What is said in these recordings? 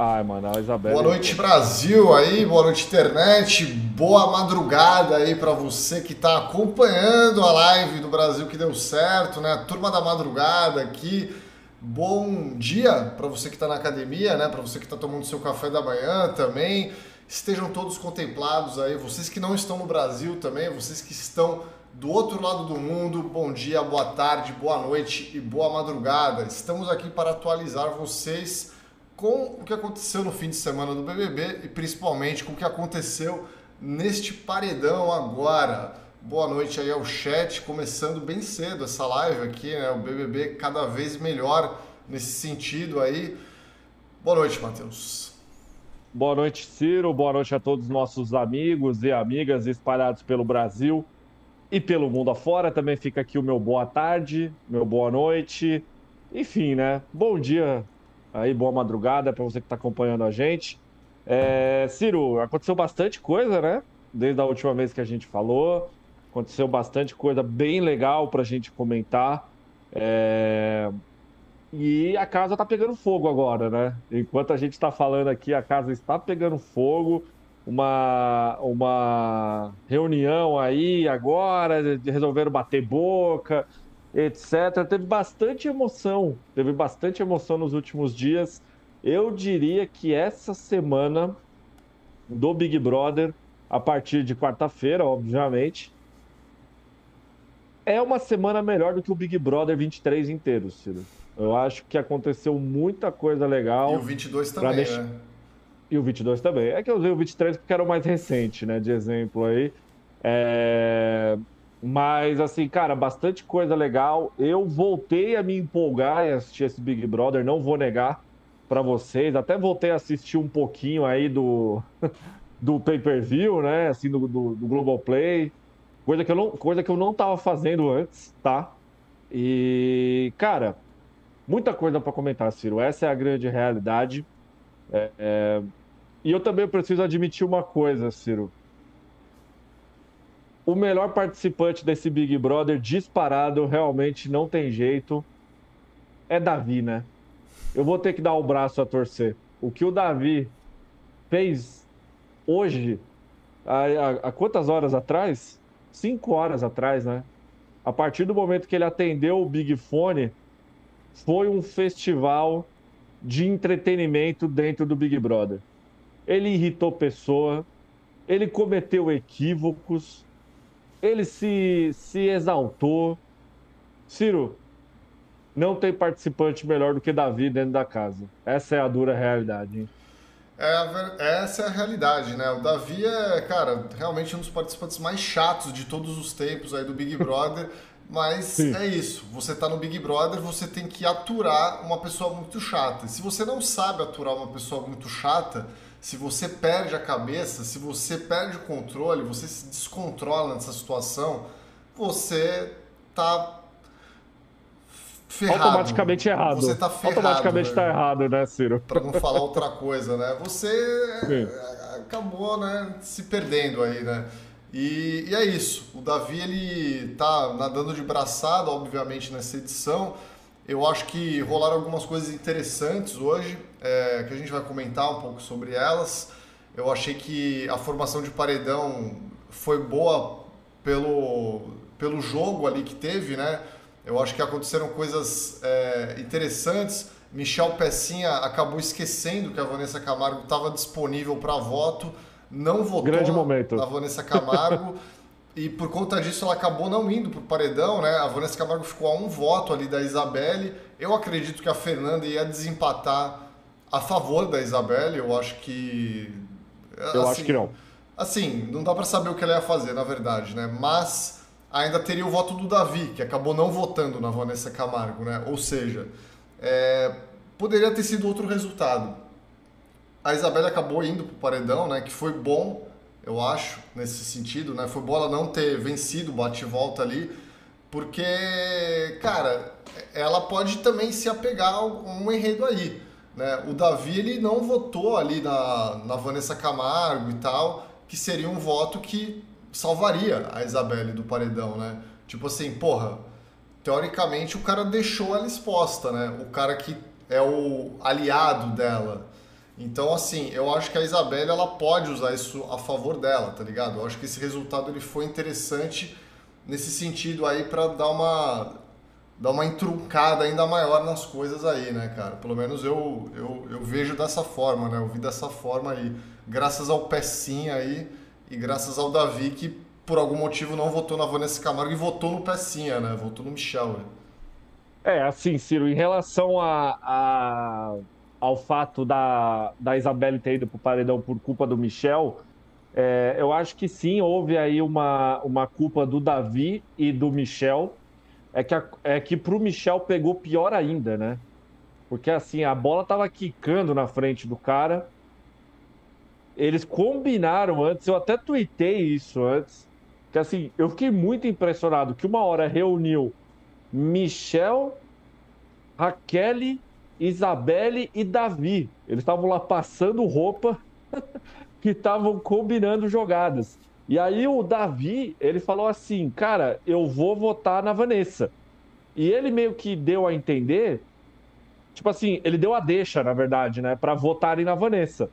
Ai, mano, a Isabela. Boa noite, Brasil aí, boa noite, internet. Boa madrugada aí para você que tá acompanhando a live do Brasil que deu certo, né? A turma da madrugada aqui. Bom dia para você que está na academia, né? Para você que está tomando seu café da manhã também. Estejam todos contemplados aí, vocês que não estão no Brasil também, vocês que estão do outro lado do mundo, bom dia, boa tarde, boa noite e boa madrugada. Estamos aqui para atualizar vocês com o que aconteceu no fim de semana do BBB e principalmente com o que aconteceu neste paredão agora. Boa noite aí ao chat, começando bem cedo essa live aqui, né? O BBB cada vez melhor nesse sentido aí. Boa noite, Matheus. Boa noite, Ciro. Boa noite a todos os nossos amigos e amigas espalhados pelo Brasil e pelo mundo afora. Também fica aqui o meu boa tarde, meu boa noite. Enfim, né? Bom dia aí, boa madrugada para você que está acompanhando a gente. É, Ciro, aconteceu bastante coisa, né? Desde a última vez que a gente falou. Aconteceu bastante coisa bem legal para a gente comentar. É... E a casa está pegando fogo agora, né? Enquanto a gente está falando aqui, a casa está pegando fogo. Uma, uma reunião aí agora, resolveram bater boca etc. Teve bastante emoção, teve bastante emoção nos últimos dias. Eu diria que essa semana do Big Brother, a partir de quarta-feira, obviamente, é uma semana melhor do que o Big Brother 23 inteiro, Ciro. Eu acho que aconteceu muita coisa legal. E o 22 também, deixar... né? E o 22 também. É que eu usei o 23 porque era o mais recente, né, de exemplo aí. É... Mas, assim, cara, bastante coisa legal. Eu voltei a me empolgar em assistir esse Big Brother, não vou negar para vocês. Até voltei a assistir um pouquinho aí do, do pay-per-view, né? Assim, do, do, do Globoplay. Coisa que, eu não, coisa que eu não tava fazendo antes, tá? E, cara, muita coisa para comentar, Ciro. Essa é a grande realidade. É, é... E eu também preciso admitir uma coisa, Ciro o melhor participante desse Big Brother disparado, realmente não tem jeito, é Davi, né? Eu vou ter que dar o braço a torcer. O que o Davi fez hoje, há, há quantas horas atrás? Cinco horas atrás, né? A partir do momento que ele atendeu o Big Fone, foi um festival de entretenimento dentro do Big Brother. Ele irritou pessoa, ele cometeu equívocos, ele se, se exaltou. Ciro, não tem participante melhor do que Davi dentro da casa. Essa é a dura realidade. Hein? É, essa é a realidade, né? O Davi é, cara, realmente um dos participantes mais chatos de todos os tempos aí do Big Brother. Mas Sim. é isso. Você tá no Big Brother, você tem que aturar uma pessoa muito chata. E se você não sabe aturar uma pessoa muito chata, se você perde a cabeça, se você perde o controle, você se descontrola nessa situação, você tá ferrado. Automaticamente errado. Você tá ferrado. Automaticamente né? tá errado, né, Ciro? Para não falar outra coisa, né? Você Sim. acabou, né, se perdendo aí, né? E, e, é isso. O Davi ele tá nadando de braçada, obviamente, nessa edição. Eu acho que rolaram algumas coisas interessantes hoje, é, que a gente vai comentar um pouco sobre elas. Eu achei que a formação de paredão foi boa pelo, pelo jogo ali que teve, né? Eu acho que aconteceram coisas é, interessantes. Michel Pecinha acabou esquecendo que a Vanessa Camargo estava disponível para voto, não votou Grande momento. na Vanessa Camargo. E por conta disso ela acabou não indo pro paredão, né? A Vanessa Camargo ficou a um voto ali da Isabelle. Eu acredito que a Fernanda ia desempatar a favor da Isabelle. Eu acho que. Eu assim, acho que não. Assim, não dá para saber o que ela ia fazer, na verdade, né? Mas ainda teria o voto do Davi, que acabou não votando na Vanessa Camargo, né? Ou seja, é, poderia ter sido outro resultado. A Isabelle acabou indo pro paredão, né? Que foi bom eu acho, nesse sentido, né? Foi bola não ter vencido o bate-volta ali, porque, cara, ela pode também se apegar a um enredo aí, né? O Davi, ele não votou ali na, na Vanessa Camargo e tal, que seria um voto que salvaria a Isabelle do paredão, né? Tipo assim, porra, teoricamente o cara deixou ela exposta, né? O cara que é o aliado dela. Então, assim, eu acho que a Isabelle ela pode usar isso a favor dela, tá ligado? Eu acho que esse resultado ele foi interessante nesse sentido aí para dar uma dar uma entruncada ainda maior nas coisas aí, né, cara? Pelo menos eu, eu, eu vejo dessa forma, né? Eu vi dessa forma aí, graças ao Pecinha aí e graças ao Davi que por algum motivo não votou na Vanessa Camargo e votou no Pecinha, né? Votou no Michel. Né? É, assim, Ciro, em relação a, a ao fato da, da Isabelle ter ido para o paredão por culpa do Michel, é, eu acho que sim, houve aí uma, uma culpa do Davi e do Michel. É que, a, é que pro Michel pegou pior ainda, né? Porque assim, a bola tava quicando na frente do cara. Eles combinaram antes, eu até tuitei isso antes. Que assim, eu fiquei muito impressionado que uma hora reuniu Michel, Raquel Isabelle e Davi. Eles estavam lá passando roupa que estavam combinando jogadas. E aí o Davi, ele falou assim, cara, eu vou votar na Vanessa. E ele meio que deu a entender, tipo assim, ele deu a deixa, na verdade, né, para votarem na Vanessa.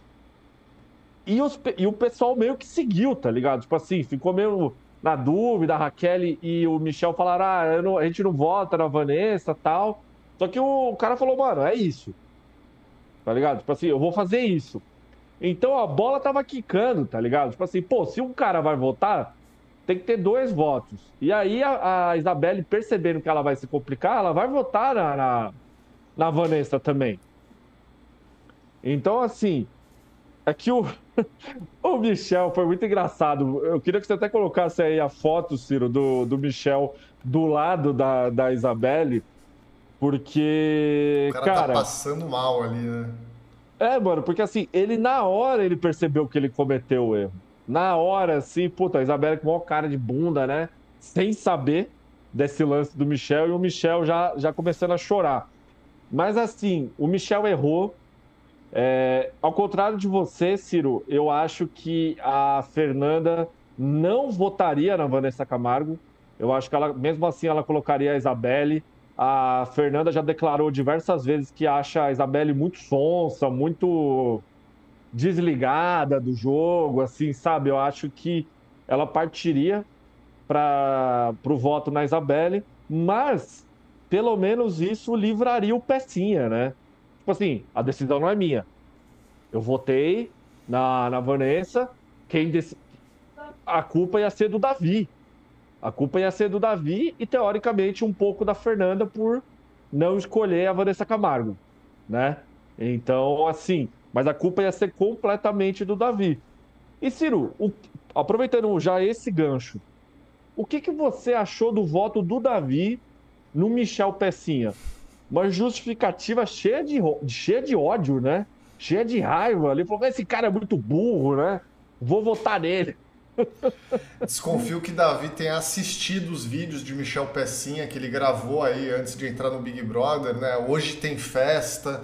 E, os, e o pessoal meio que seguiu, tá ligado? Tipo assim, ficou meio na dúvida, a Raquel e o Michel falaram, ah, não, a gente não vota na Vanessa tal. Só que o cara falou, mano, é isso. Tá ligado? Tipo assim, eu vou fazer isso. Então a bola tava quicando, tá ligado? Tipo assim, pô, se um cara vai votar, tem que ter dois votos. E aí a, a Isabelle, percebendo que ela vai se complicar, ela vai votar na, na, na Vanessa também. Então, assim, é que o, o Michel foi muito engraçado. Eu queria que você até colocasse aí a foto, Ciro, do, do Michel do lado da, da Isabelle porque. O cara, tá cara tá passando mal ali, né? É, mano, porque assim, ele na hora ele percebeu que ele cometeu o erro. Na hora, assim, puta, a Isabela com maior cara de bunda, né? Sem saber desse lance do Michel e o Michel já, já começando a chorar. Mas assim, o Michel errou. É, ao contrário de você, Ciro, eu acho que a Fernanda não votaria na Vanessa Camargo. Eu acho que ela, mesmo assim, ela colocaria a Isabelle. A Fernanda já declarou diversas vezes que acha a Isabelle muito sonsa, muito desligada do jogo, assim, sabe? Eu acho que ela partiria para o voto na Isabelle, mas pelo menos isso livraria o Pecinha, né? Tipo assim, a decisão não é minha. Eu votei na, na Vanessa, quem dec... a culpa ia ser do Davi. A culpa ia ser do Davi e, teoricamente, um pouco da Fernanda por não escolher a Vanessa Camargo, né? Então, assim, mas a culpa ia ser completamente do Davi. E, Ciro, o... aproveitando já esse gancho, o que, que você achou do voto do Davi no Michel Pecinha? Uma justificativa cheia de, cheia de ódio, né? Cheia de raiva. Ele falou: esse cara é muito burro, né? Vou votar nele. Desconfio que Davi tenha assistido os vídeos de Michel Pecinha que ele gravou aí antes de entrar no Big Brother, né? Hoje tem festa.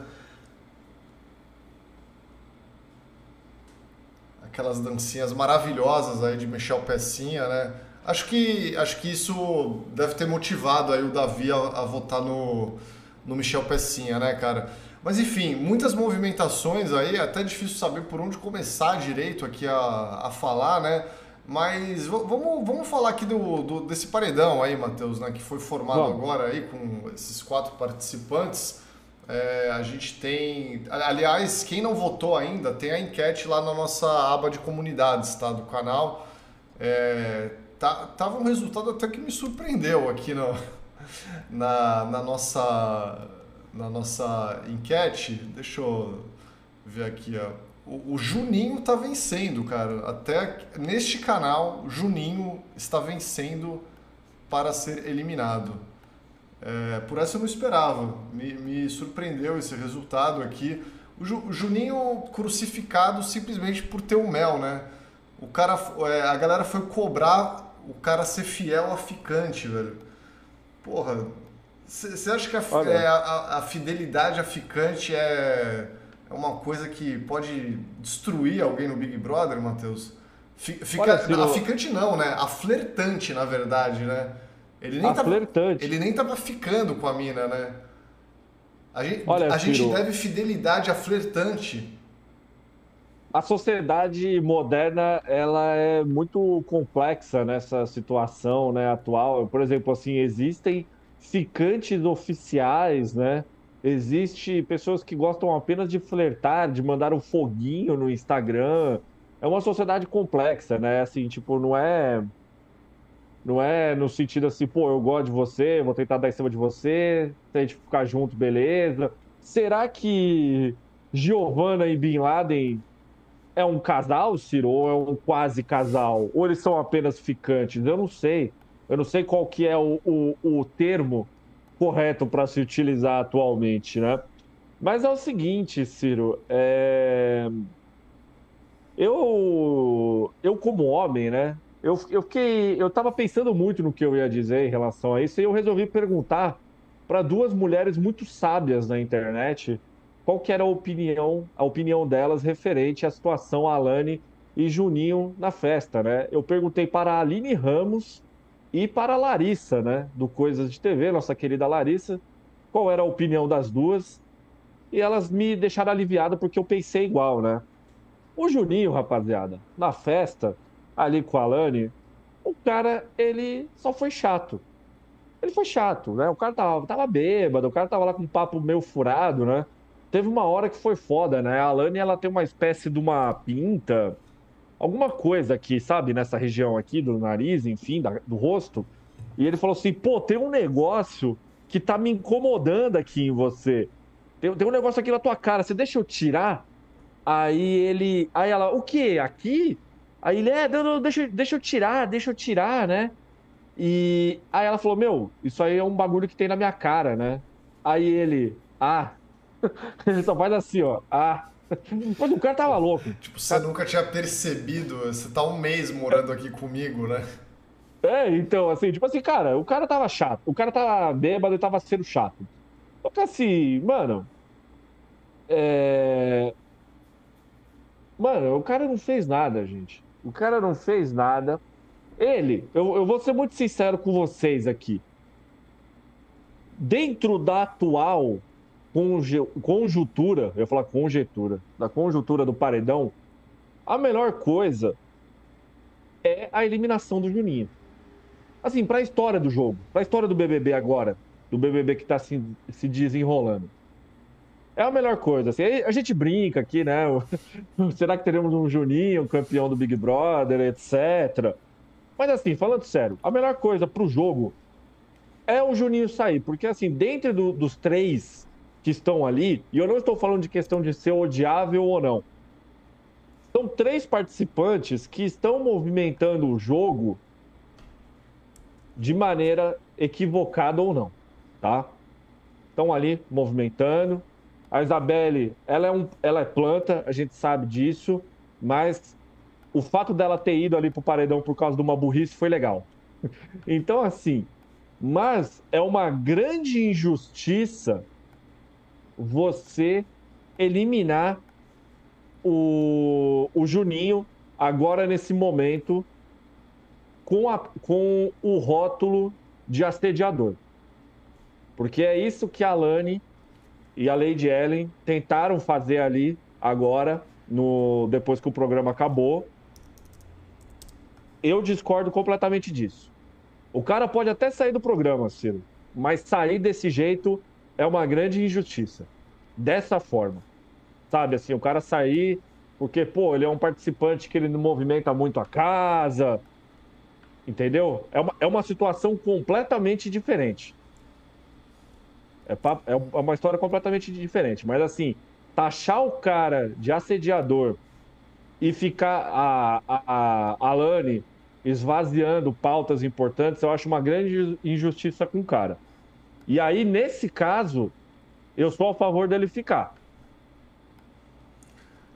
Aquelas dancinhas maravilhosas aí de Michel Pecinha, né? Acho que, acho que isso deve ter motivado aí o Davi a, a votar no, no Michel Pecinha, né, cara? Mas enfim, muitas movimentações aí, é até difícil saber por onde começar direito aqui a, a falar, né? Mas vamos, vamos falar aqui do, do desse paredão aí, Matheus, né, que foi formado agora aí com esses quatro participantes. É, a gente tem. Aliás, quem não votou ainda, tem a enquete lá na nossa aba de comunidades tá, do canal. É, tá, tava um resultado até que me surpreendeu aqui no, na, na, nossa, na nossa enquete. Deixa eu ver aqui, ó. O, o, Juninho está vencendo, cara. Até neste canal, Juninho está vencendo para ser eliminado. É, por essa eu não esperava. Me, me surpreendeu esse resultado aqui. O, Ju, o, Juninho crucificado simplesmente por ter o mel, né? O cara, é, a galera foi cobrar o cara ser fiel a ficante, velho. Porra, você acha que a, é, a, a fidelidade a ficante é é uma coisa que pode destruir alguém no Big Brother, Matheus? Fica, Olha, a ficante não, né? A flertante, na verdade, né? Ele nem, a flertante. ele nem tava ficando com a mina, né? A gente, Olha, a gente deve fidelidade a flertante. a sociedade moderna ela é muito complexa nessa situação né, atual. Por exemplo, assim, existem ficantes oficiais, né? Existe pessoas que gostam apenas de flertar, de mandar um foguinho no Instagram. É uma sociedade complexa, né? Assim, tipo, não é não é no sentido assim, pô, eu gosto de você, vou tentar dar em cima de você, se a gente ficar junto, beleza. Será que Giovanna e Bin Laden é um casal, Ciro, ou é um quase casal? Ou eles são apenas ficantes? Eu não sei. Eu não sei qual que é o, o, o termo correto para se utilizar atualmente, né? Mas é o seguinte, Ciro, é... eu, eu como homem, né? Eu, eu fiquei, eu estava pensando muito no que eu ia dizer em relação a isso e eu resolvi perguntar para duas mulheres muito sábias na internet qual que era a opinião, a opinião delas referente à situação Alane e Juninho na festa, né? Eu perguntei para a Aline Ramos e para a Larissa, né, do Coisas de TV, nossa querida Larissa, qual era a opinião das duas. E elas me deixaram aliviado porque eu pensei igual, né? O Juninho, rapaziada, na festa, ali com a Alane, o cara, ele só foi chato. Ele foi chato, né? O cara tava, tava bêbado, o cara tava lá com um papo meio furado, né? Teve uma hora que foi foda, né? A Alane, ela tem uma espécie de uma pinta, alguma coisa aqui, sabe? Nessa região aqui do nariz, enfim, da, do rosto. E ele falou assim, pô, tem um negócio que tá me incomodando aqui em você. Tem, tem um negócio aqui na tua cara, você deixa eu tirar? Aí ele... Aí ela, o quê? Aqui? Aí ele, é, não, não, deixa, deixa eu tirar, deixa eu tirar, né? E aí ela falou, meu, isso aí é um bagulho que tem na minha cara, né? Aí ele, ah. ele só faz assim, ó, ah. Mas o cara tava louco. Tipo, você nunca tinha percebido, você tá um mês morando aqui comigo, né? É, então, assim, tipo assim, cara, o cara tava chato, o cara tava bêbado e tava sendo chato. Só que assim, mano. É. Mano, o cara não fez nada, gente. O cara não fez nada. Ele, eu, eu vou ser muito sincero com vocês aqui. Dentro da atual conjuntura, eu ia falar conjectura, da conjuntura do paredão, a melhor coisa é a eliminação do Juninho. Assim, para a história do jogo, para a história do BBB agora, do BBB que está se, se desenrolando. É a melhor coisa. Assim, a gente brinca aqui, né? Será que teremos um Juninho, campeão do Big Brother, etc. Mas assim, falando sério, a melhor coisa pro jogo é o Juninho sair. Porque assim, dentro do, dos três que estão ali, e eu não estou falando de questão de ser odiável ou não. São três participantes que estão movimentando o jogo de maneira equivocada ou não, tá? Estão ali movimentando, a Isabelle, ela é, um, ela é planta, a gente sabe disso, mas o fato dela ter ido ali pro paredão por causa de uma burrice foi legal. Então, assim, mas é uma grande injustiça você eliminar o, o Juninho agora nesse momento com, a, com o rótulo de assediador. Porque é isso que a Lani e a Lady Ellen tentaram fazer ali agora, no depois que o programa acabou. Eu discordo completamente disso. O cara pode até sair do programa, Ciro, mas sair desse jeito é uma grande injustiça. Dessa forma. Sabe, assim, o cara sair porque, pô, ele é um participante que ele não movimenta muito a casa. Entendeu? É uma, é uma situação completamente diferente. É, é, é uma história completamente diferente. Mas assim, taxar o cara de assediador e ficar a, a, a Alane esvaziando pautas importantes, eu acho uma grande injustiça com o cara. E aí, nesse caso, eu sou a favor dele ficar.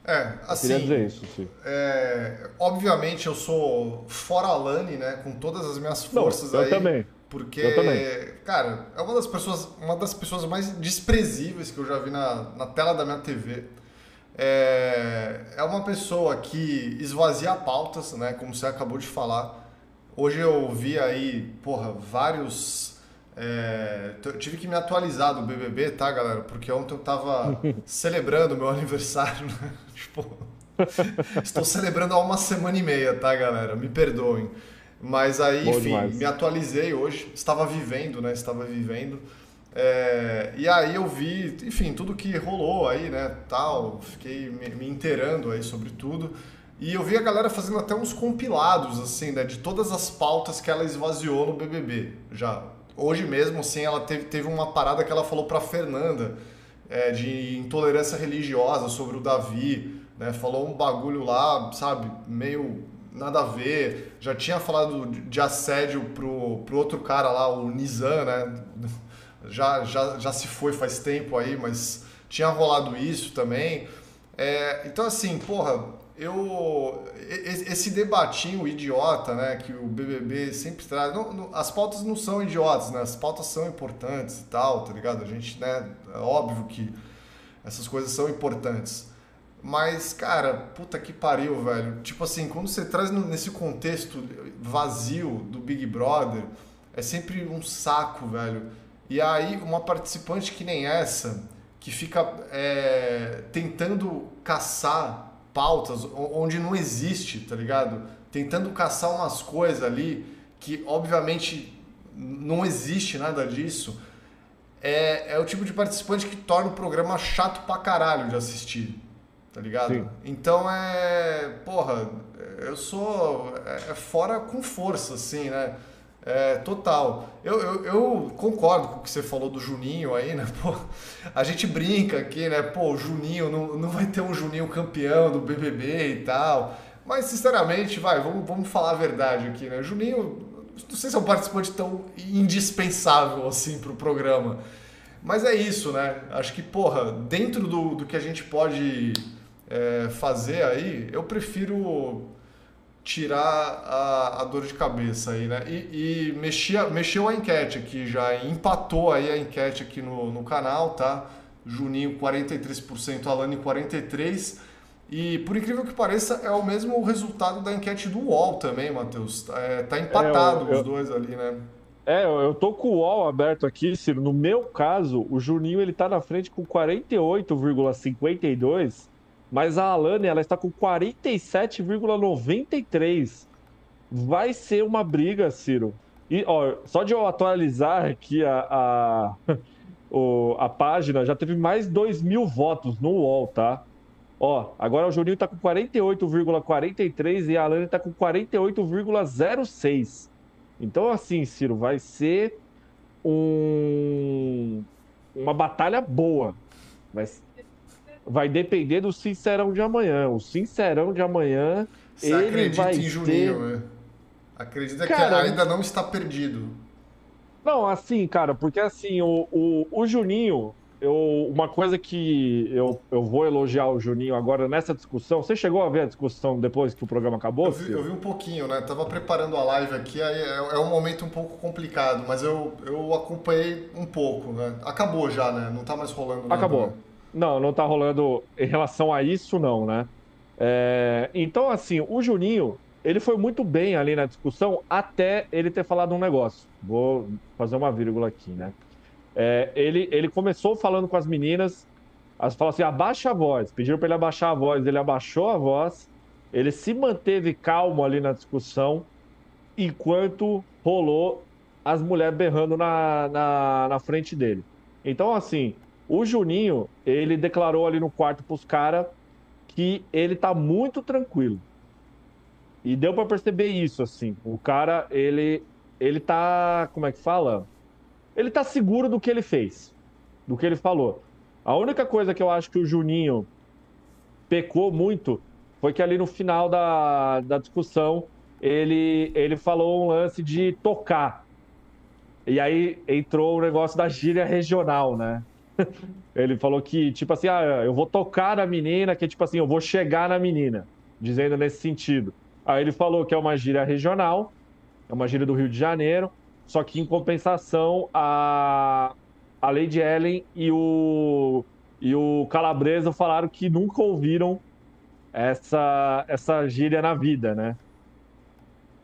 É, assim. Eu queria dizer isso, sim. É, obviamente eu sou fora Alane, né? Com todas as minhas forças Não, eu aí. Também. Porque, cara, é uma das pessoas, uma das pessoas mais desprezíveis que eu já vi na, na tela da minha TV. É, é uma pessoa que esvazia pautas, né? Como você acabou de falar. Hoje eu vi aí, porra, vários. É, eu tive que me atualizar do BBB, tá, galera? Porque ontem eu tava celebrando meu aniversário, né? Tipo, Estou celebrando há uma semana e meia, tá, galera? Me perdoem. Mas aí, Bom enfim, demais. me atualizei hoje. Estava vivendo, né? Estava vivendo. É, e aí eu vi, enfim, tudo que rolou aí, né? Tal, fiquei me, me inteirando aí sobre tudo. E eu vi a galera fazendo até uns compilados, assim, né? De todas as pautas que ela esvaziou no BBB. Já. Hoje mesmo, assim, ela teve, teve uma parada que ela falou pra Fernanda é, de intolerância religiosa sobre o Davi, né? Falou um bagulho lá, sabe, meio nada a ver. Já tinha falado de assédio pro, pro outro cara lá, o Nizam, né? Já, já, já se foi faz tempo aí, mas tinha rolado isso também. É, então, assim, porra, eu esse debatinho idiota, né, que o BBB sempre traz, não, não, as pautas não são idiotas, né? As pautas são importantes e tal, tá ligado? A gente, né, é óbvio que essas coisas são importantes. Mas, cara, puta que pariu, velho. Tipo assim, quando você traz nesse contexto vazio do Big Brother, é sempre um saco, velho. E aí, uma participante que nem essa, que fica é, tentando caçar pautas onde não existe, tá ligado? Tentando caçar umas coisas ali que, obviamente, não existe nada disso. É, é o tipo de participante que torna o programa chato pra caralho de assistir, tá ligado? Sim. Então é. Porra, eu sou. É, é fora com força, assim, né? É, total. Eu, eu, eu, concordo com o que você falou do Juninho aí, né? Pô, a gente brinca aqui, né? Pô, o Juninho, não, não vai ter um Juninho campeão do BBB e tal. Mas, sinceramente, vai, vamos, vamos falar a verdade aqui, né? Juninho, não sei se é um participante tão indispensável assim pro programa. Mas é isso, né? Acho que, porra, dentro do, do que a gente pode é, fazer aí, eu prefiro tirar a, a, dor de cabeça aí, né? E, e mexia, mexeu a enquete aqui já, empatou aí a enquete aqui no, no canal, tá? Juninho 43%, Alane 43%. E por incrível que pareça, é o mesmo resultado da enquete do UOL também, Matheus. É, tá empatado é, eu, os dois ali, né? É, eu tô com o UOL aberto aqui, Ciro. No meu caso, o Juninho ele tá na frente com 48,52 mas a Alane, ela está com 47,93. Vai ser uma briga, Ciro. E, ó, só de eu atualizar aqui a, a, o, a página, já teve mais 2 mil votos no UOL, tá? Ó, agora o Juninho tá com 48,43 e a Alane tá com 48,06. Então, assim, Ciro, vai ser um, uma batalha boa. Mas vai depender do Sincerão de amanhã. O Sincerão de amanhã, Você ele vai em Juninho, ter... né? Acredita cara, que ainda não está perdido. Não, assim, cara, porque assim, o, o, o Juninho, eu, uma coisa que eu, eu vou elogiar o Juninho agora nessa discussão. Você chegou a ver a discussão depois que o programa acabou? Eu vi, eu vi um pouquinho, né? Tava preparando a live aqui, aí é, é, um momento um pouco complicado, mas eu, eu acompanhei um pouco, né? Acabou já, né? Não tá mais rolando nada. Acabou. Né? Não, não tá rolando em relação a isso, não, né? É, então, assim, o Juninho, ele foi muito bem ali na discussão até ele ter falado um negócio. Vou fazer uma vírgula aqui, né? É, ele, ele começou falando com as meninas, as falou assim: abaixa a voz. Pediram para ele abaixar a voz, ele abaixou a voz, ele se manteve calmo ali na discussão, enquanto rolou as mulheres berrando na, na, na frente dele. Então, assim, o Juninho, ele declarou ali no quarto pros caras que ele tá muito tranquilo. E deu para perceber isso, assim. O cara, ele, ele tá, como é que fala? Ele tá seguro do que ele fez, do que ele falou. A única coisa que eu acho que o Juninho pecou muito foi que ali no final da, da discussão ele, ele falou um lance de tocar. E aí entrou o negócio da gíria regional, né? ele falou que, tipo assim, ah, eu vou tocar na menina, que é tipo assim, eu vou chegar na menina, dizendo nesse sentido. Aí ele falou que é uma gíria regional, é uma gíria do Rio de Janeiro, só que em compensação a, a Lady Ellen e o, e o Calabresa falaram que nunca ouviram essa, essa gíria na vida, né?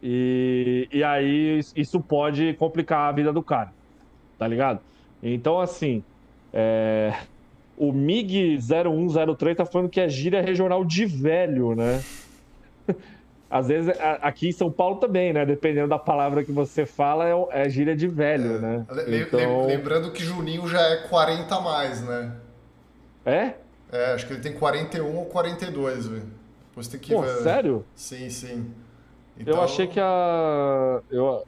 E, e aí isso pode complicar a vida do cara, tá ligado? Então, assim, é... o MIG0103 tá falando que é gíria regional de velho, né? Às vezes, aqui em São Paulo também, né? Dependendo da palavra que você fala, é, é gíria de velho, é, né? Então... Lembrando que Juninho já é 40 a mais, né? É? É, acho que ele tem 41 ou 42, velho. Depois tem que Pô, ver. sério? Sim, sim. Então... Eu achei que a. Eu...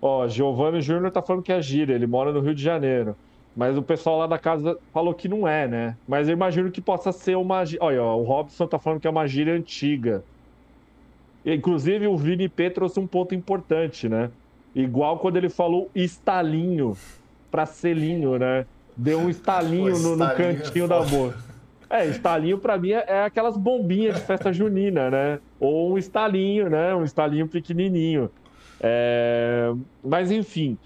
Ó, Giovanni Júnior tá falando que é gíria, ele mora no Rio de Janeiro. Mas o pessoal lá da casa falou que não é, né? Mas eu imagino que possa ser uma. Olha, ó, o Robson tá falando que é uma gíria antiga. Inclusive, o Vini P trouxe um ponto importante, né? Igual quando ele falou estalinho para selinho, né? Deu um estalinho, no, no, é cantinho é da boca. É, estalinho para mim é, é aquelas bombinhas de festa junina, né? Ou um estalinho, né? Um estalinho pequenininho. É... Mas enfim,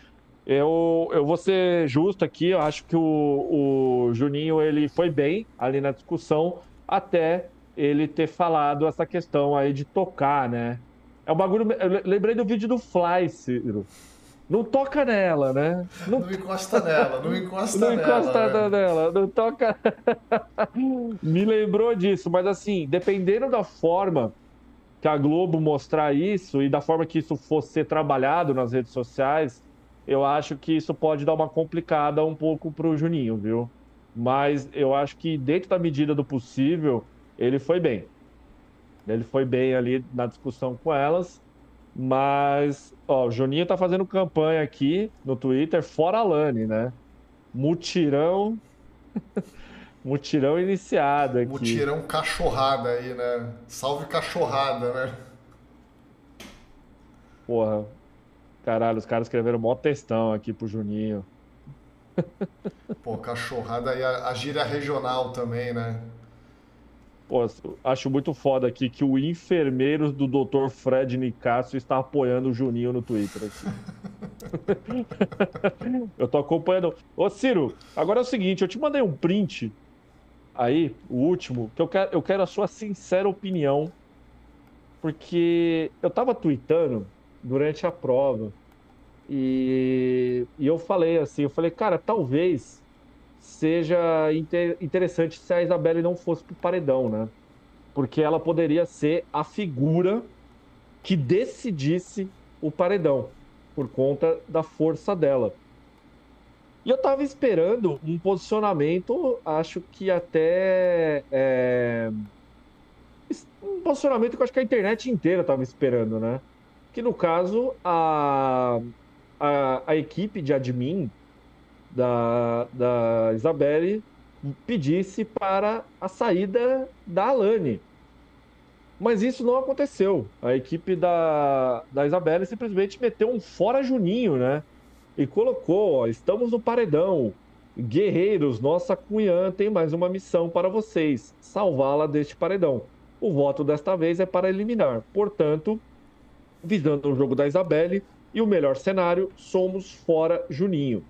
eu, eu vou ser justo aqui. Eu acho que o, o Juninho ele foi bem ali na discussão até ele ter falado essa questão aí de tocar, né? É um bagulho. Eu lembrei do vídeo do Fly, Ciro. Não toca nela, né? Não, não encosta nela, não encosta não nela. Não encosta nela, não toca. Me lembrou disso, mas assim, dependendo da forma que a Globo mostrar isso e da forma que isso fosse ser trabalhado nas redes sociais, eu acho que isso pode dar uma complicada um pouco pro Juninho, viu? Mas eu acho que dentro da medida do possível, ele foi bem. Ele foi bem ali na discussão com elas. Mas, ó, o Juninho tá fazendo campanha aqui no Twitter, fora a Lani, né? Mutirão. Mutirão iniciado aqui. Mutirão cachorrada aí, né? Salve cachorrada, né? Porra. Caralho, os caras escreveram mó textão aqui pro Juninho. Pô, cachorrada e a, a gíria regional também, né? Pô, acho muito foda aqui que o enfermeiro do Dr. Fred Nicasso está apoiando o Juninho no Twitter eu tô acompanhando. Ô, Ciro, agora é o seguinte, eu te mandei um print aí, o último, que eu quero, eu quero a sua sincera opinião, porque eu tava tweetando durante a prova e, e eu falei assim, eu falei, cara, talvez seja inter interessante se a Isabelle não fosse pro paredão, né? Porque ela poderia ser a figura que decidisse o paredão, por conta da força dela. E eu tava esperando um posicionamento, acho que até. É... Um posicionamento que eu acho que a internet inteira tava esperando, né? Que no caso, a, a, a equipe de admin da, da Isabelle pedisse para a saída da Alane. Mas isso não aconteceu. A equipe da, da Isabelle simplesmente meteu um fora Juninho, né? E colocou, ó, estamos no paredão. Guerreiros, nossa Cunhã tem mais uma missão para vocês: salvá-la deste paredão. O voto desta vez é para eliminar. Portanto, visando o jogo da Isabelle e o melhor cenário, somos fora Juninho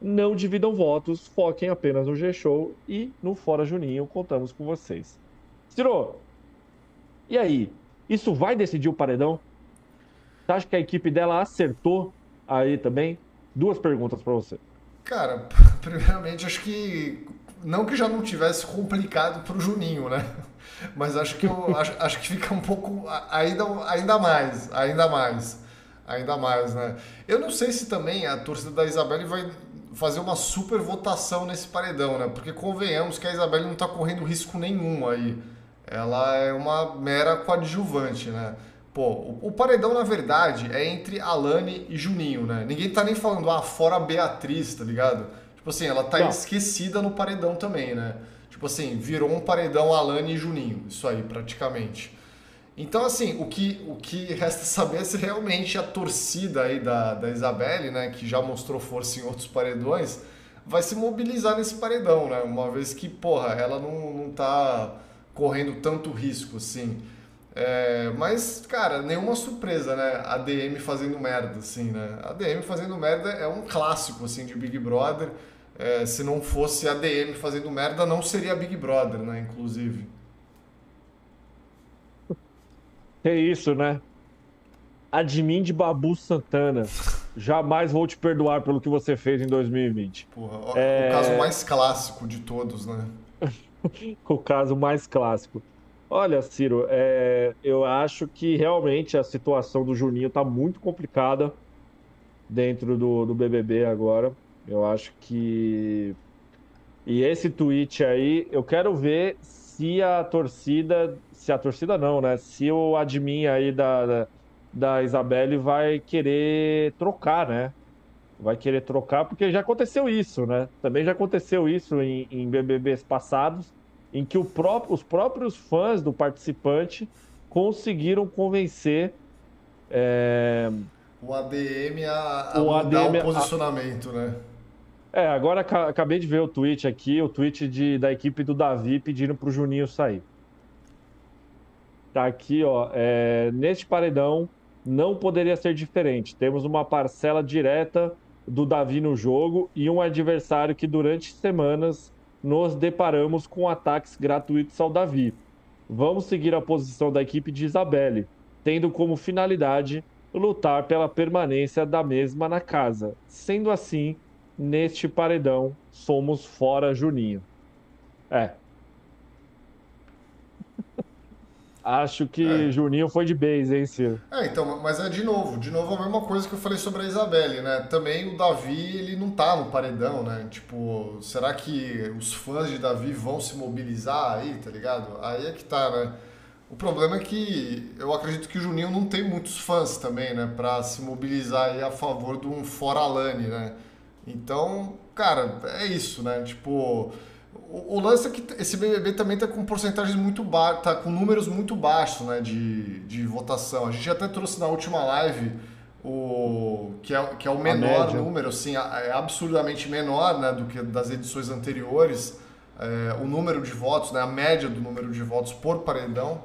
não dividam votos, foquem apenas no G-Show e no Fora Juninho, contamos com vocês. Ciro, e aí? Isso vai decidir o paredão? Você acha que a equipe dela acertou aí também? Duas perguntas para você. Cara, primeiramente, acho que não que já não tivesse complicado para o Juninho, né? Mas acho que eu acho, acho que fica um pouco ainda, ainda mais, ainda mais, ainda mais, né? Eu não sei se também a torcida da Isabelle vai fazer uma super votação nesse paredão, né? Porque convenhamos que a Isabelle não está correndo risco nenhum aí. Ela é uma mera coadjuvante, né? Pô, o, o, paredão, na verdade, é entre Alane e Juninho, né? Ninguém tá nem falando, ah, fora a Beatriz, tá ligado? Tipo assim, ela tá não. esquecida no paredão também, né? Tipo assim, virou um paredão Alane e Juninho, isso aí, praticamente. Então, assim, o que, o que resta saber é se realmente a torcida aí da, da Isabelle, né, que já mostrou força em outros paredões, vai se mobilizar nesse paredão, né? Uma vez que, porra, ela não, não tá correndo tanto risco, assim. É, mas, cara, nenhuma surpresa, né? A DM fazendo merda, assim, né? A DM fazendo merda é um clássico, assim, de Big Brother. É, se não fosse a DM fazendo merda, não seria Big Brother, né? Inclusive. É isso, né? Admin de Babu Santana. jamais vou te perdoar pelo que você fez em 2020. Porra, é... o caso mais clássico de todos, né? o caso mais clássico. Olha, Ciro, é... eu acho que realmente a situação do Juninho está muito complicada dentro do, do BBB agora. Eu acho que. E esse tweet aí, eu quero ver se a torcida. Se a torcida não, né? Se o admin aí da, da, da Isabelle vai querer trocar, né? Vai querer trocar, porque já aconteceu isso, né? Também já aconteceu isso em, em BBBs passados, em que próprio, os próprios fãs do participante conseguiram convencer. É, o ADM a, a o mudar ADM, o posicionamento, a... né? É, agora acabei de ver o tweet aqui, o tweet de, da equipe do Davi pedindo pro Juninho sair. Tá aqui, ó. É, neste paredão não poderia ser diferente. Temos uma parcela direta do Davi no jogo e um adversário que durante semanas nos deparamos com ataques gratuitos ao Davi. Vamos seguir a posição da equipe de Isabelle, tendo como finalidade lutar pela permanência da mesma na casa. Sendo assim, neste paredão, somos fora Juninho. É. Acho que é. Juninho foi de base, hein, Ciro? É, então, mas é de novo, de novo a mesma coisa que eu falei sobre a Isabelle, né? Também o Davi, ele não tá no paredão, né? Tipo, será que os fãs de Davi vão se mobilizar aí, tá ligado? Aí é que tá, né? O problema é que eu acredito que o Juninho não tem muitos fãs também, né? Pra se mobilizar aí a favor de um fora Lani, né? Então, cara, é isso, né? Tipo, o, o lance é que esse BBB também tá com porcentagens muito baixas, tá com números muito baixos, né? De, de votação. A gente até trouxe na última live o que é, que é o menor número, assim, é absurdamente menor, né? Do que das edições anteriores. É, o número de votos, né? A média do número de votos por paredão.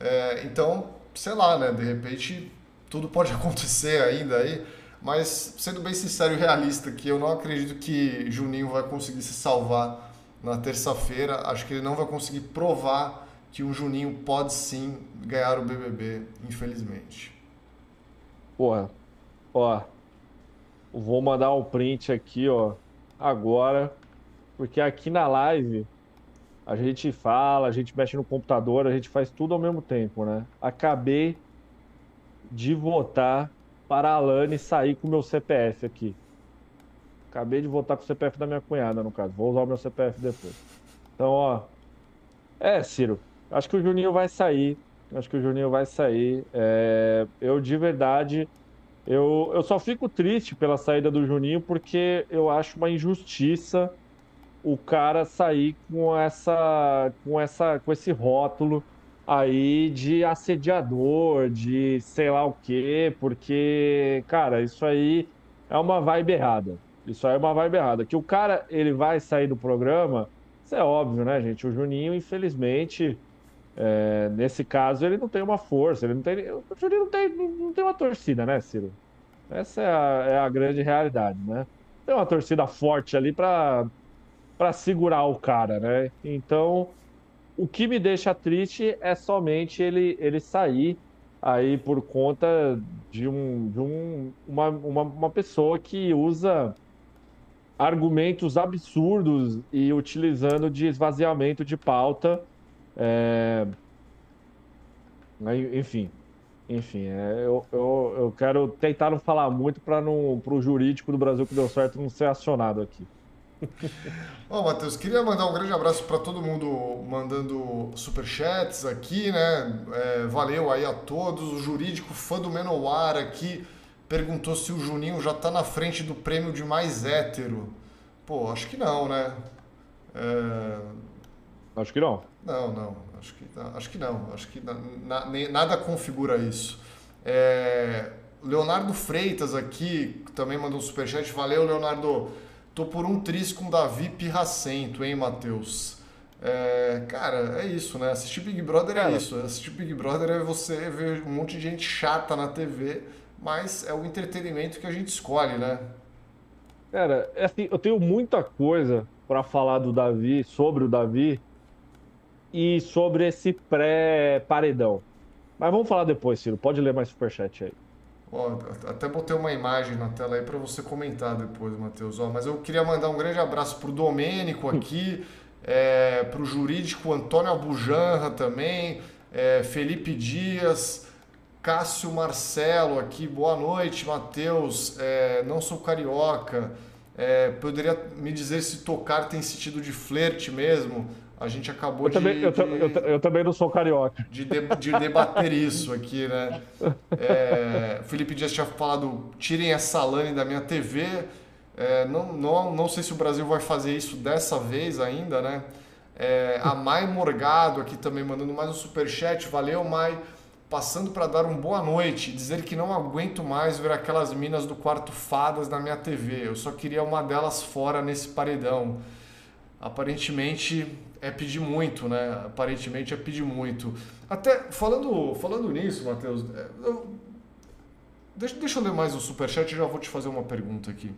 É, então, sei lá, né? De repente tudo pode acontecer ainda aí. Mas sendo bem sincero e realista, que eu não acredito que Juninho vai conseguir se salvar na terça-feira. Acho que ele não vai conseguir provar que o Juninho pode sim ganhar o BBB, infelizmente. Porra, ó, vou mandar um print aqui, ó, agora, porque aqui na live a gente fala, a gente mexe no computador, a gente faz tudo ao mesmo tempo, né? Acabei de votar para a Alane sair com o meu CPF aqui. Acabei de votar com o CPF da minha cunhada, no caso. Vou usar o meu CPF depois. Então, ó. É, Ciro. Acho que o Juninho vai sair. Acho que o Juninho vai sair. É... Eu, de verdade, eu, eu só fico triste pela saída do Juninho porque eu acho uma injustiça o cara sair com essa, com essa, com esse rótulo aí de assediador, de sei lá o quê, porque, cara, isso aí é uma vibe errada. Isso aí é uma vibe errada. Que o cara, ele vai sair do programa, isso é óbvio, né, gente? O Juninho, infelizmente, é, nesse caso, ele não tem uma força, ele não tem. O Juninho não tem, não tem uma torcida, né, Ciro? Essa é a, é a grande realidade, né? Tem uma torcida forte ali para para segurar o cara, né? Então, o que me deixa triste é somente ele, ele sair aí por conta de, um, de um, uma, uma, uma pessoa que usa argumentos absurdos e utilizando de esvaziamento de pauta. É... Enfim, enfim, é, eu, eu, eu quero tentar não falar muito para o jurídico do Brasil que deu certo não ser acionado aqui. Bom, Matheus, queria mandar um grande abraço para todo mundo mandando superchats aqui, né? É, valeu aí a todos. O jurídico fã do Menowar aqui perguntou se o Juninho já está na frente do prêmio de mais hétero. Pô, acho que não, né? É... Acho que não. Não, não. Acho que, acho que não. Acho que na, na, nada configura isso. É... Leonardo Freitas aqui também mandou um superchat. Valeu, Leonardo. Tô por um tris com Davi Pirracento, hein, Matheus? É, cara, é isso, né? Assistir Big Brother é cara. é isso. Assistir Big Brother é você ver um monte de gente chata na TV, mas é o entretenimento que a gente escolhe, né? Cara, é assim, eu tenho muita coisa para falar do Davi, sobre o Davi e sobre esse pré-paredão. Mas vamos falar depois, Ciro. Pode ler mais superchat aí. Ó, até botei uma imagem na tela aí para você comentar depois, Matheus. Ó, mas eu queria mandar um grande abraço pro Domênico aqui, é, pro jurídico Antônio Abujanra também, é, Felipe Dias, Cássio Marcelo aqui, boa noite, Matheus. É, não sou carioca. É, poderia me dizer se tocar tem sentido de flerte mesmo? A gente acabou eu de, também, eu, de, eu, eu, também não sou carioca. De, de, de debater isso aqui, né? É, Felipe Dias tinha falado: tirem essa lane da minha TV. É, não, não, não sei se o Brasil vai fazer isso dessa vez ainda, né? É, a Mai Morgado aqui também mandando mais um superchat. Valeu, Mai. Passando para dar um boa noite, dizer que não aguento mais ver aquelas minas do quarto fadas na minha TV. Eu só queria uma delas fora nesse paredão. Aparentemente é pedir muito, né? Aparentemente é pedir muito. Até falando, falando nisso, Matheus, é, eu, deixa, deixa eu ler mais o superchat e já vou te fazer uma pergunta aqui.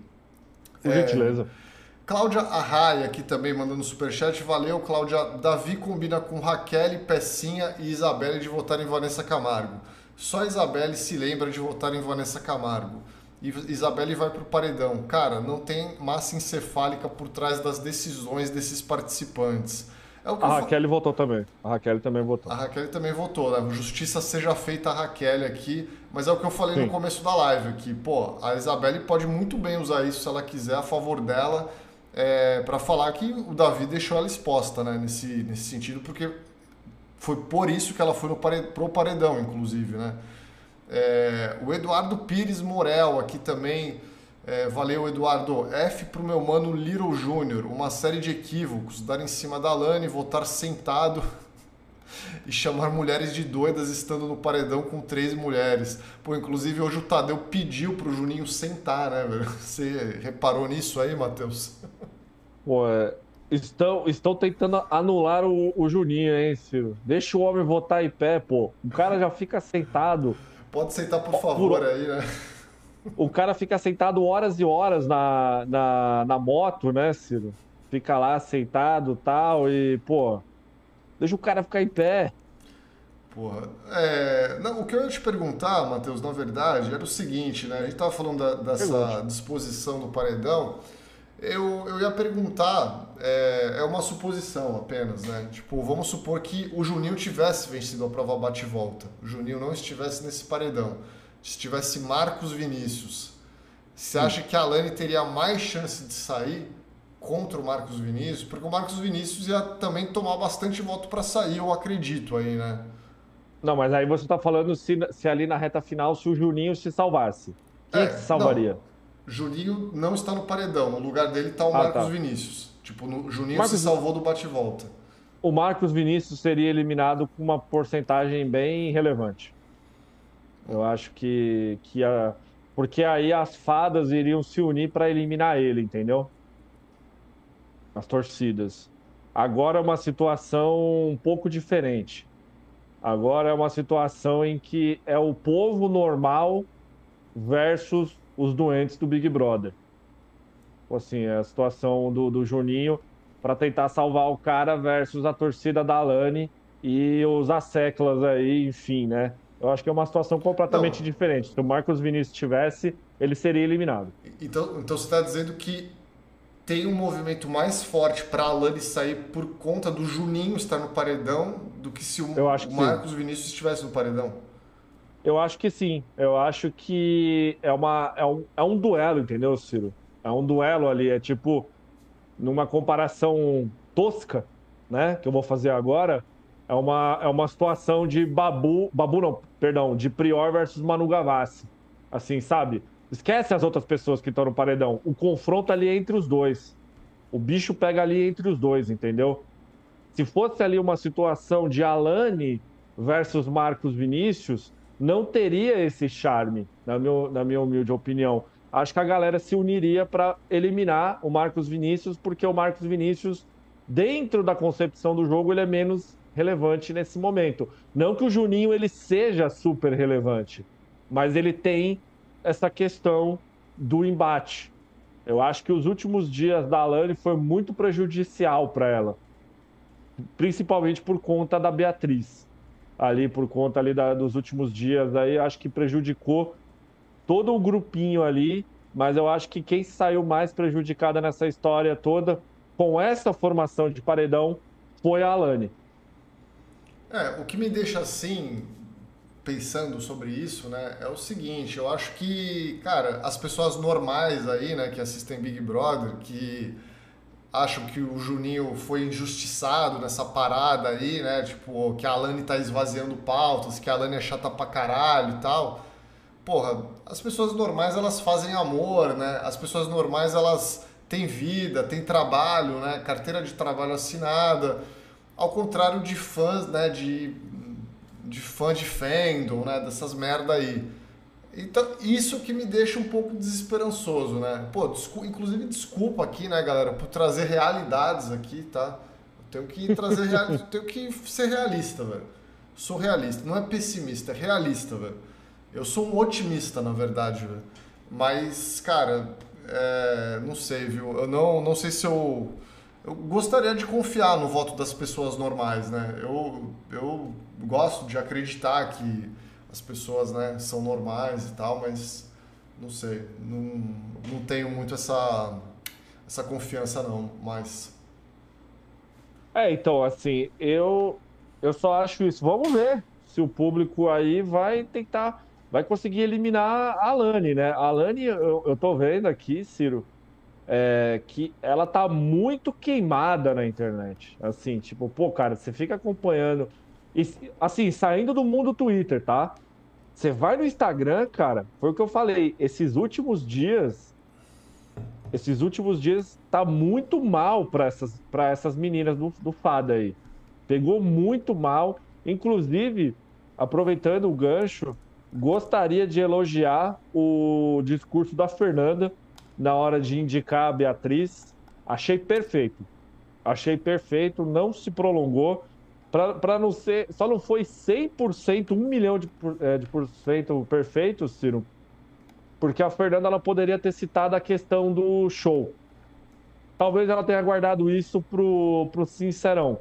Por gentileza. É, Cláudia Arraia aqui também mandando superchat. Valeu, Cláudia. Davi combina com Raquel, Pecinha e Isabelle de votar em Vanessa Camargo. Só Isabelle se lembra de votar em Vanessa Camargo. E Isabelle vai pro paredão. Cara, não tem massa encefálica por trás das decisões desses participantes. É a Raquel votou também. A Raquel também votou. A Raquel também votou, né? Justiça seja feita a Raquel aqui. Mas é o que eu falei Sim. no começo da live aqui. Pô, a Isabelle pode muito bem usar isso se ela quiser a favor dela. É, para falar que o Davi deixou ela exposta, né? Nesse, nesse sentido, porque foi por isso que ela foi no paredão, pro paredão, inclusive, né? É, o Eduardo Pires Morel aqui também. É, valeu, Eduardo. F pro meu mano Little Júnior. Uma série de equívocos. Dar em cima da Lani, voltar sentado e chamar mulheres de doidas estando no paredão com três mulheres. Pô, inclusive hoje o Tadeu pediu pro Juninho sentar, né, velho? Você reparou nisso aí, Matheus? Pô, é, estão, estão tentando anular o, o Juninho, hein, Ciro? Deixa o homem votar em pé, pô. O cara já fica sentado. Pode sentar, por favor, aí, né? O cara fica sentado horas e horas na, na, na moto, né, Ciro? Fica lá sentado tal, e, pô, deixa o cara ficar em pé. Porra. É, não, o que eu ia te perguntar, Matheus, na verdade, era o seguinte, né? A gente tava falando da, dessa disposição do paredão. Eu, eu ia perguntar, é, é uma suposição apenas, né? Tipo, vamos supor que o Juninho tivesse vencido a prova bate-volta. O Juninho não estivesse nesse paredão. Estivesse Marcos Vinícius. Você acha que a Alane teria mais chance de sair contra o Marcos Vinícius? Porque o Marcos Vinícius ia também tomar bastante voto para sair, eu acredito aí, né? Não, mas aí você está falando se, se, ali na reta final, se o Juninho se salvasse. Quem é, se salvaria? Não. Juninho não está no paredão. No lugar dele está o ah, Marcos tá. Vinícius. Tipo, no, Juninho Marcos... se salvou do bate-volta. O Marcos Vinícius seria eliminado com uma porcentagem bem relevante. Eu acho que, que a, porque aí as fadas iriam se unir para eliminar ele, entendeu? As torcidas. Agora é uma situação um pouco diferente. Agora é uma situação em que é o povo normal versus os doentes do Big Brother. Assim, é a situação do, do Juninho para tentar salvar o cara versus a torcida da Alane e os asseclas aí, enfim, né? Eu acho que é uma situação completamente Não. diferente. Se o Marcos Vinícius tivesse, ele seria eliminado. Então, então você está dizendo que tem um movimento mais forte para a Alane sair por conta do Juninho estar no paredão do que se o, o Marcos sim. Vinícius estivesse no paredão? Eu acho que sim. Eu acho que é, uma, é, um, é um duelo, entendeu, Ciro? É um duelo ali. É tipo, numa comparação tosca, né? Que eu vou fazer agora. É uma, é uma situação de Babu. Babu não, perdão, de Prior versus Manu Gavassi. Assim, sabe? Esquece as outras pessoas que estão no paredão. O confronto ali é entre os dois. O bicho pega ali entre os dois, entendeu? Se fosse ali uma situação de Alane versus Marcos Vinícius, não teria esse charme, na, meu, na minha humilde opinião. Acho que a galera se uniria para eliminar o Marcos Vinícius, porque o Marcos Vinícius, dentro da concepção do jogo, ele é menos relevante nesse momento. Não que o Juninho ele seja super relevante, mas ele tem essa questão do embate. Eu acho que os últimos dias da Alane foi muito prejudicial para ela, principalmente por conta da Beatriz ali por conta ali da, dos últimos dias aí, acho que prejudicou todo o grupinho ali, mas eu acho que quem saiu mais prejudicada nessa história toda, com essa formação de paredão, foi a Alane. É, o que me deixa assim, pensando sobre isso, né, é o seguinte, eu acho que, cara, as pessoas normais aí, né, que assistem Big Brother, que acham que o Juninho foi injustiçado nessa parada aí, né, tipo, que a Alane tá esvaziando pautas, que a Alane é chata pra caralho e tal. Porra, as pessoas normais, elas fazem amor, né, as pessoas normais, elas têm vida, têm trabalho, né, carteira de trabalho assinada, ao contrário de fãs, né, de, de fã de fandom, né, dessas merda aí. Então, isso que me deixa um pouco desesperançoso, né? Pô, desculpa, inclusive desculpa aqui, né, galera, por trazer realidades aqui, tá? Eu tenho que trazer real... tenho que ser realista, velho. Sou realista, não é pessimista, é realista, velho. Eu sou um otimista, na verdade, velho. Mas, cara, é... não sei, viu? Eu não, não sei se eu eu gostaria de confiar no voto das pessoas normais, né? Eu, eu gosto de acreditar que as pessoas né, são normais e tal, mas não sei, não, não tenho muito essa, essa confiança não, mas... É, então, assim, eu, eu só acho isso. Vamos ver se o público aí vai tentar, vai conseguir eliminar a Alane, né? A Alane, eu, eu tô vendo aqui, Ciro, é, que ela tá muito queimada na internet. Assim, tipo, pô, cara, você fica acompanhando. E, assim, saindo do mundo Twitter, tá? Você vai no Instagram, cara, foi o que eu falei. Esses últimos dias. Esses últimos dias tá muito mal para essas, pra essas meninas do, do Fada aí. Pegou muito mal. Inclusive, aproveitando o gancho, gostaria de elogiar o discurso da Fernanda na hora de indicar a Beatriz. Achei perfeito. Achei perfeito, não se prolongou. Para não ser. Só não foi 100%, 1 milhão de, é, de por cento perfeito, Ciro. Porque a Fernanda ela poderia ter citado a questão do show. Talvez ela tenha guardado isso pro, pro Sincerão.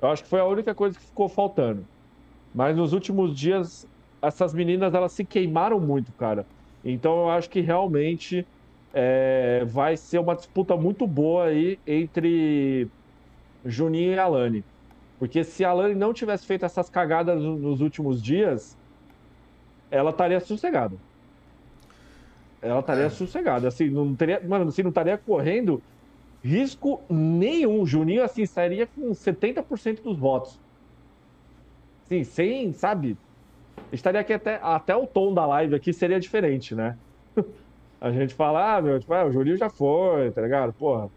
Eu acho que foi a única coisa que ficou faltando. Mas nos últimos dias, essas meninas elas se queimaram muito, cara. Então eu acho que realmente é, vai ser uma disputa muito boa aí entre Juninho e Alane. Porque se a Alane não tivesse feito essas cagadas nos últimos dias, ela estaria sossegada. Ela estaria é. sossegada. Assim, não teria, mano, assim, não estaria correndo risco nenhum. Juninho, assim, sairia com 70% dos votos. Sim, sem, sabe? Estaria aqui até, até o tom da live aqui seria diferente, né? a gente fala, ah, meu, tipo, ah, o Juninho já foi, tá ligado? Porra.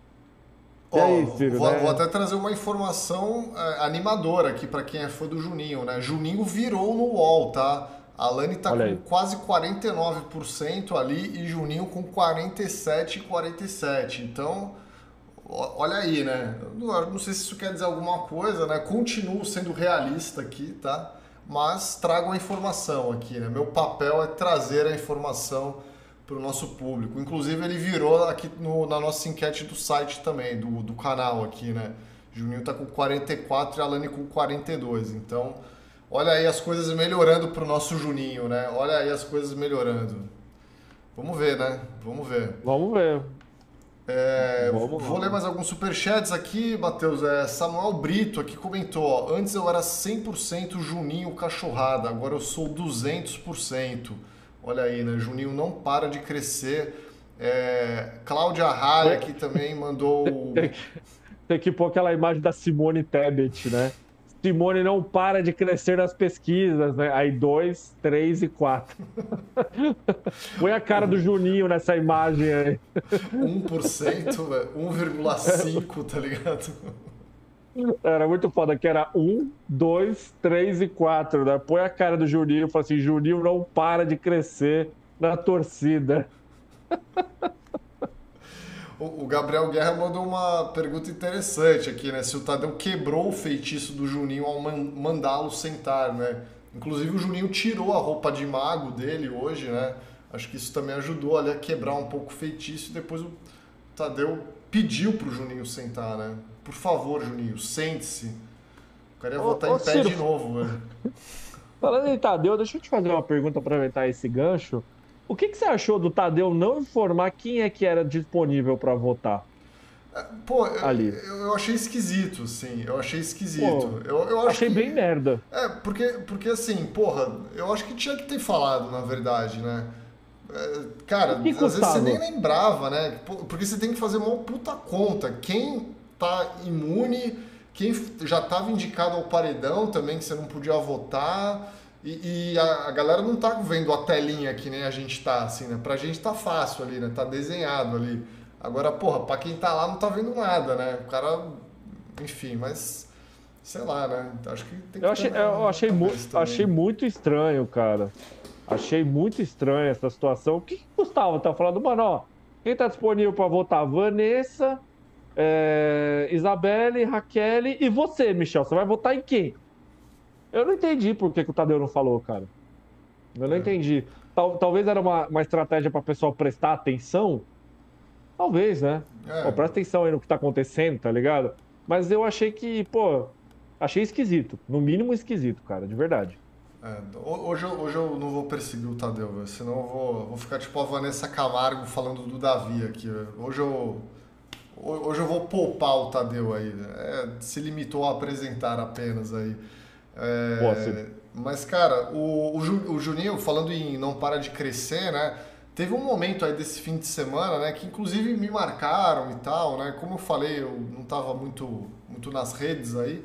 E aí, Ciro, vou, né? vou, até trazer uma informação é, animadora aqui para quem é fã do Juninho, né? Juninho virou no UOL, tá? A Lani tá Olha com aí. quase 49% ali e Juninho com 47 47. Então, olha aí, né? Não, não sei se isso quer dizer alguma coisa, né? Continuo sendo realista aqui, tá? Mas trago a informação aqui, né? Meu papel é trazer a informação para o nosso público. Inclusive, ele virou aqui no, na nossa enquete do site também, do, do canal aqui, né? Juninho está com 44 e a Alane com 42. Então, olha aí as coisas melhorando para o nosso Juninho, né? Olha aí as coisas melhorando. Vamos ver, né? Vamos ver. Vamos ver. É, vamos, vou ler mais alguns superchats aqui, Matheus. É, Samuel Brito aqui comentou: ó, Antes eu era 100% Juninho cachorrada, agora eu sou 200%. Olha aí, né? Juninho não para de crescer. É, Cláudia Raia aqui também mandou. Tem que pôr aquela imagem da Simone Tebet, né? Simone não para de crescer nas pesquisas, né? Aí dois, três e quatro. Põe a cara do Juninho nessa imagem aí. 1%, 1,5%, tá ligado? Era muito foda, que era um, dois, três e quatro, né? Põe a cara do Juninho e fala assim: Juninho não para de crescer na torcida. O Gabriel Guerra mandou uma pergunta interessante aqui, né? Se o Tadeu quebrou o feitiço do Juninho ao mandá-lo sentar, né? Inclusive o Juninho tirou a roupa de mago dele hoje, né? Acho que isso também ajudou ali a quebrar um pouco o feitiço e depois o Tadeu pediu pro Juninho sentar, né? Por favor, Juninho, sente-se. O cara ia voltar em pé Ciro, de novo, velho. Falando em Tadeu, deixa eu te fazer uma pergunta, aproveitar esse gancho. O que, que você achou do Tadeu não informar quem é que era disponível para votar? É, pô, ali. Eu, eu, achei esquisito, sim. Eu achei esquisito. Pô, eu, eu achei que, bem merda. É, porque, porque assim, porra, eu acho que tinha que ter falado, na verdade, né? É, cara, às vezes você nem lembrava, né? Porque você tem que fazer uma puta conta. Quem tá imune, quem já estava indicado ao paredão também, que você não podia votar. E, e a, a, galera não tá vendo a telinha que nem a gente tá, assim, né? Pra gente tá fácil ali, né? Tá desenhado ali. Agora, porra, pra quem tá lá não tá vendo nada, né? O cara. Enfim, mas. Sei lá, né? Acho que tem que Eu achei, eu achei, mu achei muito estranho, cara. Achei muito estranho essa situação. O que, que Gustavo tá falando? Mano, ó, quem tá disponível para votar? Vanessa, é, Isabelle, Raquel e você, Michel. Você vai votar em quem? Eu não entendi por que, que o Tadeu não falou, cara. Eu não é. entendi. Tal, talvez era uma, uma estratégia para o pessoal prestar atenção. Talvez, né? É. Pô, presta atenção aí no que tá acontecendo, tá ligado? Mas eu achei que, pô, achei esquisito. No mínimo esquisito, cara, de verdade. É, hoje, eu, hoje eu não vou perseguir o Tadeu, senão eu vou, vou ficar tipo a Vanessa Camargo falando do Davi aqui. Hoje eu, hoje eu vou poupar o Tadeu aí. Né? É, se limitou a apresentar apenas aí. É, mas, cara, o, o, o Juninho, falando em não para de crescer, né? Teve um momento aí desse fim de semana, né? Que inclusive me marcaram e tal, né? Como eu falei, eu não estava muito, muito nas redes aí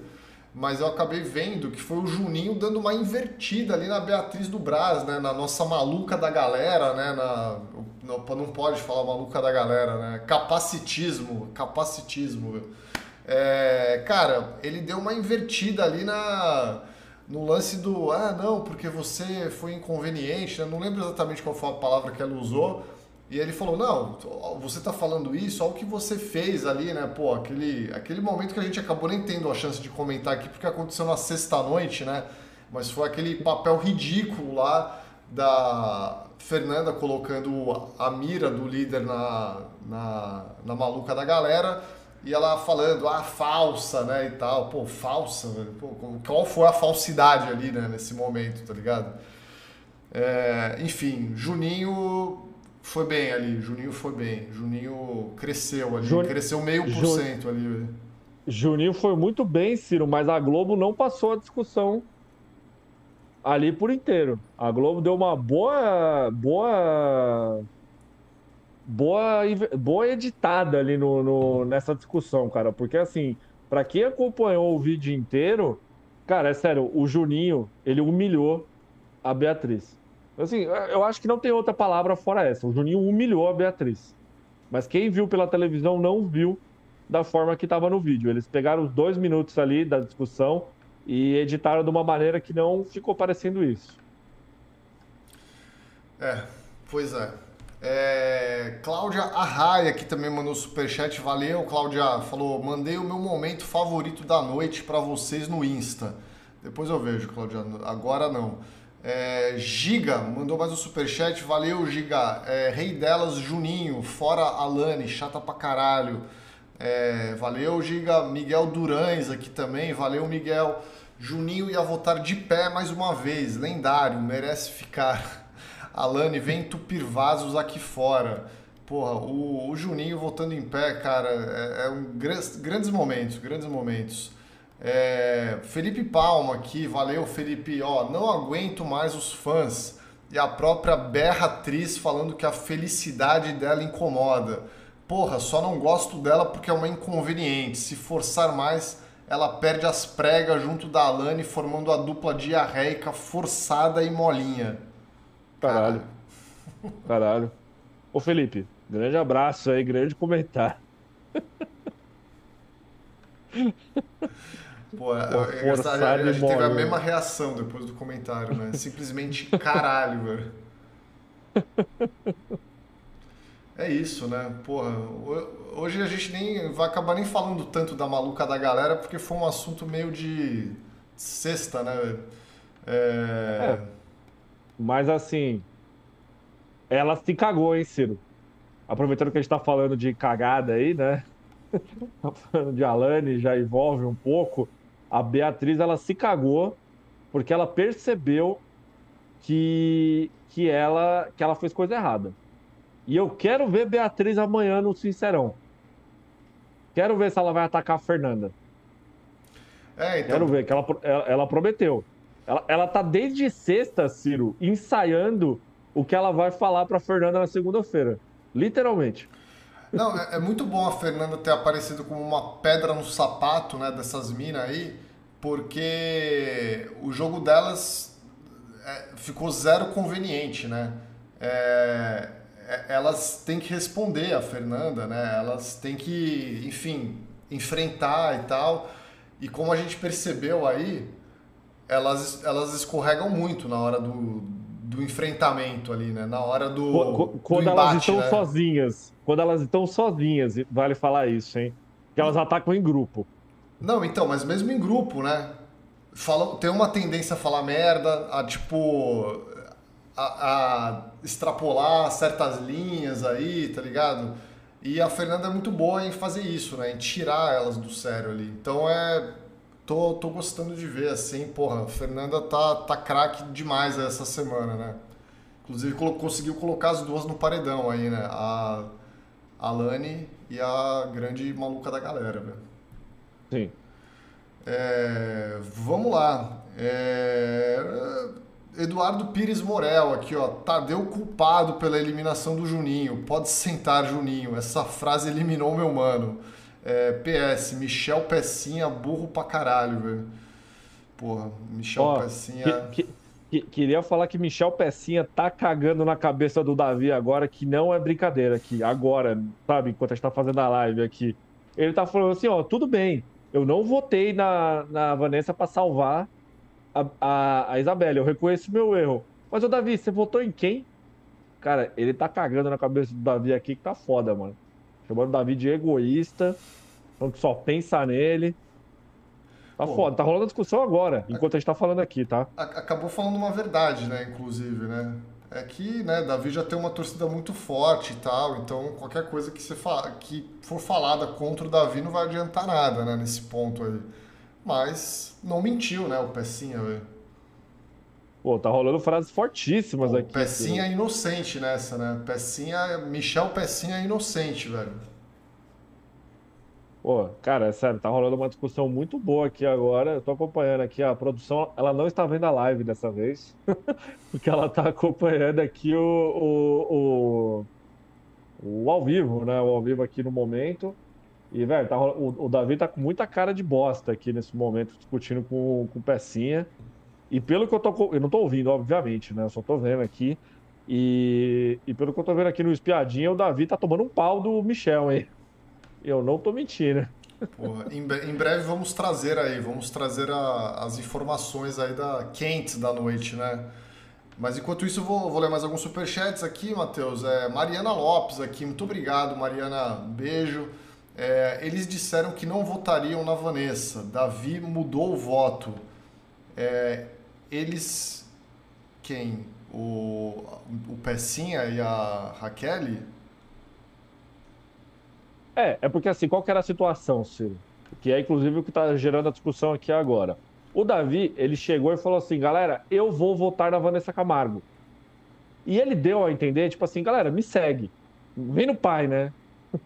mas eu acabei vendo que foi o Juninho dando uma invertida ali na Beatriz do Braz, né? Na nossa maluca da galera, né? Na, não, não pode falar maluca da galera, né? Capacitismo, capacitismo. É, cara, ele deu uma invertida ali na no lance do ah não porque você foi inconveniente, né? não lembro exatamente qual foi a palavra que ela usou, e ele falou: Não, você está falando isso, olha o que você fez ali, né? Pô, aquele, aquele momento que a gente acabou nem tendo a chance de comentar aqui, porque aconteceu na sexta-noite, né? Mas foi aquele papel ridículo lá da Fernanda colocando a mira do líder na, na, na maluca da galera e ela falando, ah, falsa, né? E tal. Pô, falsa, Pô, qual foi a falsidade ali, né? Nesse momento, tá ligado? É, enfim, Juninho foi bem ali, Juninho foi bem. Juninho cresceu ali, Jun... cresceu meio por cento ali. Juninho foi muito bem, Ciro, mas a Globo não passou a discussão ali por inteiro. A Globo deu uma boa, boa, boa, boa editada ali no, no nessa discussão, cara, porque assim, para quem acompanhou o vídeo inteiro, cara, é sério, o Juninho ele humilhou a Beatriz. Assim, eu acho que não tem outra palavra fora essa. O Juninho humilhou a Beatriz. Mas quem viu pela televisão não viu da forma que estava no vídeo. Eles pegaram os dois minutos ali da discussão e editaram de uma maneira que não ficou parecendo isso. É, pois é. é Cláudia Arraia, que também mandou superchat, valeu. Cláudia falou: mandei o meu momento favorito da noite para vocês no Insta. Depois eu vejo, Cláudia. Agora não. É, Giga mandou mais um superchat, valeu Giga. É, Rei delas, Juninho, fora Alane, chata pra caralho. É, valeu Giga. Miguel Durães aqui também, valeu Miguel. Juninho ia votar de pé mais uma vez, lendário, merece ficar. Alane, vem tupir vasos aqui fora. Porra, o, o Juninho votando em pé, cara, é, é um grandes momentos, grandes momentos. É, Felipe Palma aqui, valeu Felipe, ó, não aguento mais os fãs. E a própria Berra Atriz falando que a felicidade dela incomoda. Porra, só não gosto dela porque é uma inconveniente. Se forçar mais, ela perde as pregas junto da Alane, formando a dupla diarreica forçada e molinha. Caralho. Caralho. Ô Felipe, grande abraço aí, grande comentário. Pô, é engraçado, a, a gente teve a mesma reação depois do comentário, né? Simplesmente caralho, velho. É isso, né? Porra, hoje a gente nem vai acabar nem falando tanto da maluca da galera, porque foi um assunto meio de sexta, né? É... é. Mas assim, ela se cagou, hein, Ciro? Aproveitando que a gente tá falando de cagada aí, né? tá falando de Alane, já envolve um pouco a Beatriz ela se cagou porque ela percebeu que, que, ela, que ela fez coisa errada. E eu quero ver Beatriz amanhã no Sincerão. Quero ver se ela vai atacar a Fernanda. É, então... Quero ver, que ela, ela, ela prometeu. Ela, ela tá desde sexta, Ciro, ensaiando o que ela vai falar pra Fernanda na segunda-feira. Literalmente. Não, é, é, muito bom a Fernanda ter aparecido como uma pedra no sapato, né, dessas minas aí, porque o jogo delas é, ficou zero conveniente, né? É, é, elas têm que responder a Fernanda, né? Elas têm que, enfim, enfrentar e tal. E como a gente percebeu aí, elas, elas escorregam muito na hora do, do enfrentamento ali, né? Na hora do. Quando do elas estão né? sozinhas. Quando elas estão sozinhas, vale falar isso, hein? Que elas atacam em grupo. Não, então, mas mesmo em grupo, né? Fala, tem uma tendência a falar merda, a tipo. A, a extrapolar certas linhas aí, tá ligado? E a Fernanda é muito boa em fazer isso, né? Em tirar elas do sério ali. Então é. Tô, tô gostando de ver, assim, porra, a Fernanda tá, tá craque demais essa semana, né? Inclusive conseguiu colocar as duas no paredão aí, né? A, a Lani e a grande maluca da galera, velho. Sim. É, vamos lá. É, Eduardo Pires Morel aqui, ó. Tadeu culpado pela eliminação do Juninho. Pode sentar, Juninho. Essa frase eliminou meu mano. É, PS, Michel Pecinha, burro pra caralho, velho. Porra, Michel ó, Pecinha. Que, que, queria falar que Michel Pecinha tá cagando na cabeça do Davi agora, que não é brincadeira aqui. Agora, sabe, enquanto a gente tá fazendo a live aqui. Ele tá falando assim, ó, tudo bem. Eu não votei na, na Vanessa para salvar a, a, a Isabelle, eu reconheço meu erro. Mas, o Davi, você votou em quem? Cara, ele tá cagando na cabeça do Davi aqui que tá foda, mano. Chamando o Davi de egoísta, falando que só pensa nele. Tá Pô, foda, tá rolando discussão agora, enquanto a gente tá falando aqui, tá? Acabou falando uma verdade, né, inclusive, né? É que, né, Davi já tem uma torcida muito forte e tal, então qualquer coisa que, você fala, que for falada contra o Davi não vai adiantar nada, né, nesse ponto aí. Mas não mentiu, né, o Pecinha, velho. Pô, tá rolando frases fortíssimas Pô, aqui. Pecinha é inocente nessa, né? Pecinha, Michel Pecinha é inocente, velho. Pô, cara, sério, tá rolando uma discussão muito boa aqui agora. Eu tô acompanhando aqui a produção, ela não está vendo a live dessa vez, porque ela tá acompanhando aqui o, o, o, o ao vivo, né? O ao vivo aqui no momento. E, velho, tá, o, o, Davi tá com muita cara de bosta aqui nesse momento, discutindo com, com Pecinha. E pelo que eu tô. Eu não tô ouvindo, obviamente, né? Eu só tô vendo aqui. E, e pelo que eu tô vendo aqui no Espiadinha, o Davi tá tomando um pau do Michel, hein? Eu não tô mentindo. Porra, em, em, breve vamos trazer aí, vamos trazer a, as informações aí da quentes da noite, né? Mas enquanto isso, vou, vou ler mais alguns superchats aqui, Matheus. É, Mariana Lopes aqui, muito obrigado, Mariana. Beijo. É, eles disseram que não votariam na Vanessa. Davi mudou o voto. É, eles. Quem? O, o Pecinha e a Raquel? É, é porque assim, qual que era a situação, Ciro? Que é inclusive o que está gerando a discussão aqui agora. O Davi, ele chegou e falou assim, galera, eu vou votar na Vanessa Camargo. E ele deu a entender, tipo assim, galera, me segue. Vem no pai, né?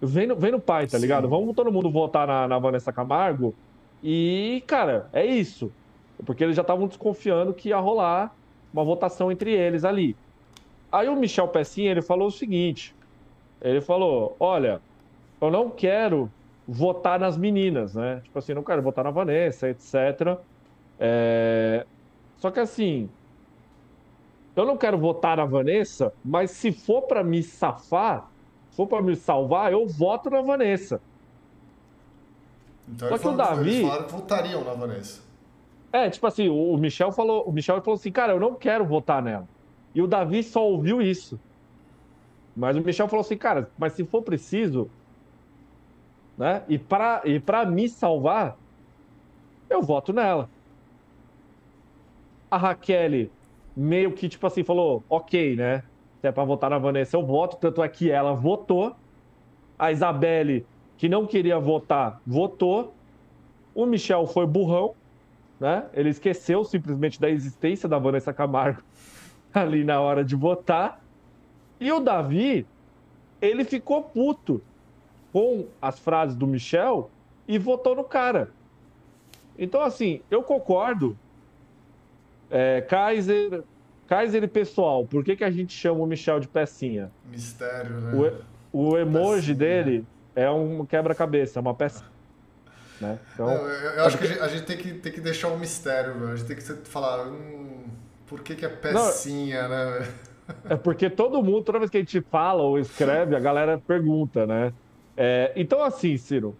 Vem no, vem no pai, tá Sim. ligado? Vamos todo mundo votar na, na Vanessa Camargo. E, cara, é isso. Porque eles já estavam desconfiando que ia rolar uma votação entre eles ali. Aí o Michel Pecinha, ele falou o seguinte. Ele falou, olha, eu não quero votar nas meninas, né? Tipo assim, não quero votar na Vanessa, etc. É... Só que assim, eu não quero votar na Vanessa, mas se for para me safar, for para me salvar, eu voto na Vanessa. Então Só que o Davi. Eles falaram que votariam na Vanessa. É, tipo assim, o Michel falou, o Michel falou assim, cara, eu não quero votar nela. E o Davi só ouviu isso. Mas o Michel falou assim, cara, mas se for preciso, né? E para e para me salvar, eu voto nela. A Raquel meio que tipo assim falou, ok, né? Se é para votar na Vanessa, eu voto. Tanto é que ela votou. A Isabelle, que não queria votar, votou. O Michel foi burrão né? Ele esqueceu simplesmente da existência da Vanessa Camargo ali na hora de votar. E o Davi, ele ficou puto com as frases do Michel e votou no cara. Então, assim, eu concordo. É, Kaiser, Kaiser e pessoal, por que, que a gente chama o Michel de pecinha? Mistério, né? O, o emoji pecinha. dele é um quebra-cabeça, é uma peça. Né? Então, Não, eu, eu acho que a gente, a gente, tem, que tem que deixar um mistério, a gente tem que falar hum, por que, que é pecinha, Não, né? É porque todo mundo, toda vez que a gente fala ou escreve, a galera pergunta, né? É, então, assim, Ciro,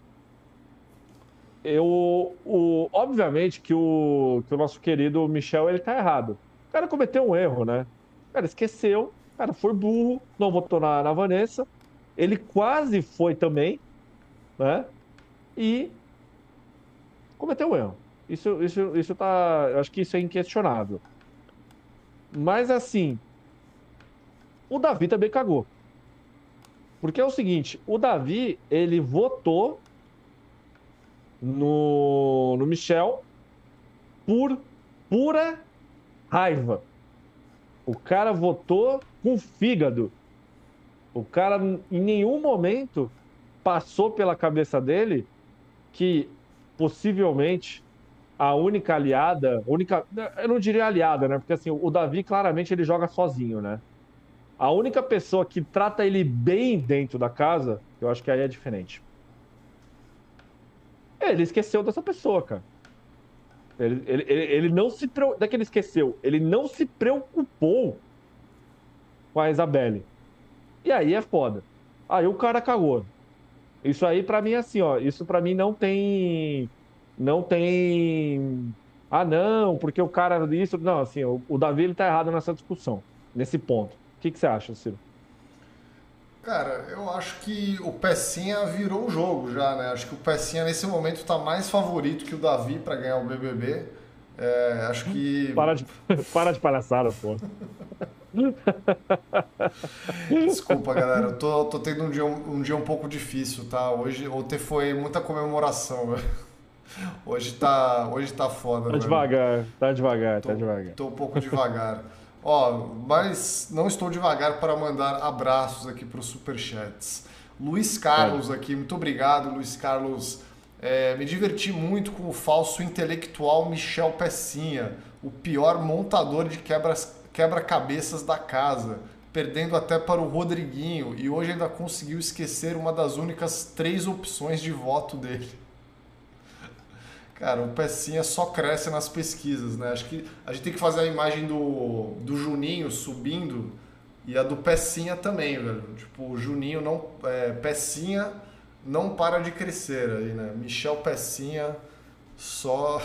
eu, o, obviamente que o, que o nosso querido Michel ele tá errado. O cara cometeu um erro, né? O cara esqueceu, o cara foi burro, não votou na, na Vanessa. Ele quase foi também, né? E cometeu um erro. Isso, isso, isso tá. Eu acho que isso é inquestionável. Mas assim, o Davi também cagou. Porque é o seguinte, o Davi, ele votou no, no Michel por pura raiva. O cara votou com fígado. O cara em nenhum momento passou pela cabeça dele que possivelmente a única aliada, única, eu não diria aliada, né? Porque assim, o Davi claramente ele joga sozinho, né? A única pessoa que trata ele bem dentro da casa, eu acho que aí é diferente. Ele esqueceu dessa pessoa, cara. Ele, ele, ele, não se. Não é que ele esqueceu, ele não se preocupou com a Isabelle. E aí é foda. Aí o cara cagou. Isso aí para mim é assim, ó. Isso para mim não tem. Não tem. Ah, não, porque o cara. Isso. Não, assim, o, o Davi ele tá errado nessa discussão, nesse ponto. O que, que você acha, Ciro? Cara, eu acho que o Pecinha virou o jogo já, né? Acho que o Pecinha nesse momento tá mais favorito que o Davi para ganhar o BBB. É, acho que. Para de, para de palhaçada, pô. Desculpa, galera. Eu tô, tô tendo um dia, um dia um pouco difícil, tá? Hoje ontem foi muita comemoração. Hoje tá, hoje tá foda. Tá velho. devagar, tá devagar, tô, tá devagar. Tô um pouco devagar. Ó, mas não estou devagar para mandar abraços aqui para os superchats. Luiz Carlos aqui, muito obrigado, Luiz Carlos. É, me diverti muito com o falso intelectual Michel Pecinha, o pior montador de quebra-cabeças da casa, perdendo até para o Rodriguinho e hoje ainda conseguiu esquecer uma das únicas três opções de voto dele. Cara, o Pecinha só cresce nas pesquisas, né? Acho que a gente tem que fazer a imagem do, do Juninho subindo e a do Pecinha também, velho. Tipo, o Juninho não. É, Pecinha não para de crescer aí, né? Michel Pecinha só.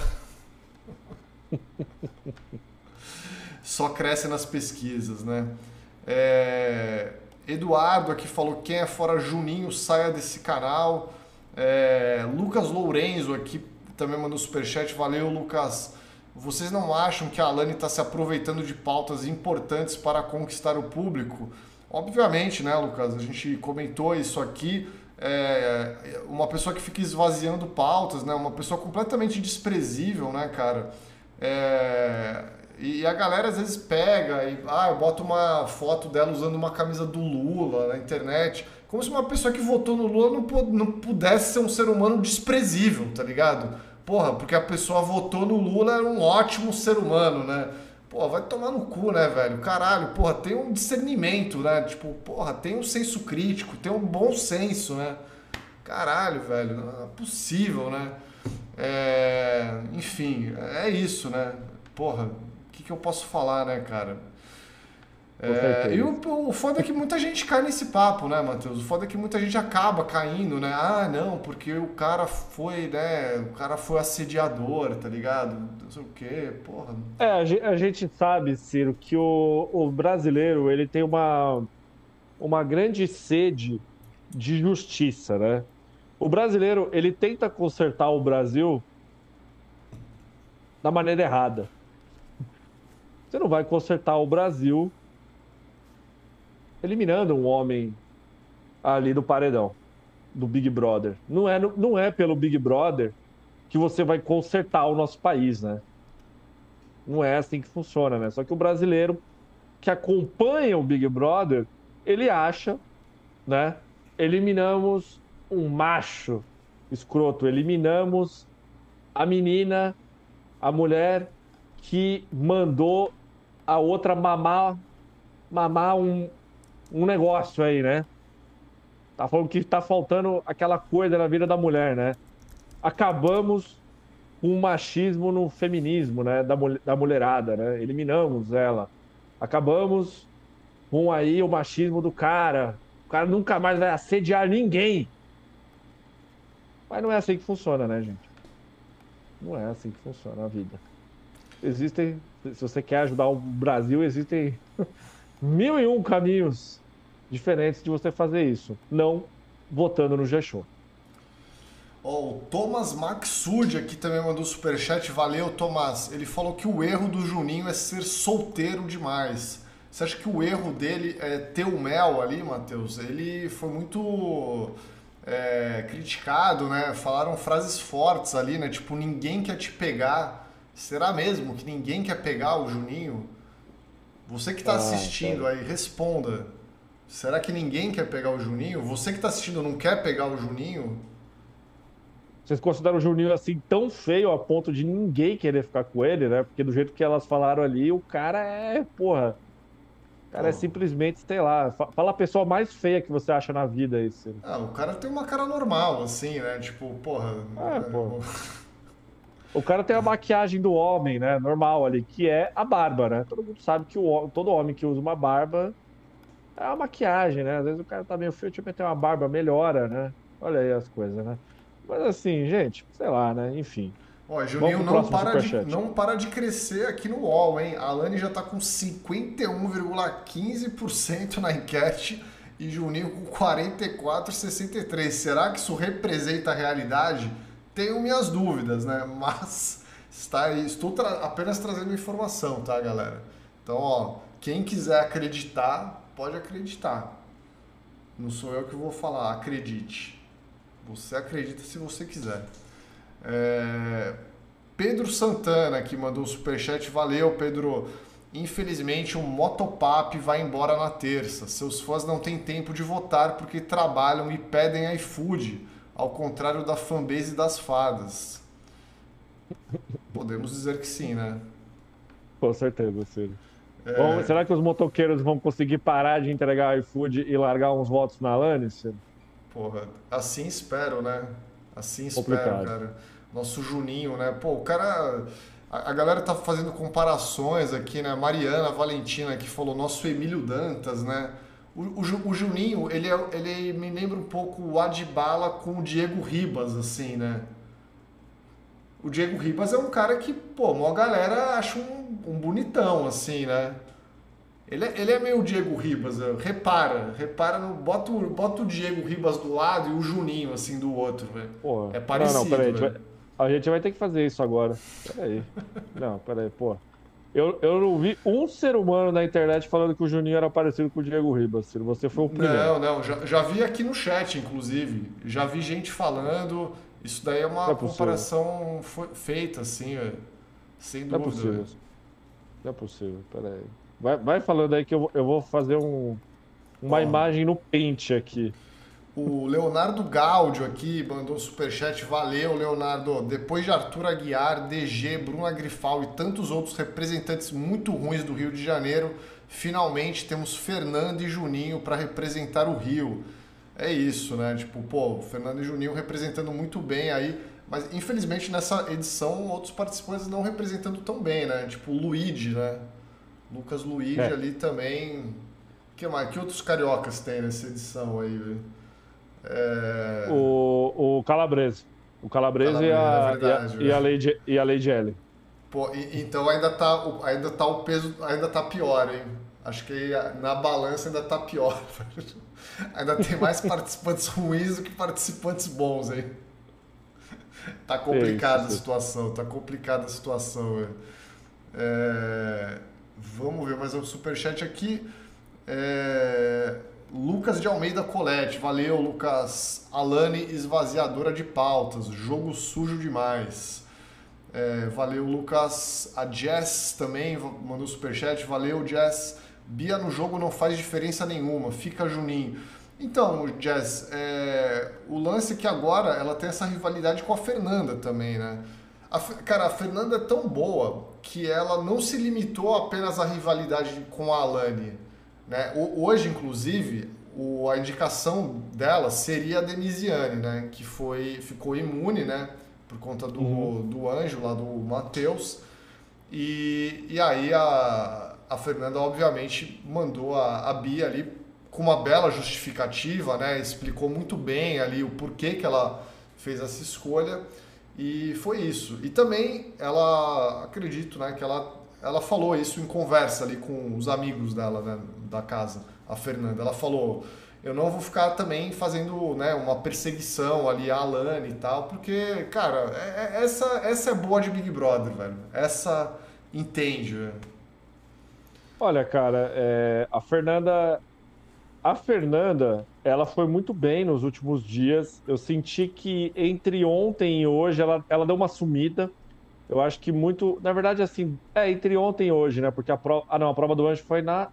só cresce nas pesquisas, né? É, Eduardo aqui falou: quem é fora Juninho, saia desse canal. É, Lucas Lourenço aqui também mandou superchat. Valeu, Lucas. Vocês não acham que a Alane está se aproveitando de pautas importantes para conquistar o público? Obviamente, né, Lucas? A gente comentou isso aqui. É, uma pessoa que fica esvaziando pautas, né? Uma pessoa completamente desprezível, né, cara? É, e a galera às vezes pega e ah, eu boto uma foto dela usando uma camisa do Lula na internet. Como se uma pessoa que votou no Lula não, pudesse ser um ser humano desprezível, tá ligado? Porra, porque a pessoa votou no Lula era um ótimo ser humano, né? Pô, vai tomar no cu, né, velho? Caralho, porra, tem um discernimento, né? Tipo, porra, tem um senso crítico, tem um bom senso, né? Caralho, velho, não é possível, né? É... Enfim, é isso, né? Porra, o que, que eu posso falar, né, cara? É, e o, o foda é que muita gente cai nesse papo, né, Matheus? O foda é que muita gente acaba caindo, né? Ah, não, porque o cara foi, né? O cara foi assediador, tá ligado? Não sei o quê, porra. É, a gente sabe, Ciro, que o, o brasileiro, ele tem uma, uma grande sede de justiça, né? O brasileiro, ele tenta consertar o Brasil da maneira errada. Você não vai consertar o Brasil eliminando um homem ali do paredão, do Big Brother. Não é, não é pelo Big Brother que você vai consertar o nosso país, né? Não é assim que funciona, né? Só que o brasileiro que acompanha o Big Brother, ele acha, né? Eliminamos um macho escroto, eliminamos a menina, a mulher que mandou a outra mamar, mamar um, um negócio aí, né? Tá falando que tá faltando aquela coisa na vida da mulher, né? Acabamos com o machismo no feminismo, né? Da, da mulherada, né? Eliminamos ela. Acabamos com aí o machismo do cara. O cara nunca mais vai assediar ninguém. Mas não é assim que funciona, né, gente? Não é assim que funciona a vida. Existem, se você quer ajudar o Brasil, existem mil e um caminhos diferentes de você fazer isso. Não votando no G-Show. Oh, o Thomas Maxud aqui também mandou superchat. Valeu, Thomas. Ele falou que o erro do Juninho é ser solteiro demais. Você acha que o erro dele é ter o mel ali, Matheus? Ele foi muito é, criticado, né? Falaram frases fortes ali, né? Tipo, ninguém quer te pegar. Será mesmo que ninguém quer pegar o Juninho? Você que está ah, assistindo tá. aí, responda. Será que ninguém quer pegar o Juninho? Você que está assistindo não quer pegar o Juninho? Vocês consideram o Juninho assim tão feio a ponto de ninguém querer ficar com ele, né? Porque do jeito que elas falaram ali, o cara é, porra. O cara oh. é simplesmente, sei lá, fala a pessoa mais feia que você acha na vida esse. Ah, o cara tem uma cara normal, assim, né? Tipo, porra. É, porra. O cara tem a maquiagem do homem, né? Normal ali, que é a barba, né? Todo mundo sabe que o, todo homem que usa uma barba é uma maquiagem, né? Às vezes o cara tá meio feio, tipo, tem uma barba, melhora, né? Olha aí as coisas, né? Mas assim, gente, sei lá, né? Enfim. Ó, Juninho não para, de, não para de crescer aqui no UOL, hein? A Alane já tá com 51,15% na enquete e Juninho com 44,63%. Será que isso representa a realidade? Tenho minhas dúvidas, né? Mas está aí, estou tra apenas trazendo informação, tá, galera? Então, ó, quem quiser acreditar, pode acreditar. Não sou eu que vou falar, acredite. Você acredita se você quiser. É... Pedro Santana que mandou o superchat, valeu Pedro. Infelizmente o Motopap vai embora na terça. Seus fãs não têm tempo de votar porque trabalham e pedem iFood, ao contrário da fanbase das fadas. Podemos dizer que sim, né? Com certeza, sim. É... Bom, será que os motoqueiros vão conseguir parar de entregar iFood e largar uns votos na Lannister? Porra, assim espero, né? Assim espero, Complicado. cara. Nosso Juninho, né? Pô, o cara. A, a galera tá fazendo comparações aqui, né? Mariana Valentina que falou nosso Emílio Dantas, né? O, o, o, Juninho, ele, é, ele me lembra um pouco o Adbala com o Diego Ribas, assim, né? O Diego Ribas é um cara que, pô, uma galera acha um, um bonitão, assim, né? Ele é, ele é meio Diego Ribas, repara, repara, no, bota, o, bota o Diego Ribas do lado e o Juninho assim do outro, velho. É parecido. Não, não, peraí, a gente, vai, a gente vai ter que fazer isso agora. Peraí. não, peraí, pô. Eu, eu não vi um ser humano na internet falando que o Juninho era parecido com o Diego Ribas. Você foi o primeiro. Não, não, já, já vi aqui no chat, inclusive. Já vi gente falando. Isso daí é uma é comparação feita, assim, sem dúvida. Não é possível. Não é possível, peraí. Vai, vai falando aí que eu, eu vou fazer um, uma imagem no pente aqui. O Leonardo Gaudio aqui mandou um superchat. Valeu, Leonardo. Depois de Arthur Aguiar, DG, Bruno Agrifal e tantos outros representantes muito ruins do Rio de Janeiro, finalmente temos Fernando e Juninho para representar o Rio. É isso, né? Tipo, pô, Fernando e Juninho representando muito bem aí. Mas infelizmente nessa edição outros participantes não representando tão bem, né? Tipo o Luigi, né? Lucas Luigi é. ali também. Que mais? Que outros cariocas tem nessa edição aí, velho? É... O, o Calabrese. O Calabrese, Calabrese e, a, é verdade, e, a, e, a Lady, e a Lady L. Pô, e, então ainda tá, ainda tá o peso, ainda tá pior, hein? Acho que na balança ainda tá pior. ainda tem mais participantes ruins do que participantes bons, hein? Tá complicada a situação, tá complicada a situação, velho. É... Vamos ver mais um superchat aqui. É... Lucas de Almeida Colete, valeu, Lucas. Alane Esvaziadora de Pautas, jogo sujo demais. É, valeu, Lucas. A Jess também mandou superchat, valeu, Jess. Bia no jogo não faz diferença nenhuma, fica Juninho. Então, Jess, é, o lance é que agora ela tem essa rivalidade com a Fernanda também, né? A, cara, a Fernanda é tão boa que ela não se limitou apenas à rivalidade com a Alane. Né? Hoje, inclusive, o, a indicação dela seria a Denisiane, né? Que foi, ficou imune, né? Por conta do, uhum. do anjo lá do Matheus. E, e aí a, a Fernanda, obviamente, mandou a, a Bia ali com uma bela justificativa, né? Explicou muito bem ali o porquê que ela fez essa escolha. E foi isso. E também ela, acredito, né, que ela, ela falou isso em conversa ali com os amigos dela, né, da casa, a Fernanda. Ela falou, eu não vou ficar também fazendo né, uma perseguição ali a Alane e tal, porque, cara, é, é, essa, essa é boa de Big Brother, velho. Essa entende, velho. Olha, cara, é, a Fernanda a Fernanda, ela foi muito bem nos últimos dias. Eu senti que entre ontem e hoje ela, ela deu uma sumida. Eu acho que muito. Na verdade, assim, é entre ontem e hoje, né? Porque a prova. Ah, não, a prova do anjo foi na.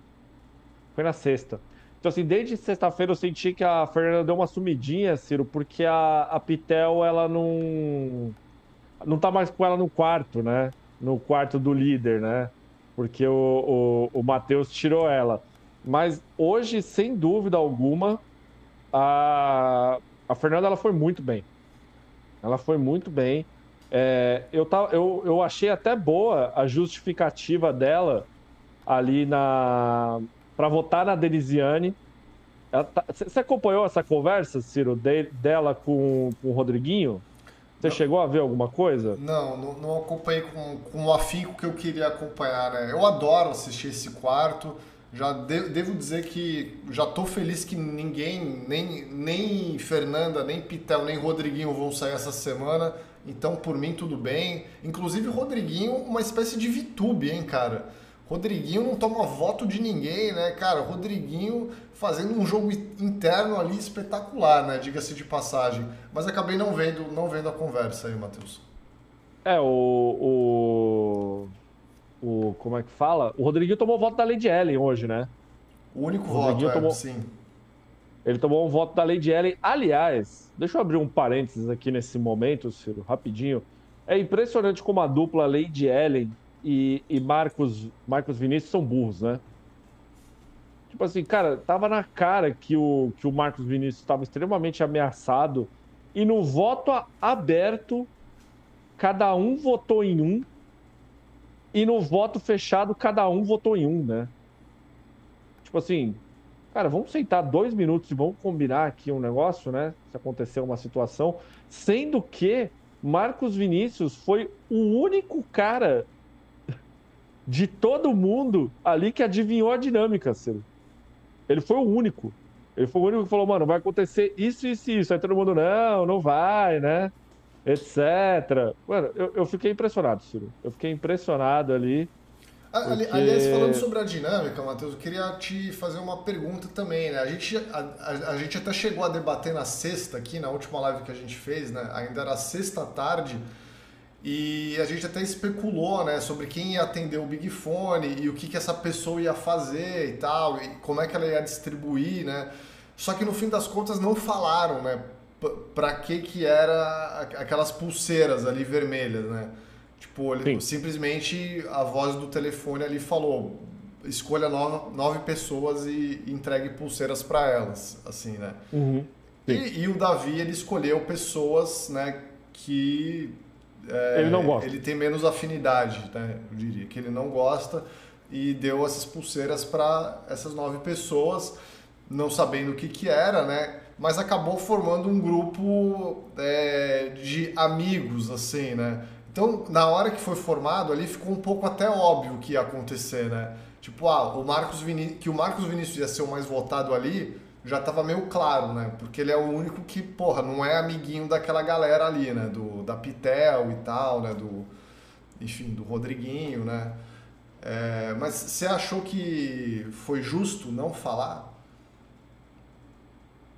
Foi na sexta. Então, assim, desde sexta-feira eu senti que a Fernanda deu uma sumidinha, Ciro, porque a, a Pitel, ela não. Não tá mais com ela no quarto, né? No quarto do líder, né? Porque o, o, o Matheus tirou ela. Mas hoje, sem dúvida alguma, a, a Fernanda ela foi muito bem. Ela foi muito bem. É, eu, tá, eu, eu achei até boa a justificativa dela ali na para votar na Denisiane. Tá, você acompanhou essa conversa, Ciro, de, dela com, com o Rodriguinho? Você chegou a ver alguma coisa? Não, não, não acompanhei com, com o afinco que eu queria acompanhar, né? Eu adoro assistir esse quarto. Já de, devo dizer que já estou feliz que ninguém, nem, nem Fernanda, nem Pitel, nem Rodriguinho vão sair essa semana. Então, por mim, tudo bem. Inclusive, Rodriguinho, uma espécie de VTube, hein, cara? Rodriguinho não toma voto de ninguém, né, cara? Rodriguinho fazendo um jogo interno ali espetacular, né? Diga-se de passagem. Mas acabei não vendo, não vendo a conversa aí, Matheus. É, o, o o. Como é que fala? O Rodriguinho tomou voto da Lady Ellen hoje, né? O único o voto, é, tomou... sim. Ele tomou um voto da Lady Ellen. Aliás, deixa eu abrir um parênteses aqui nesse momento, Ciro, rapidinho. É impressionante como a dupla Lady Ellen e, e Marcos, Marcos Vinícius são burros, né? Tipo assim, cara, tava na cara que o, que o Marcos Vinícius estava extremamente ameaçado. E no voto aberto, cada um votou em um e no voto fechado, cada um votou em um, né? Tipo assim, cara, vamos sentar dois minutos e vamos combinar aqui um negócio, né? Se acontecer uma situação. Sendo que Marcos Vinícius foi o único cara de todo mundo ali que adivinhou a dinâmica, Ciro. Ele foi o único. Ele foi o único que falou, mano, vai acontecer isso, isso e isso. Aí todo mundo, não, não vai, né? etc. Mano, eu, eu fiquei impressionado, Ciro. Eu fiquei impressionado ali. Porque... Aliás, falando sobre a dinâmica, Matheus, eu queria te fazer uma pergunta também, né? A gente, a, a, gente até chegou a debater na sexta aqui, na última live que a gente fez, né? Ainda era sexta tarde, e a gente até especulou, né, sobre quem ia atender o Big Fone e o que, que essa pessoa ia fazer e tal, e como é que ela ia distribuir, né? Só que no fim das contas não falaram, né? para que que era aquelas pulseiras ali vermelhas, né? Tipo, ele, simplesmente a voz do telefone ali falou: escolha nove, nove pessoas e entregue pulseiras para elas, assim, né? Uhum. E, e, o Davi ele escolheu pessoas, né, que é, ele não gosta. Ele tem menos afinidade, né? Eu diria que ele não gosta e deu essas pulseiras para essas nove pessoas, não sabendo o que que era, né? mas acabou formando um grupo é, de amigos, assim, né? Então, na hora que foi formado ali, ficou um pouco até óbvio o que ia acontecer, né? Tipo, ah, o Marcos Viní que o Marcos Vinícius ia ser o mais votado ali, já tava meio claro, né? Porque ele é o único que, porra, não é amiguinho daquela galera ali, né? Do, da Pitel e tal, né? Do, enfim, do Rodriguinho, né? É, mas você achou que foi justo não falar?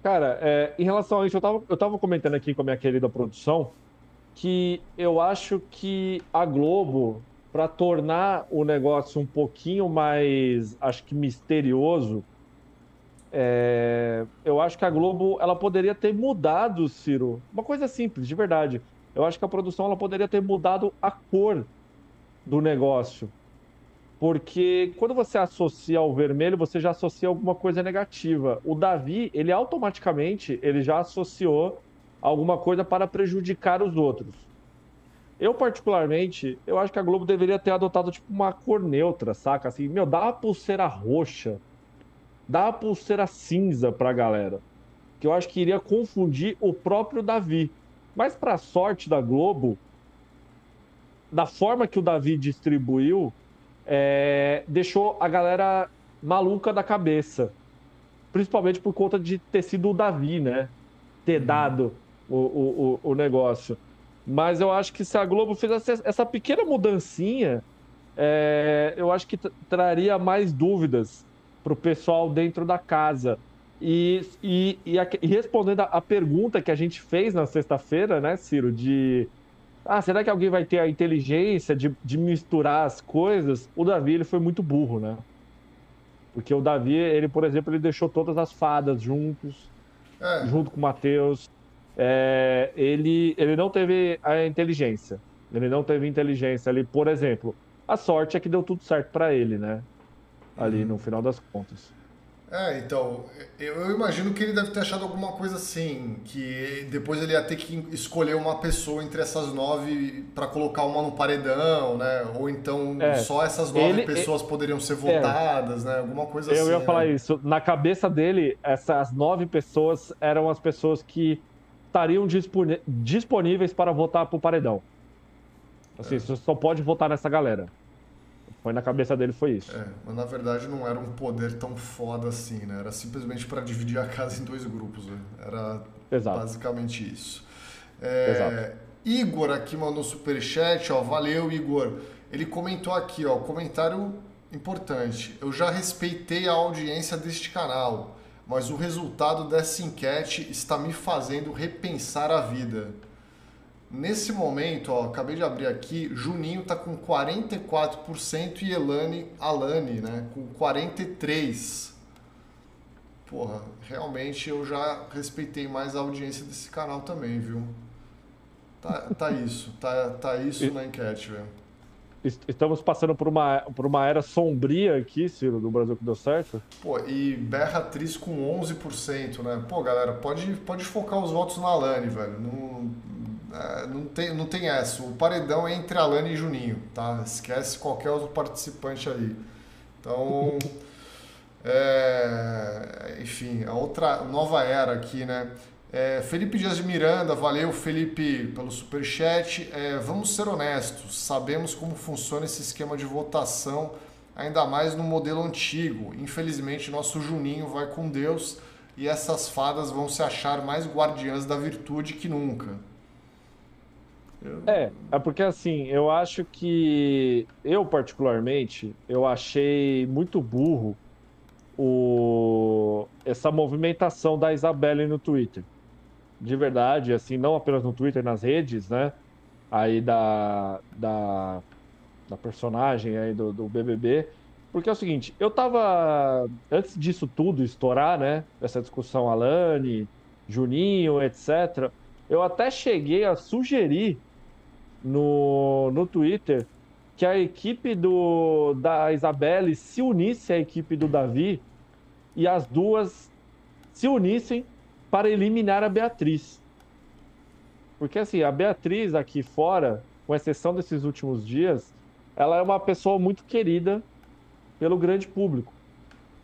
Cara, é, em relação a isso, eu tava, eu tava comentando aqui com a minha querida produção que eu acho que a Globo, para tornar o negócio um pouquinho mais, acho que misterioso, é, eu acho que a Globo ela poderia ter mudado, Ciro, uma coisa simples, de verdade. Eu acho que a produção ela poderia ter mudado a cor do negócio. Porque quando você associa ao vermelho, você já associa alguma coisa negativa. O Davi, ele automaticamente, ele já associou alguma coisa para prejudicar os outros. Eu, particularmente, eu acho que a Globo deveria ter adotado, tipo, uma cor neutra, saca? Assim, meu, dá uma pulseira roxa, dá uma pulseira cinza pra galera. Que eu acho que iria confundir o próprio Davi. Mas, pra sorte da Globo, da forma que o Davi distribuiu, é, deixou a galera maluca da cabeça. Principalmente por conta de ter sido o Davi, né? Ter uhum. dado o, o, o, negócio. Mas eu acho que se a Globo fizesse essa pequena mudancinha, é, eu acho que traria mais dúvidas para o pessoal dentro da casa. E, e, e, a, e respondendo a, a, pergunta que a gente fez na sexta-feira, né, Ciro, de ah, será que alguém vai ter a inteligência de, de misturar as coisas? O Davi ele foi muito burro, né? Porque o Davi, ele, por exemplo, ele deixou todas as fadas juntos, é. junto com o Matheus. É, ele, ele não teve a inteligência. Ele não teve inteligência ali. Por exemplo, a sorte é que deu tudo certo para ele, né? Ali uhum. no final das contas. É, então, eu, imagino que ele deve ter achado alguma coisa assim, que depois ele ia ter que escolher uma pessoa entre essas nove para colocar uma no paredão, né? Ou então é, só essas nove ele, pessoas ele, poderiam ser votadas, é, né? Alguma coisa eu assim. Eu ia falar né? isso. Na cabeça dele, essas nove pessoas eram as pessoas que estariam disponíveis para votar pro paredão. Assim, é. você só pode votar nessa galera. Foi na cabeça dele, foi isso. É, mas na verdade não era um poder tão foda assim, né? Era simplesmente para dividir a casa em dois grupos. Né? Era Exato. basicamente isso. É, Exato. Igor aqui mandou superchat, ó. Valeu, Igor. Ele comentou aqui, ó, comentário importante. Eu já respeitei a audiência deste canal, mas o resultado dessa enquete está me fazendo repensar a vida. Nesse momento, ó, acabei de abrir aqui, Juninho tá com 44% e Elane, Alane, né, com 43. Porra, realmente eu já respeitei mais a audiência desse canal também, viu? Tá, tá isso, tá, tá isso na enquete, velho. Estamos passando por uma, por uma era sombria aqui, Ciro, do Brasil que deu certo. Pô, e Berra Atriz com 11%, né? Pô, galera, pode, pode focar os votos na Lani, velho. Não, é, não, tem, não tem essa. O paredão é entre Alane e Juninho, tá? Esquece qualquer outro participante aí. Então, é, enfim, a outra nova era aqui, né? É, Felipe Dias de Miranda, valeu Felipe pelo superchat. É, vamos ser honestos, sabemos como funciona esse esquema de votação, ainda mais no modelo antigo. Infelizmente, nosso Juninho vai com Deus e essas fadas vão se achar mais guardiãs da virtude que nunca. É, é porque assim, eu acho que eu particularmente, eu achei muito burro o essa movimentação da Isabelle no Twitter. De verdade, assim, não apenas no Twitter, nas redes, né? Aí da da, da personagem aí do, do BBB, porque é o seguinte, eu tava antes disso tudo estourar, né? Essa discussão Alane, Juninho, etc. Eu até cheguei a sugerir no, no Twitter que a equipe do, da Isabelle se unisse à equipe do Davi e as duas se unissem para eliminar a Beatriz. Porque assim, a Beatriz aqui fora, com exceção desses últimos dias, ela é uma pessoa muito querida pelo grande público.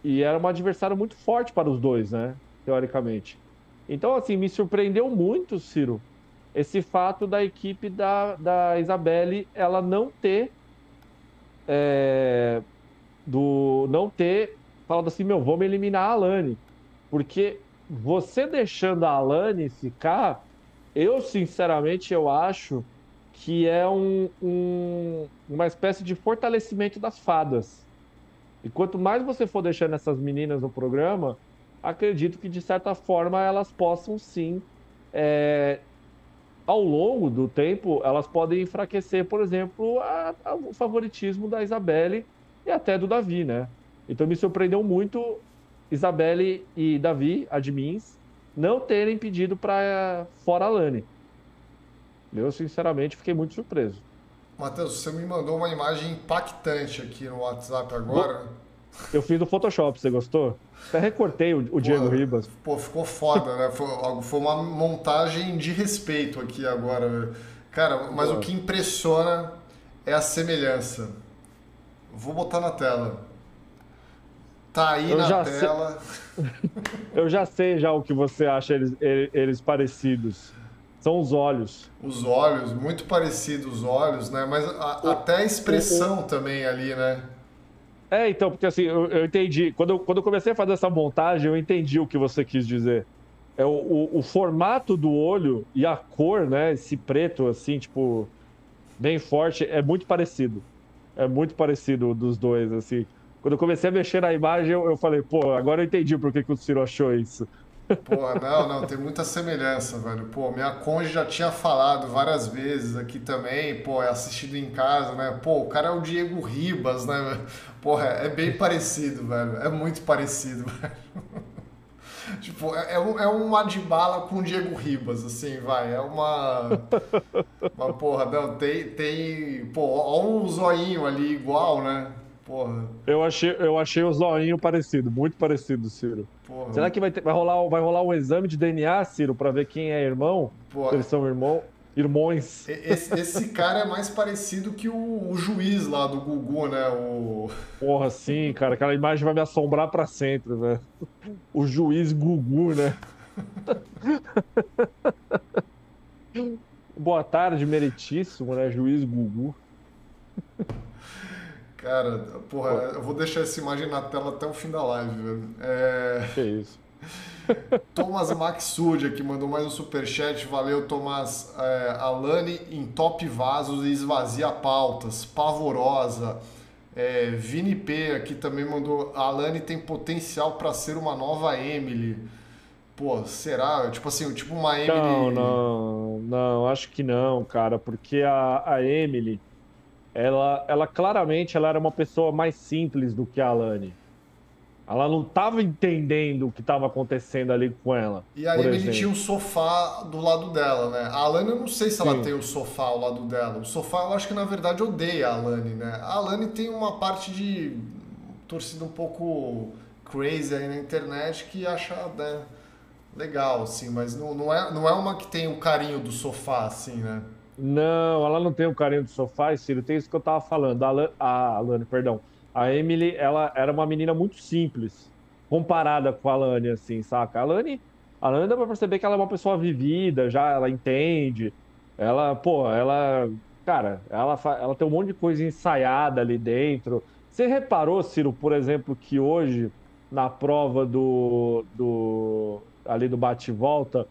E era uma adversária muito forte para os dois, né? Teoricamente. Então, assim, me surpreendeu muito, Ciro, esse fato da equipe da, da Isabelle ela não ter é, do não ter falado assim, meu, vamos eliminar a Alane. Porque você deixando a Alane ficar, eu sinceramente eu acho que é um, um, uma espécie de fortalecimento das fadas. E quanto mais você for deixando essas meninas no programa, acredito que de certa forma elas possam sim, é, ao longo do tempo, elas podem enfraquecer, por exemplo, a, a, o favoritismo da Isabelle e até do Davi, né? Então me surpreendeu muito Isabelle e Davi, admins, não terem pedido para fora a Lani. Eu, sinceramente, fiquei muito surpreso. Matheus, você me mandou uma imagem impactante aqui no WhatsApp agora. Eu fiz no Photoshop, você gostou? Até recortei o, o Diego Ribas. Pô, ficou foda, né? Foi, foi, uma montagem de respeito aqui agora. Cara, mas pô. o que impressiona é a semelhança. Vou botar na tela. Tá aí eu na tela. Sei... eu já sei já o que você acha eles, eles parecidos. São os olhos. Os olhos, muito parecidos os olhos, né? Mas a, o, até a expressão o, o... também ali, né? É, então, porque assim, eu, eu, entendi. Quando eu, quando eu comecei a fazer essa montagem, eu entendi o que você quis dizer. É o, formato do olho e a cor, né? Esse preto, assim, tipo, bem forte, é muito parecido. É muito parecido dos dois, assim. Quando eu comecei a mexer na imagem, eu, eu falei, pô, agora eu entendi por que, que o Ciro achou isso. Pô, não, não, tem muita semelhança, velho. Pô, minha conge já tinha falado várias vezes aqui também, pô, é assistido em casa, né? Pô, o cara é o Diego Ribas, né? Porra, é bem parecido, velho. É muito parecido, velho. tipo, é, é, um, é Adbala com o Diego Ribas, assim, vai. É uma. Uma porra, não, tem. tem pô, ó um zoinho ali igual, né? Porra. Eu achei, eu achei o zoinho parecido, muito parecido, Ciro. Porra. Será que vai, ter, vai, rolar, vai rolar um exame de DNA, Ciro, pra ver quem é irmão? Porra. Eles são irmão, irmãos. Esse, esse, cara é mais parecido que o, o, juiz lá do Gugu, né? O... Porra, sim, cara. Aquela imagem vai me assombrar pra sempre, velho. O juiz Gugu, né? Boa tarde, meritíssimo, né? Juiz Gugu. Cara, porra, eu vou deixar essa imagem na tela até o fim da live, velho. É... Que isso. Thomas Maxud aqui mandou mais um superchat. Valeu, Thomas. É, Alane em top vasos e esvazia pautas. Pavorosa. É, Vini P aqui também mandou. A Alane tem potencial para ser uma nova Emily. Pô, será? Tipo assim, tipo uma Emily. Não, não, não, acho que não, cara, porque a, a Emily ela, ela claramente ela era uma pessoa mais simples do que a Alane. Ela não estava entendendo o que estava acontecendo ali com ela. E aí ele tinha um sofá do lado dela, né? A Alane, eu não sei se ela Sim. tem o sofá ao lado dela. O sofá, eu acho que na verdade odeia a Alane, né? A Alane tem uma parte de torcida um pouco crazy aí na internet que acha né, legal, assim, mas não, não, é, não é uma que tem o carinho do sofá, assim, né? Não, ela não tem o carinho do sofá, Ciro. Tem isso que eu tava falando. A, Alane, perdão. A Emily, ela era uma menina muito simples, comparada com a Alane, assim, saca? A Alane, a Alane dá pra perceber que ela é uma pessoa vivida, já ela entende. Ela, pô, ela. Cara, ela, ela tem um monte de coisa ensaiada ali dentro. Você reparou, Ciro, por exemplo, que hoje, na prova do. do ali do bate-volta,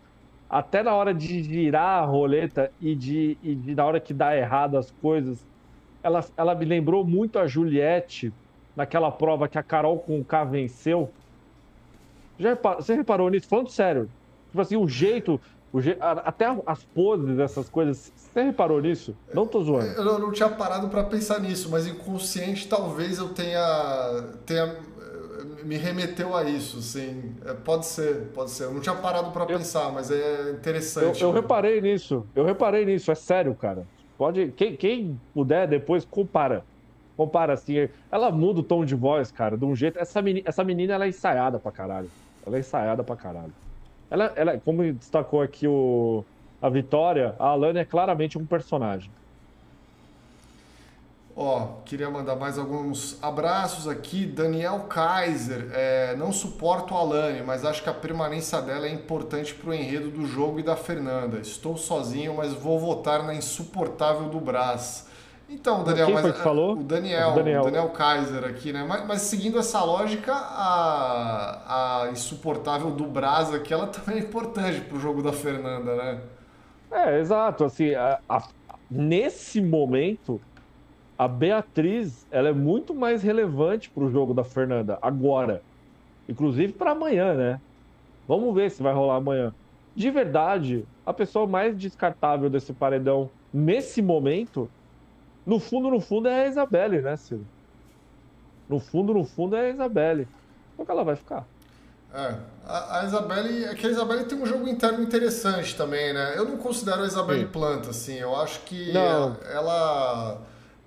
até na hora de girar a roleta e de, e de na hora que dá errado as coisas, ela, ela me lembrou muito a Juliette naquela prova que a Carol com o K venceu. Já reparou, você reparou nisso? Falando sério. Tipo assim, o jeito, o je... até as poses dessas coisas. Você reparou nisso? Não tô zoando. Eu não tinha parado para pensar nisso, mas inconsciente talvez eu tenha, tenha me remeteu a isso, sim. É, pode ser, pode ser. Eu não tinha parado para pensar, mas é interessante. Eu, eu, reparei nisso. Eu reparei nisso. É sério, cara. Pode. Quem, quem puder depois compara. Compara assim. Ela muda o tom de voz, cara, de um jeito. Essa menina, essa menina ela é ensaiada pra caralho. Ela é ensaiada pra caralho. Ela, ela, como destacou aqui o, a Vitória, a Alane é claramente um personagem. Ó, queria mandar mais alguns abraços aqui. Daniel Kaiser, é, não suporto a Alane, mas acho que a permanência dela é importante para o enredo do jogo e da Fernanda. Estou sozinho, mas vou votar na insuportável do Brás. Então, Daniel, Quem mas foi que falou? o Daniel, Daniel, o Daniel Kaiser aqui, né? Mas, mas, seguindo essa lógica, a, a insuportável do Brás aqui, ela também é importante para o jogo da Fernanda, né? É, exato. Assim, a, a, nesse momento, a Beatriz ela é muito mais relevante para o jogo da Fernanda agora. Inclusive para amanhã, né? Vamos ver se vai rolar amanhã. De verdade, a pessoa mais descartável desse paredão nesse momento, no fundo, no fundo, é a Isabelle, né, Ciro? No fundo, no fundo, é a Isabelle. Qual que ela vai ficar? É, a, a Isabelle, é que a Isabelle tem um jogo interno interessante também, né? Eu não considero a Isabelle Sim. planta, assim. Eu acho que ela, ela,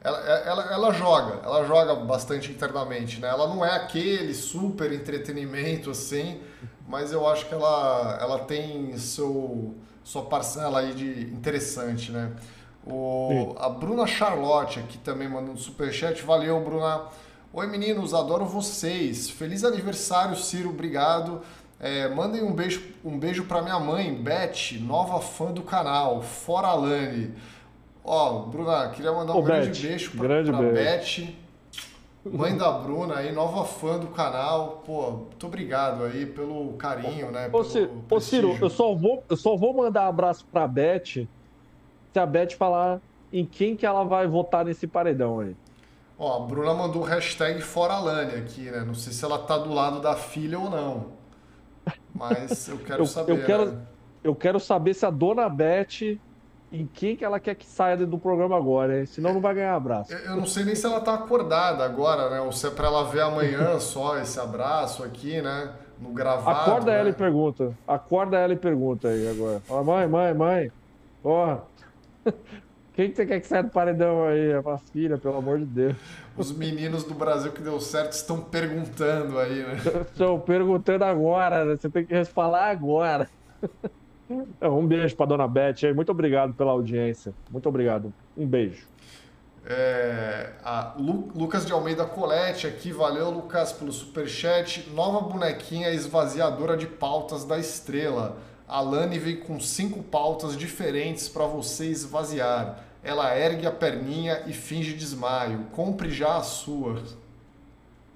ela, ela, ela, joga, ela joga bastante internamente, né? Ela não é aquele super entretenimento, assim, mas eu acho que ela, ela tem seu, sua parcela aí de interessante, né? O, a Bruna Charlotte aqui também mandando um superchat. Valeu, Bruna. Oi meninos, adoro vocês. Feliz aniversário, Ciro, obrigado. É, mandem um beijo, um beijo para minha mãe, Beth, nova fã do canal, fora Alane. Ó, Bruna, queria mandar um Ô, grande Beth, beijo pra, grande pra beijo. Beth, mãe da Bruna aí, nova fã do canal. Pô, muito obrigado aí pelo carinho, né? Ô, Ciro, ô, Ciro eu, só vou, eu só vou mandar um abraço pra Beth se a Beth falar em quem que ela vai votar nesse paredão aí. Ó, a Bruna mandou o hashtag fora Lani aqui, né? Não sei se ela tá do lado da filha ou não. Mas eu quero eu, saber. Eu quero, né? eu quero saber se a dona Beth em quem que ela quer que saia do programa agora, hein? senão não vai ganhar abraço. Eu não sei nem se ela tá acordada agora, né? Ou se é pra ela ver amanhã só esse abraço aqui, né? No gravado. Acorda né? ela e pergunta. Acorda ela e pergunta aí agora. Fala, mãe, mãe, mãe. Porra. Quem que você quer que saia do paredão aí? É uma filha, pelo amor de Deus. Os meninos do Brasil que deu certo estão perguntando aí, né? Estão perguntando agora, né? Você tem que falar agora. Um beijo para dona Beth. Muito obrigado pela audiência. Muito obrigado. Um beijo. É, Lu, Lucas de Almeida Colete aqui, valeu Lucas pelo superchat. Nova bonequinha esvaziadora de pautas da estrela. A Lani vem com cinco pautas diferentes para você esvaziar. Ela ergue a perninha e finge desmaio. Compre já a sua.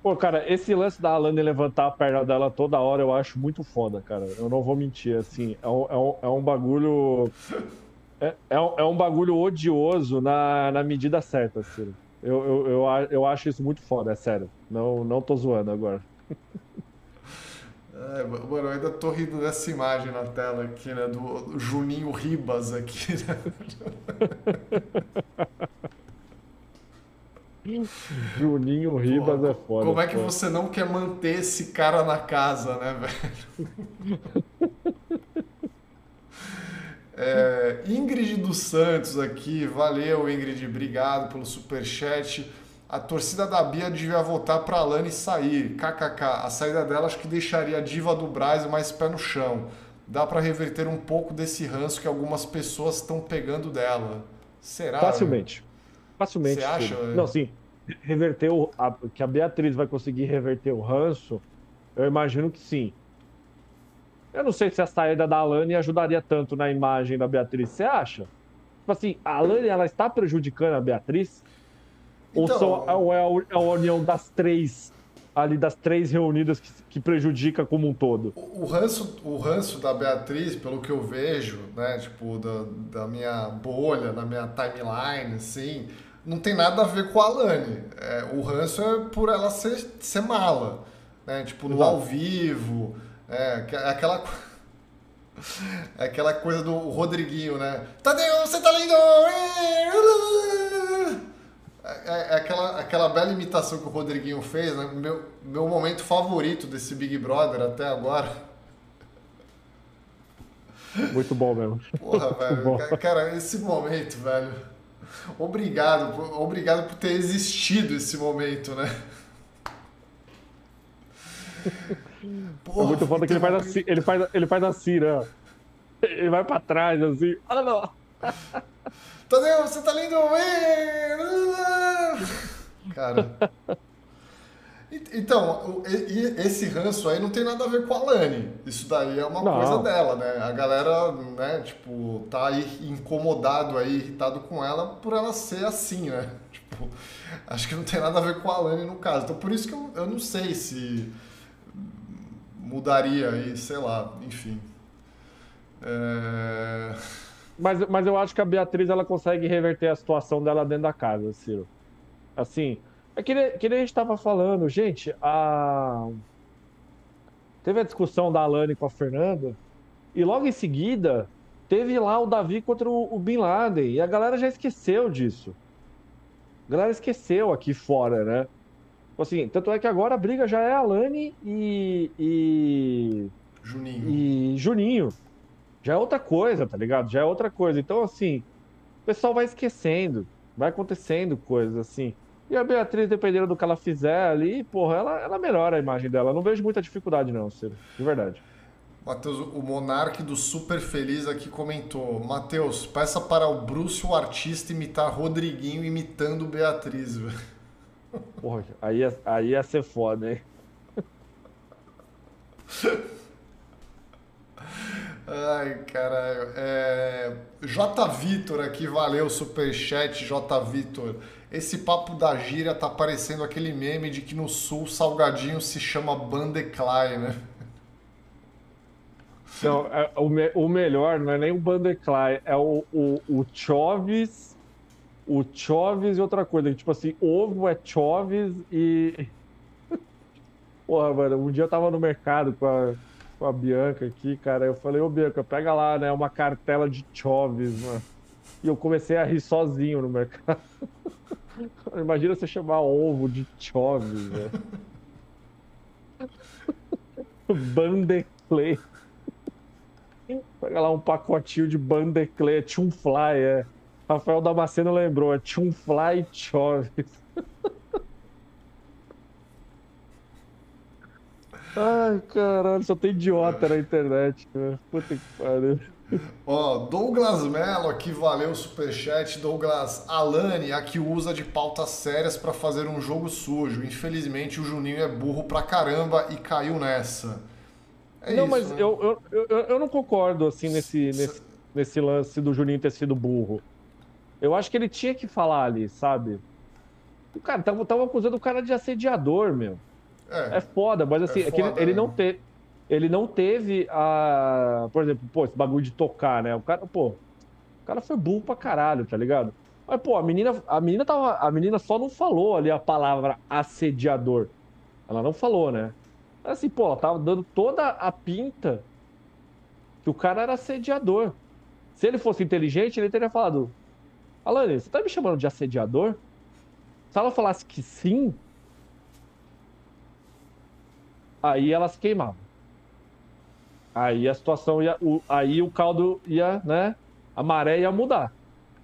Pô, cara, esse lance da Alane levantar a perna dela toda hora eu acho muito foda, cara. Eu não vou mentir, assim. É um, é um, é um bagulho. É, é, um, é um bagulho odioso na, na medida certa, assim. Eu, eu, eu, eu acho isso muito foda, é sério. Não, não tô zoando agora. É, mano, eu ainda tô rindo dessa imagem na tela aqui, né? Do Juninho Ribas aqui, né? Juninho Ribas Porra, é foda. Como é que você não quer manter esse cara na casa, né, velho? É, Ingrid dos Santos aqui, valeu Ingrid, obrigado pelo superchat. A torcida da Bia devia votar para a Lani sair. KKK. A saída dela acho que deixaria a diva do Brasil mais pé no chão. Dá para reverter um pouco desse ranço que algumas pessoas estão pegando dela. Será? Facilmente. Facilmente. Você acha? Não, sim. Reverter o, a, que a Beatriz vai conseguir reverter o ranço, eu imagino que sim. Eu não sei se a saída da Alane ajudaria tanto na imagem da Beatriz. Você acha? Tipo assim, a Alane ela está prejudicando a Beatriz? Então, ou, só, ou é, a, é a união das três, ali das três reunidas que, que prejudica como um todo? O, ranço, o ranço da Beatriz, pelo que eu vejo, né, tipo, da, da minha bolha, da minha timeline, assim, não tem nada a ver com a Alane. É, o ranço é por ela ser, ser mala, né, tipo, no ao vivo, é, é aquela... É aquela coisa do Rodriguinho, né? Tadeu, você tá lindo! É, é, aquela, aquela bela imitação que o Rodriguinho fez, né? Meu, meu momento favorito desse Big Brother até agora. Muito bom mesmo. Porra, velho. Cara, esse momento, velho. Obrigado, obrigado por ter existido esse momento, né? Porra, é muito foda que ele faz, assim, ele, faz, ele faz assim, né? Ele vai pra trás, assim. Olha lá. Tadeu, você tá lindo! Cara. Então, esse ranço aí não tem nada a ver com a Lani. Isso daí é uma não. coisa dela, né? A galera, né, tipo, tá aí incomodado aí, irritado com ela por ela ser assim, né? Tipo, acho que não tem nada a ver com a Lani no caso. Então por isso que eu, eu não sei se mudaria aí, sei lá, enfim. É... Mas, mas eu acho que a Beatriz ela consegue reverter a situação dela dentro da casa, Ciro. Assim, é que, que nem a gente estava falando, gente, a, teve a discussão da Alane com a Fernanda, e logo em seguida teve lá o Davi contra o Bin Laden, e a galera já esqueceu disso. A galera esqueceu aqui fora, né? Tipo assim, tanto é que agora a briga já é Alane e, e. Juninho. E Juninho. Já é outra coisa, tá ligado? Já é outra coisa. Então, assim, o pessoal vai esquecendo, vai acontecendo coisas assim. E a Beatriz, dependendo do que ela fizer ali, porra, ela, ela melhora a imagem dela. não vejo muita dificuldade, não, Ciro. De verdade. Matheus, o Monarque do Super Feliz aqui comentou: Matheus, peça para o Bruce, o artista, imitar Rodriguinho imitando Beatriz, velho. Porra, aí ia, aí ia ser foda, hein? Ai, caralho. É... J. Vitor aqui, valeu, superchat, J. Vitor. Esse papo da gíria tá parecendo aquele meme de que no sul salgadinho se chama Bandeclay, né? Não, é, o, me, o melhor não é nem o Bandeclay, é o, o, o Chovis, o Chovis e outra coisa. Tipo assim, ovo é Chovis e. Porra, mano, um dia eu tava no mercado com a, com a Bianca aqui, cara. Eu falei, ô Bianca, pega lá, né? Uma cartela de Chovis, mano. E eu comecei a rir sozinho no mercado. Imagina você chamar ovo de Chovis, velho. Bandeclay. Pega lá um pacotinho de Bandeclay, Chumfly, é. Rafael Damasceno lembrou, é Chumfly Chovis. Ai, caralho, só tem idiota na internet, né? Puta que pariu. Ó, Douglas Mello aqui, valeu o superchat. Douglas Alane, aqui usa de pautas sérias para fazer um jogo sujo. Infelizmente o Juninho é burro pra caramba e caiu nessa. É não, isso, mas né? eu, eu, eu, eu, não concordo assim nesse, nesse, nesse lance do Juninho ter sido burro. Eu acho que ele tinha que falar ali, sabe? O cara tava, tava acusando o cara de assediador, meu. É, é foda, mas assim, é, é foda, ele, ele, não teve ele não teve a. Por exemplo, pô, esse bagulho de tocar, né? O cara, pô, o cara foi burro pra caralho, tá ligado? Mas, pô, a menina, a menina tava. A menina só não falou ali a palavra assediador. Ela não falou, né? Assim, pô, ela tava dando toda a pinta que o cara era assediador. Se ele fosse inteligente, ele teria falado: Alane, você tá me chamando de assediador? Se ela falasse que sim, aí ela se queimava. Aí a situação ia. O, aí o caldo ia, né? A maré ia mudar.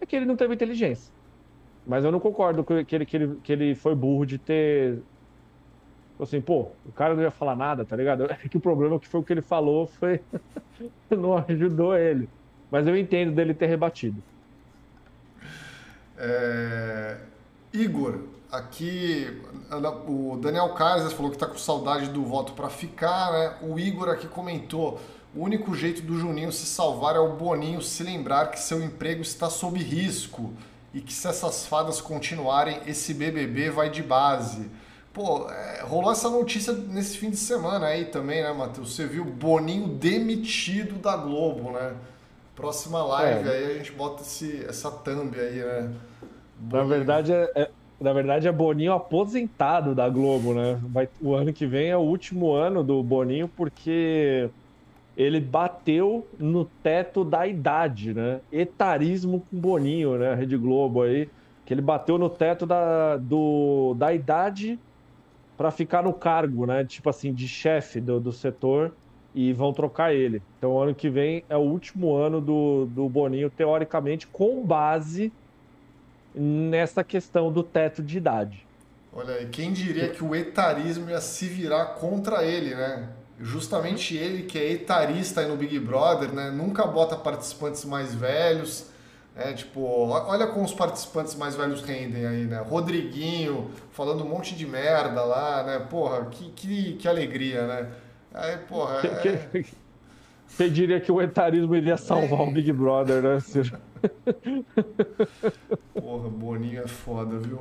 É que ele não teve inteligência. Mas eu não concordo que ele, que ele, que ele foi burro de ter. Assim, pô, o cara não ia falar nada, tá ligado? É que o problema é que foi o que ele falou foi. não ajudou ele. Mas eu entendo dele ter rebatido. É... Igor, Aqui, o Daniel Kaiser falou que está com saudade do voto para ficar, né? O Igor aqui comentou: o único jeito do Juninho se salvar é o Boninho se lembrar que seu emprego está sob risco e que se essas fadas continuarem, esse BBB vai de base. Pô, é, rolou essa notícia nesse fim de semana aí também, né, Matheus? Você viu Boninho demitido da Globo, né? Próxima live é. aí a gente bota esse, essa thumb aí, né? Boninho. Na verdade, é, é na verdade, é Boninho aposentado da Globo, né? Vai, o ano que vem é o último ano do Boninho, porque ele bateu no teto da idade, né? Etarismo com Boninho, né? Rede Globo aí. Que ele bateu no teto da, do, da idade para ficar no cargo, né? Tipo assim, de chefe do, do setor e vão trocar ele. Então, o ano que vem é o último ano do, do Boninho, teoricamente, com base nessa questão do teto de idade. Olha aí, quem diria que o etarismo ia se virar contra ele, né? Justamente ele, que é etarista aí no Big Brother, né? Nunca bota participantes mais velhos. É, tipo, olha como os participantes mais velhos rendem aí, né? Rodriguinho falando um monte de merda lá, né? Porra, que, que, que alegria, né? Aí, porra. É... Quem diria que o etarismo iria salvar é... o Big Brother, né, Ciro? Porra, Boninho é foda, viu?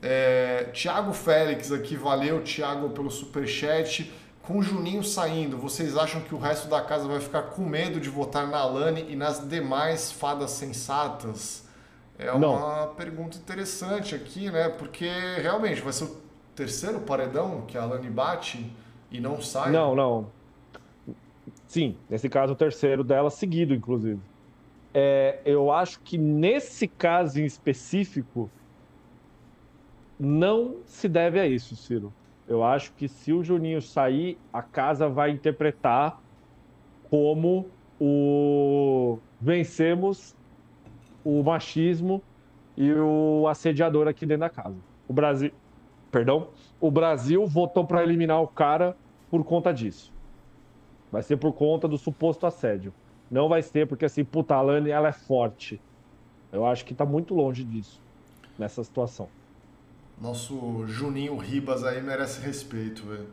É, Tiago Félix aqui, valeu, Tiago, pelo superchat. Com o Juninho saindo, vocês acham que o resto da casa vai ficar com medo de votar na Alane e nas demais fadas sensatas? É uma Não. pergunta interessante aqui, né? Porque realmente vai ser o terceiro paredão que a Alane bate e não sai. Não, não. Sim, nesse caso o terceiro dela seguido, inclusive. É, eu acho que nesse caso em específico não se deve a isso, Ciro. Eu acho que se o Juninho sair, a casa vai interpretar como o vencemos o machismo e o assediador aqui dentro da casa. O Brasil, perdão, o Brasil votou para eliminar o cara por conta disso. Vai ser por conta do suposto assédio. Não vai ser porque assim, puta, a Alane, ela é forte. Eu acho que tá muito longe disso nessa situação. Nosso Juninho Ribas aí merece respeito, velho.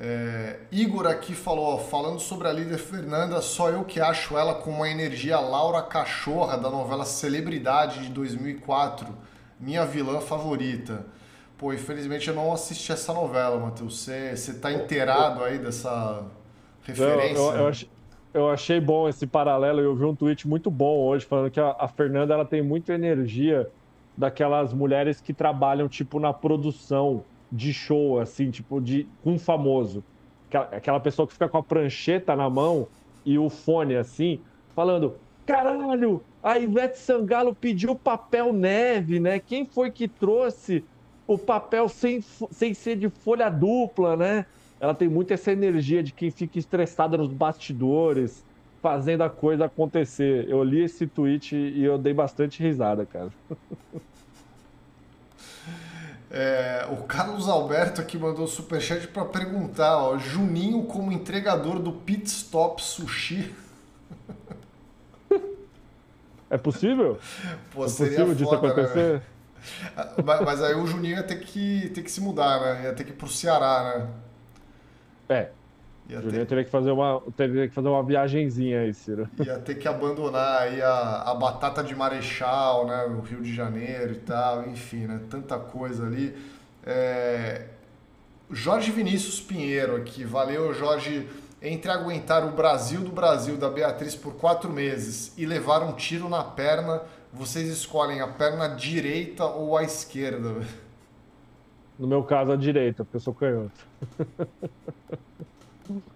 É, Igor aqui falou, ó, falando sobre a líder Fernanda, só eu que acho ela com uma energia Laura Cachorra da novela Celebridade de 2004, minha vilã favorita. Pô, infelizmente eu não assisti essa novela, Matheus. Você, tá inteirado aí dessa referência? Eu, eu, eu, eu, achei, bom esse paralelo. Eu vi um tweet muito bom hoje falando que a, a Fernanda ela tem muita energia daquelas mulheres que trabalham tipo na produção de show, assim, tipo, de um famoso. Aquela pessoa que fica com a prancheta na mão e o fone, assim, falando: caralho, a Ivete Sangalo pediu papel neve, né? Quem foi que trouxe o papel sem, sem ser de folha dupla, né? Ela tem muito essa energia de quem fica estressada nos bastidores, fazendo a coisa acontecer. Eu li esse tweet e eu dei bastante risada, cara. É, o Carlos Alberto aqui mandou superchat para perguntar, ó, Juninho como entregador do Pit Stop Sushi. É possível? Pô, é possível disso foda, né, acontecer? Né, mas, mas, aí o Juninho ia ter que, ter que se mudar, né? Ia ter que ir pro Ceará, né? É, Ia ter... teria que fazer uma teria que fazer uma viagenzinha aí, Ciro. Ia ter que abandonar aí a, a batata de Marechal, né, no Rio de Janeiro e tal, enfim, né, tanta coisa ali. É... Jorge Vinícius Pinheiro aqui, valeu Jorge. Entre aguentar o Brasil do Brasil da Beatriz por quatro meses e levar um tiro na perna, vocês escolhem a perna direita ou a esquerda? No meu caso, a direita, porque eu sou canhoto.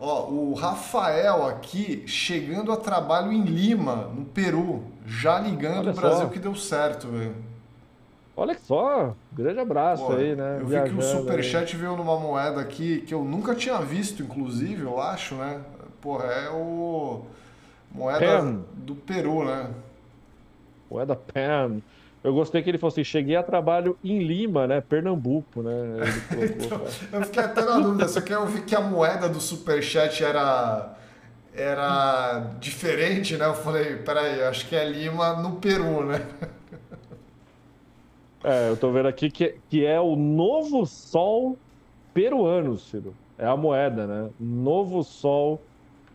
Ó, o Rafael aqui chegando a trabalho em Lima, no Peru, já ligando o Brasil só. que deu certo, velho. Olha só, grande abraço Pô, aí, né? Eu vi que o Superchat veio numa moeda aqui que eu nunca tinha visto, inclusive, eu acho, né? Porra, é o. Moeda Pen. do Peru, né? Moeda Pen. Eu gostei que ele falou assim: cheguei a trabalho em Lima, né? Pernambuco, né? então, eu fiquei até na dúvida, só que eu vi que a moeda do Superchat era, era diferente, né? Eu falei: peraí, acho que é Lima no Peru, né? É, eu tô vendo aqui que, que é o Novo Sol peruano, Ciro. É a moeda, né? Novo Sol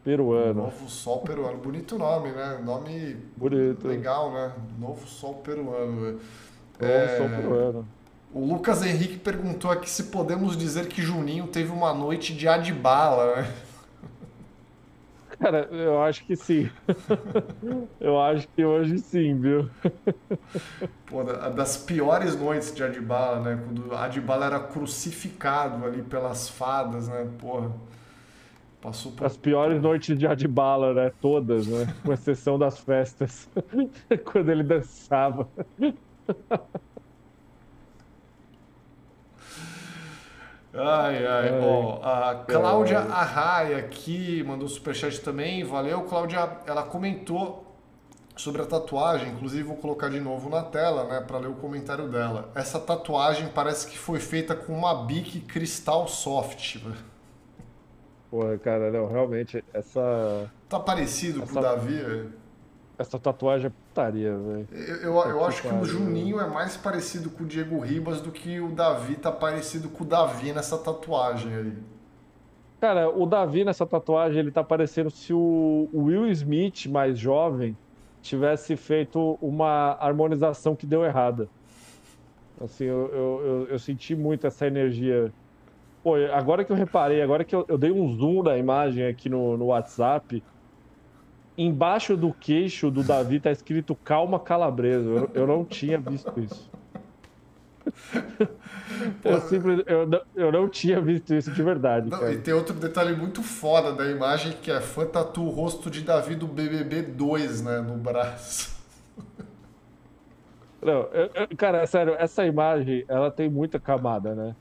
peruano. Novo Sol peruano. Bonito nome, né? Nome Bonito. legal, né? Novo Sol peruano. Novo é... Sol peruano. O Lucas Henrique perguntou aqui se podemos dizer que Juninho teve uma noite de adibala, né? Cara, eu acho que sim. eu acho que hoje sim, viu? Pô, das piores noites de Adibala, né? Quando Adibala era crucificado ali pelas fadas, né? Porra. Passou por... As piores noites de Adbala, né? Todas, né? Com exceção das festas. Quando ele dançava. Ai, ai, ai. a Cláudia Arraia aqui mandou superchat também, valeu. Cláudia, ela comentou sobre a tatuagem, inclusive vou colocar de novo na tela, né, para ler o comentário dela. Essa tatuagem parece que foi feita com uma Bic Cristal Soft. Pô, cara, não, realmente, essa. Tá parecido essa... com o Davi, velho? Essa tatuagem é putaria, velho. Eu, eu, eu acho que o Juninho é mais parecido com o Diego Ribas do que o Davi tá parecido com o Davi nessa tatuagem aí. Cara, o Davi nessa tatuagem, ele tá parecendo se o Will Smith, mais jovem, tivesse feito uma harmonização que deu errada. Assim, eu, eu, eu, eu senti muito essa energia Pô, agora que eu reparei, agora que eu, eu dei um zoom da imagem aqui no, no WhatsApp, embaixo do queixo do Davi tá escrito Calma Calabresa. Eu, eu não tinha visto isso. eu, simples, eu, não, eu não tinha visto isso de verdade. Não, e tem outro detalhe muito foda da imagem que é fã tatu o rosto de Davi do BBB 2, né, no braço. Não, eu, cara, sério, essa imagem ela tem muita camada, né?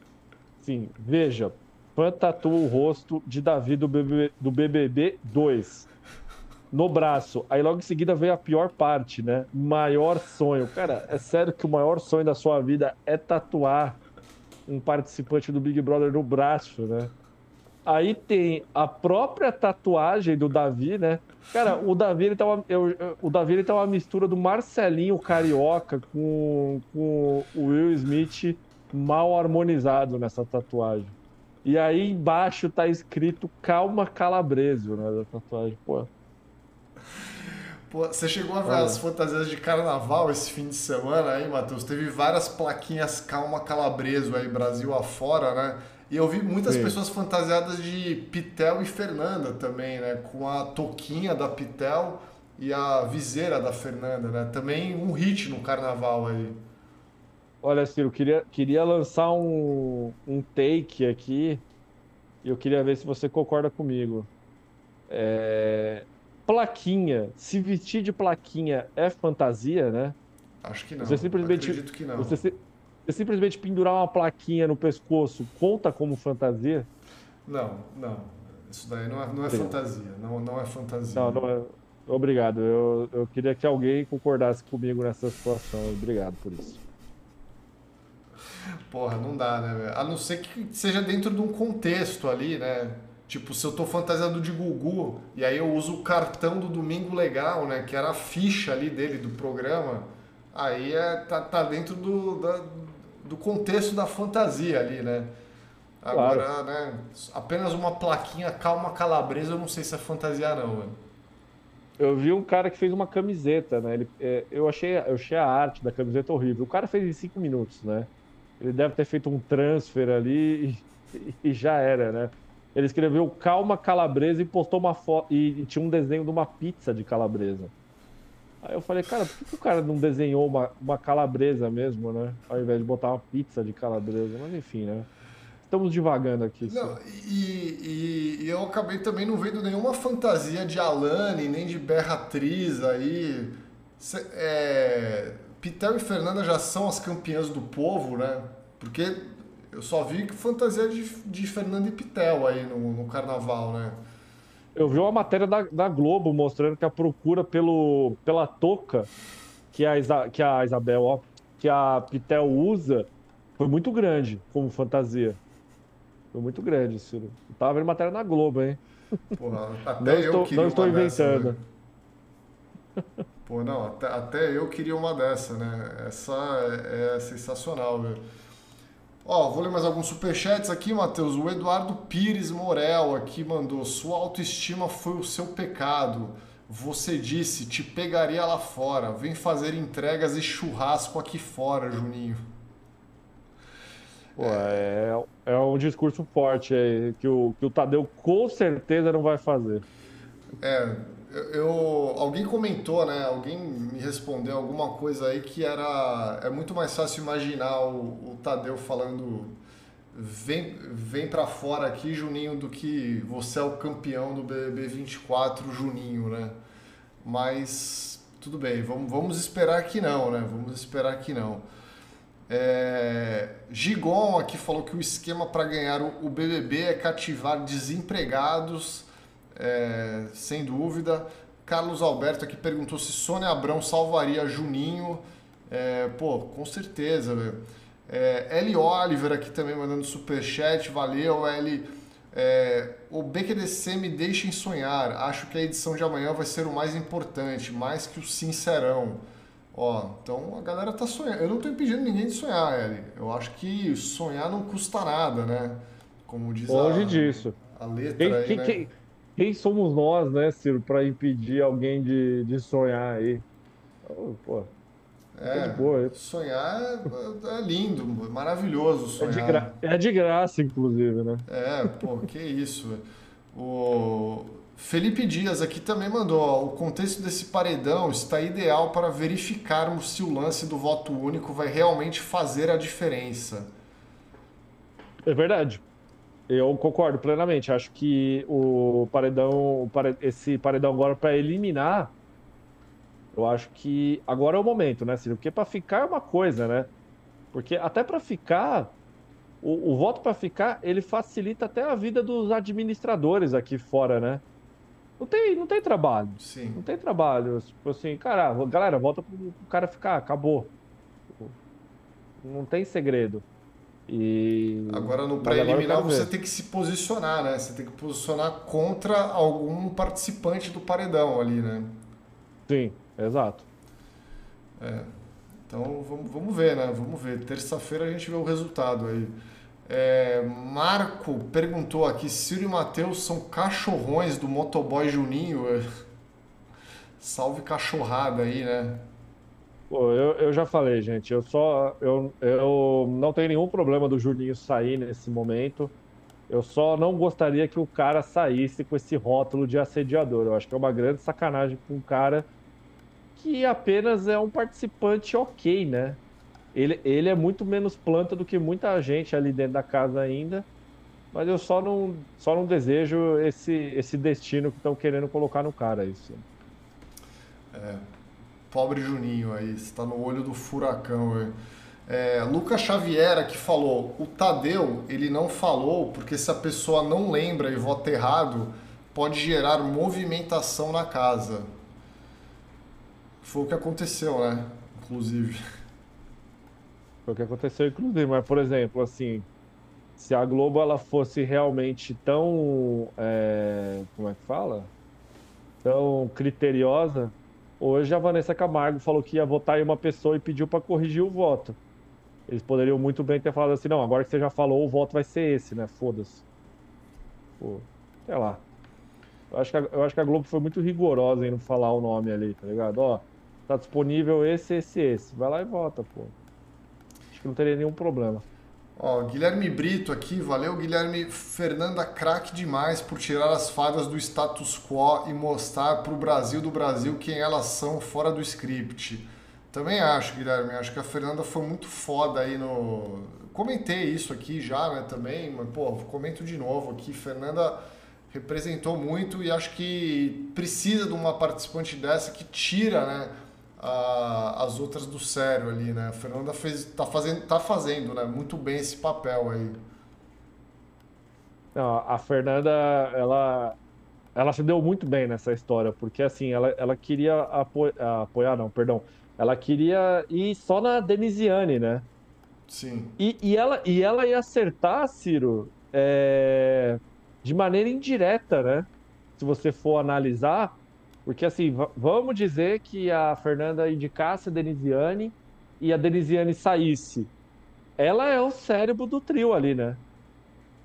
Sim, veja, fã tatua o rosto de Davi do BBB, do BBB 2 no braço. Aí logo em seguida veio a pior parte, né? Maior sonho. Cara, é sério que o maior sonho da sua vida é tatuar um participante do Big Brother no braço, né? Aí tem a própria tatuagem do Davi, né? Cara, o Davi ele tá uma, eu, o Davi ele tá uma mistura do Marcelinho carioca com, com o Will Smith mal harmonizado nessa tatuagem. E aí embaixo tá escrito Calma Calabreso, né? Da tatuagem. Pô, Pô, você chegou a ver as fantasias de carnaval esse fim de semana aí, Matheus? Teve várias plaquinhas Calma Calabreso aí, Brasil afora, né? E eu vi muitas Sim. pessoas fantasiadas de Pitel e Fernanda também, né? Com a toquinha da Pitel e a viseira da Fernanda, né? Também um hit no carnaval aí. Olha, Ciro, queria, queria lançar um, um take aqui e eu queria ver se você concorda comigo. É, plaquinha, se vestir de plaquinha é fantasia, né? Acho que não. Você simplesmente, Acredito que não. Você, você simplesmente pendurar uma plaquinha no pescoço conta como fantasia? Não, não. Isso daí não é, não é fantasia. Não, não é fantasia. Não, não é. Obrigado. Eu, eu queria que alguém concordasse comigo nessa situação. Obrigado por isso. Porra, não dá, né? A não ser que seja dentro de um contexto ali, né? Tipo, se eu tô fantasiado de Gugu e aí eu uso o cartão do Domingo Legal, né? Que era a ficha ali dele do programa, aí é, tá, tá dentro do, da, do contexto da fantasia ali, né? Agora, claro. né? Apenas uma plaquinha calma calabresa, eu não sei se é fantasia não, mano. Eu vi um cara que fez uma camiseta, né? Ele, é, eu, achei, eu achei a arte da camiseta horrível. O cara fez em cinco minutos, né? Ele deve ter feito um transfer ali e, e já era, né? Ele escreveu calma calabresa e postou uma foto. E, tinha um desenho de uma pizza de calabresa. Aí eu falei, cara, por que, que o cara não desenhou uma, uma calabresa mesmo, né? Ao invés de botar uma pizza de calabresa. Mas enfim, né? Estamos divagando aqui. Não, e, e, e, eu acabei também não vendo nenhuma fantasia de Alane, nem de Berratriz aí. Cê, é, Pitel e Fernanda já são as campeãs do povo, né? Porque eu só vi fantasia de, de Fernando e Pitel aí no, no carnaval, né? Eu vi uma matéria da, da Globo mostrando que a procura pelo, pela touca que a, Isa, que a Isabel, ó, que a Pitel usa foi muito grande como fantasia. Foi muito grande, Ciro. Eu tava vendo matéria na Globo, hein? Porra, até não eu estou, queria Não estou inventando. Dessa, né? Pô, não, até, até eu queria uma dessa, né? Essa é, é sensacional, velho. Ó, vou ler mais alguns superchats aqui, Matheus. O Eduardo Pires Morel aqui mandou: Sua autoestima foi o seu pecado. Você disse, te pegaria lá fora. Vem fazer entregas e churrasco aqui fora, Juninho. Pô, é, é um discurso forte aí, que o, que o Tadeu com certeza não vai fazer. É, eu, alguém comentou, né? Alguém me respondeu alguma coisa aí que era é muito mais fácil imaginar o, o Tadeu falando vem vem para fora aqui, Juninho, do que você é o campeão do BBB 24, Juninho, né? Mas tudo bem, vamos, vamos esperar que não, né? Vamos esperar que não. É, Gigon aqui falou que o esquema para ganhar o, o BBB é cativar desempregados é, sem dúvida. Carlos Alberto aqui perguntou se Sônia Abrão salvaria Juninho. É, pô, com certeza, velho. É, Eli Oliver aqui também mandando superchat, valeu, Eli. É, o BQDC me deixem sonhar. Acho que a edição de amanhã vai ser o mais importante, mais que o sincerão. Ó, então a galera tá sonhando. Eu não tô impedindo ninguém de sonhar, Eli. Eu acho que sonhar não custa nada, né? Como diz Longe a, disso. a letra quem, aí, quem, né? Quem, quem somos nós, né, Ciro, para impedir alguém de, de sonhar aí? Oh, pô, é, boa, sonhar é, é, lindo, maravilhoso sonhar. É de, gra é de graça, inclusive, né? É, pô, que isso. O Felipe Dias aqui também mandou, ó, o contexto desse paredão está ideal para verificarmos se o lance do voto único vai realmente fazer a diferença. É verdade. Eu concordo plenamente. Acho que o paredão, esse paredão agora para eliminar, eu acho que agora é o momento, né, Ciro? Porque para ficar é uma coisa, né? Porque até para ficar, o, o voto para ficar, ele facilita até a vida dos administradores aqui fora, né? Não tem, não tem trabalho. Sim. Não tem trabalho. Tipo assim, cara, galera, volta pro cara ficar, acabou. Não tem segredo. E... Agora no pré-eliminar você tem que se posicionar, né? Você tem que posicionar contra algum participante do paredão ali, né? Sim, exato. É. Então vamos, vamos ver, né? Vamos ver. Terça-feira a gente vê o resultado aí. É, Marco perguntou aqui: Ciro e Matheus são cachorrões do motoboy Juninho? Salve cachorrada aí, né? Pô, eu, eu já falei, gente. Eu só. Eu, eu não tenho nenhum problema do Juninho sair nesse momento. Eu só não gostaria que o cara saísse com esse rótulo de assediador. Eu acho que é uma grande sacanagem com um cara que apenas é um participante ok, né? Ele, ele é muito menos planta do que muita gente ali dentro da casa ainda. Mas eu só não, só não desejo esse, esse destino que estão querendo colocar no cara. Isso. É, pobre Juninho aí, está no olho do furacão. É, Lucas Xavier que falou: o Tadeu ele não falou porque se a pessoa não lembra e vota errado, pode gerar movimentação na casa. Foi o que aconteceu, né? Inclusive. Foi o que aconteceu, inclusive. Mas, por exemplo, assim, se a Globo ela fosse realmente tão. É, como é que fala? Tão criteriosa, hoje a Vanessa Camargo falou que ia votar em uma pessoa e pediu para corrigir o voto. Eles poderiam muito bem ter falado assim: não, agora que você já falou, o voto vai ser esse, né? Foda-se. Pô, sei lá. Eu acho, que a, eu acho que a Globo foi muito rigorosa em não falar o nome ali, tá ligado? Ó, tá disponível esse, esse, esse. Vai lá e vota, pô que não teria nenhum problema. Ó, Guilherme Brito aqui, valeu Guilherme. Fernanda, craque demais por tirar as fadas do status quo e mostrar para o Brasil do Brasil quem elas são fora do script. Também acho, Guilherme, acho que a Fernanda foi muito foda aí no. Comentei isso aqui já, né, também, mas pô, comento de novo aqui. Fernanda representou muito e acho que precisa de uma participante dessa que tira, né? A, as outras do sério ali, né? A Fernanda fez, tá fazendo, tá fazendo, né? Muito bem esse papel aí. Não, a Fernanda, ela, ela se deu muito bem nessa história, porque assim, ela, ela queria apo, apoiar, não, perdão, ela queria ir só na Denisiane, né? Sim. E, e, ela, e ela ia acertar, Ciro, é, de maneira indireta, né? Se você for analisar, porque assim, vamos dizer que a Fernanda indicasse a Denisiane e a Denisiane saísse. Ela é o cérebro do trio ali, né?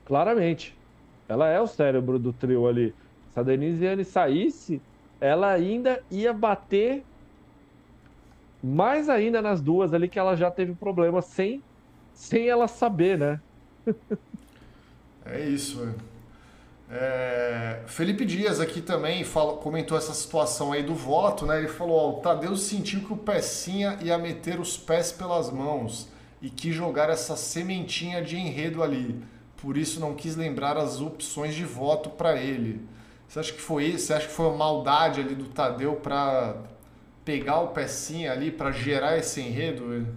Claramente. Ela é o cérebro do trio ali. Se a Denisiane saísse, ela ainda ia bater mais ainda nas duas ali que ela já teve problema sem, sem ela saber, né? é isso, é. É, Felipe Dias aqui também falou, comentou essa situação aí do voto, né? Ele falou: ó, o Tadeu sentiu que o Pecinha ia meter os pés pelas mãos e quis jogar essa sementinha de enredo ali. Por isso não quis lembrar as opções de voto para ele. Você acha que foi isso? Você acha que foi uma maldade ali do Tadeu para pegar o Pecinha ali para gerar esse enredo?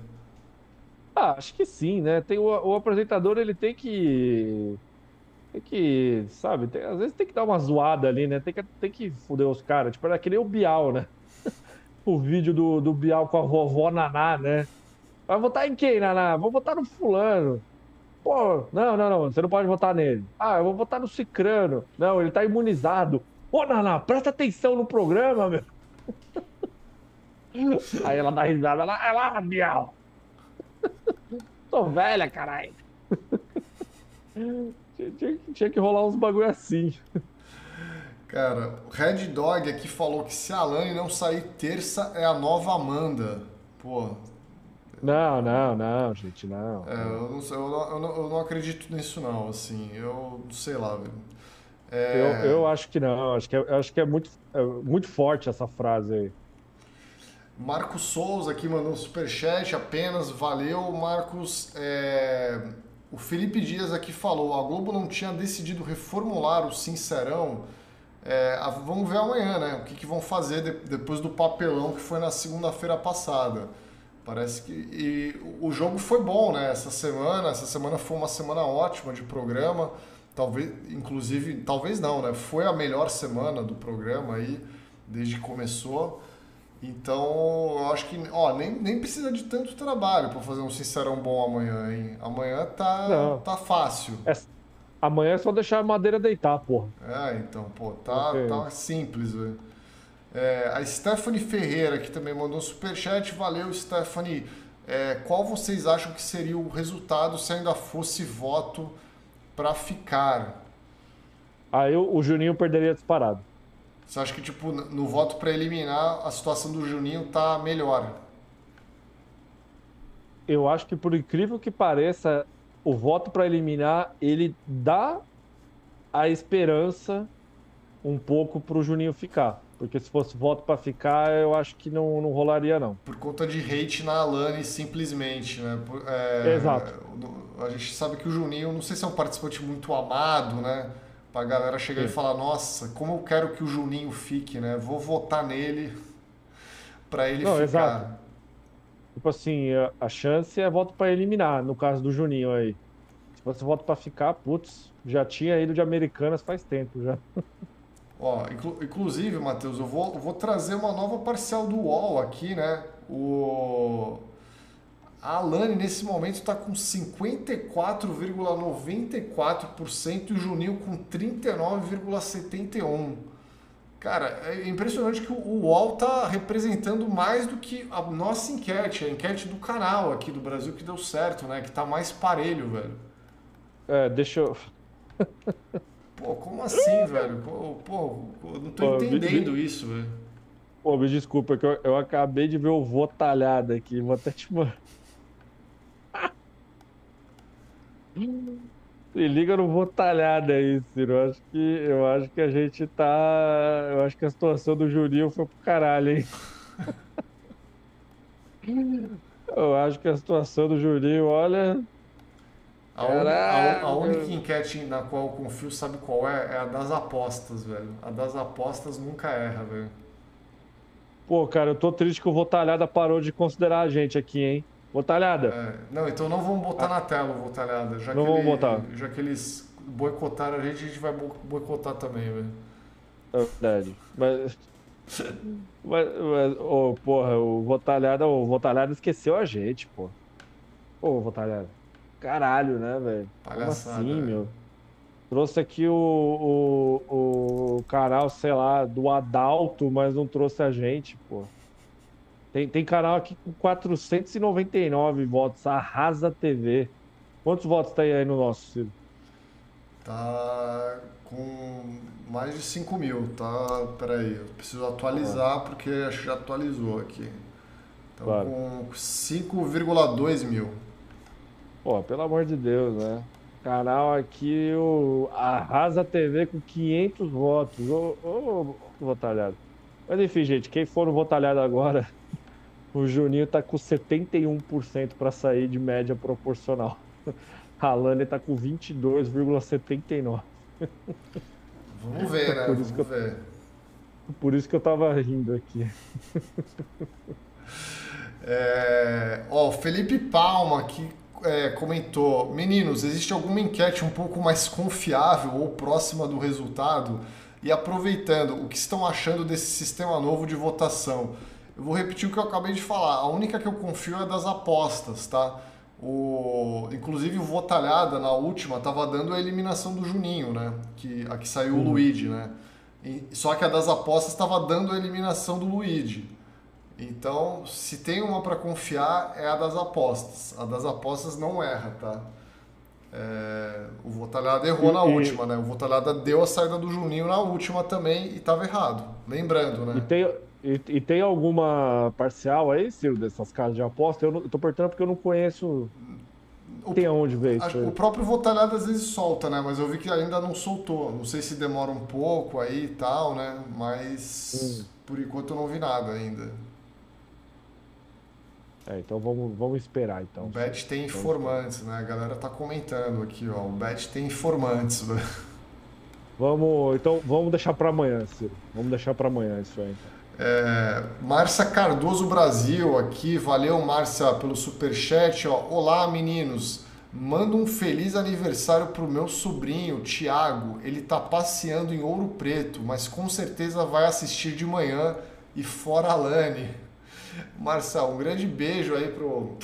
Ah, acho que sim, né? Tem o, o apresentador ele tem que tem que, sabe, tem, às vezes tem que dar uma zoada ali, né? Tem que, tem que foder os caras. Tipo, era que nem o Bial, né? o vídeo do, do Bial com a vovó Naná, né? Vai votar em quem, Naná? Vou votar no fulano. Pô, não, não, não, você não pode votar nele. Ah, eu vou votar no Cicrano. Não, ele tá imunizado. Ô, Naná, presta atenção no programa, meu. Aí ela dá risada, ela, é lá, Bial. Tô velha, caralho. Tinha, tinha, que rolar uns bagulho assim. Cara, o Red Dog aqui falou que se a Lani não sair terça é a nova Amanda. Pô. Não, não, não, gente, não. É, eu, não, eu, não, eu, não, eu não acredito nisso não, assim. Eu sei lá, velho. É... Eu, eu acho que não, acho que é, acho que é muito, é muito forte essa frase aí. Marcos Souza aqui mandou um superchat apenas, valeu, Marcos. É... O Felipe Dias aqui falou: a Globo não tinha decidido reformular o Sincerão. É, vamos ver amanhã, né? O que, que vão fazer de, depois do papelão que foi na segunda-feira passada. Parece que. E o jogo foi bom, né? Essa semana. Essa semana foi uma semana ótima de programa. Talvez, inclusive, talvez não, né? Foi a melhor semana do programa aí, desde que começou. Então, eu acho que, ó, nem, nem precisa de tanto trabalho para fazer um Sincerão bom amanhã, hein? Amanhã tá, tá fácil. É, amanhã é só deixar a madeira deitar, porra. É, então, pô, tá, okay. tá simples, velho. É, a Stephanie Ferreira, que também mandou um superchat, valeu, Stephanie. É, qual vocês acham que seria o resultado se ainda fosse voto para ficar? Aí o Juninho perderia disparado. Você acha que, tipo, no voto para eliminar, a situação do Juninho tá melhor? Eu acho que, por incrível que pareça, o voto para eliminar, ele dá a esperança um pouco para o Juninho ficar. Porque se fosse voto para ficar, eu acho que não, não rolaria, não. Por conta de hate na Alane, simplesmente, né? É, Exato. A gente sabe que o Juninho, não sei se é um participante muito amado, né? Pra galera chegar Sim. e falar, nossa, como eu quero que o Juninho fique, né? Vou votar nele para ele Não, ficar. Exato. Tipo assim, a chance é voto para eliminar, no caso do Juninho aí. Se fosse voto para ficar, putz, já tinha ido de Americanas faz tempo já. Ó, inclu inclusive, Matheus, eu vou, eu vou trazer uma nova parcial do UOL aqui, né? O a Alane, nesse momento, está com 54,94% e o Juninho com 39,71%. Cara, é impressionante que o UOL está representando mais do que a nossa enquete, a enquete do canal aqui do Brasil que deu certo, né? Que está mais parelho, velho. É, deixa eu. Pô, como assim, velho? Pô, pô, eu não tô pô, entendendo me, isso, velho. Pô, me desculpa, que eu, eu acabei de ver o votalhado aqui. Vou até te mandar. Se liga no votalhada aí, Ciro. Eu acho, que, eu acho que a gente tá. Eu acho que a situação do Juninho foi pro caralho, hein? Eu acho que a situação do Juninho, olha. A, a, a, única enquete na qual eu confio, sabe qual é? É a das apostas, velho. A das apostas nunca erra, velho. Pô, cara, eu tô triste que o Votalhada parou de considerar a gente aqui, hein? Votalhada. É, não, então não vamos botar na tela o Votalhada. Já não que vamos ele, botar. Já que eles boicotaram a gente, a gente vai boicotar também, velho. É verdade. Mas. mas, mas oh, porra, o Votalhada, o Votalhada esqueceu a gente, pô. Ô, oh, Votalhada. Caralho, né, velho? Como assim, é. meu? Trouxe aqui o, o, o canal, sei lá, do Adalto, mas não trouxe a gente, pô. Tem, tem canal aqui com 499 votos, Arrasa TV. Quantos votos tem aí no nosso, Ciro? Tá com mais de 5 mil, tá? Peraí, eu preciso atualizar ah. porque acho que já atualizou aqui. Então claro. com 5,2 mil. Pô, pelo amor de Deus, né? Canal aqui, o Arrasa TV com 500 votos. Ô, ô, ô votalhado. Mas enfim, gente, quem for no votalhado agora, o Juninho tá com 71% para sair de média proporcional. A Lani tá com 22,79%. Vamos ver, né? Por isso Vamos que eu, ver. Por isso que eu tava rindo aqui. É, ó, Felipe Palma que é, comentou: Meninos, existe alguma enquete um pouco mais confiável ou próxima do resultado? E aproveitando, o que estão achando desse sistema novo de votação? Eu vou repetir o que eu acabei de falar. A única que eu confio é das apostas, tá? O, inclusive o Votalhada na última estava dando a eliminação do Juninho, né? Que aqui saiu uhum. o Luigi, né? E, só que a das apostas estava dando a eliminação do Luigi. Então, se tem uma para confiar é a das apostas. A das apostas não erra, tá? É, o Votalhada errou e, na última, né? O Votalhada deu a saída do Juninho na última também e estava errado. Lembrando, né? E tem, e, e, tem alguma parcial aí, Ciro, dessas casas de aposta? Eu, não, eu tô perguntando porque eu não conheço. tem aonde ver isso. Acho, o próprio Votalhado às vezes solta, né? Mas eu vi que ainda não soltou. Não sei se demora um pouco aí e tal, né? Mas hum. por enquanto eu não vi nada ainda. É, então vamos, vamos esperar então. O Bet tem informantes, né? A galera tá comentando aqui, ó. O Bet tem informantes. Vamos, então vamos deixar para amanhã, Ciro. Vamos deixar para amanhã isso aí. É, Márcia Cardoso Brasil aqui, valeu Márcia pelo super chat. Olá meninos, manda um feliz aniversário pro meu sobrinho Tiago. Ele tá passeando em Ouro Preto, mas com certeza vai assistir de manhã e fora a Lani. Marcel, um grande beijo aí pro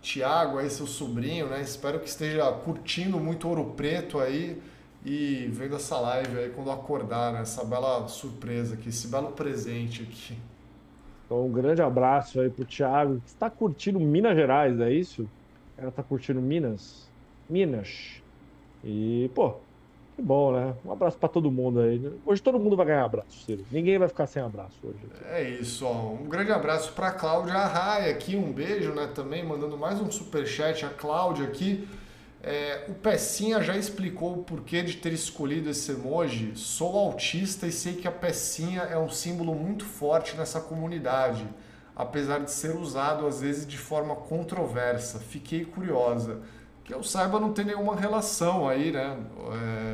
Tiago, aí seu sobrinho, né? Espero que esteja curtindo muito Ouro Preto aí e vendo essa live aí quando acordar, né? Essa bela surpresa aqui, esse belo presente aqui. Então, um grande abraço aí pro Thiago, que está curtindo Minas Gerais, é isso? Ela tá curtindo Minas? Minas. E, pô, que bom, né? Um abraço para todo mundo aí. Hoje todo mundo vai ganhar abraço, Ciro. Ninguém vai ficar sem abraço hoje. É isso, ó. Um grande abraço para Cláudia Arraia aqui, um beijo, né? Também mandando mais um super chat a Cláudia aqui. É, o Pecinha já explicou o porquê de ter escolhido esse emoji. Sou autista e sei que a Pecinha é um símbolo muito forte nessa comunidade, apesar de ser usado às vezes de forma controversa. Fiquei curiosa. Que eu saiba, não tem nenhuma relação aí, né?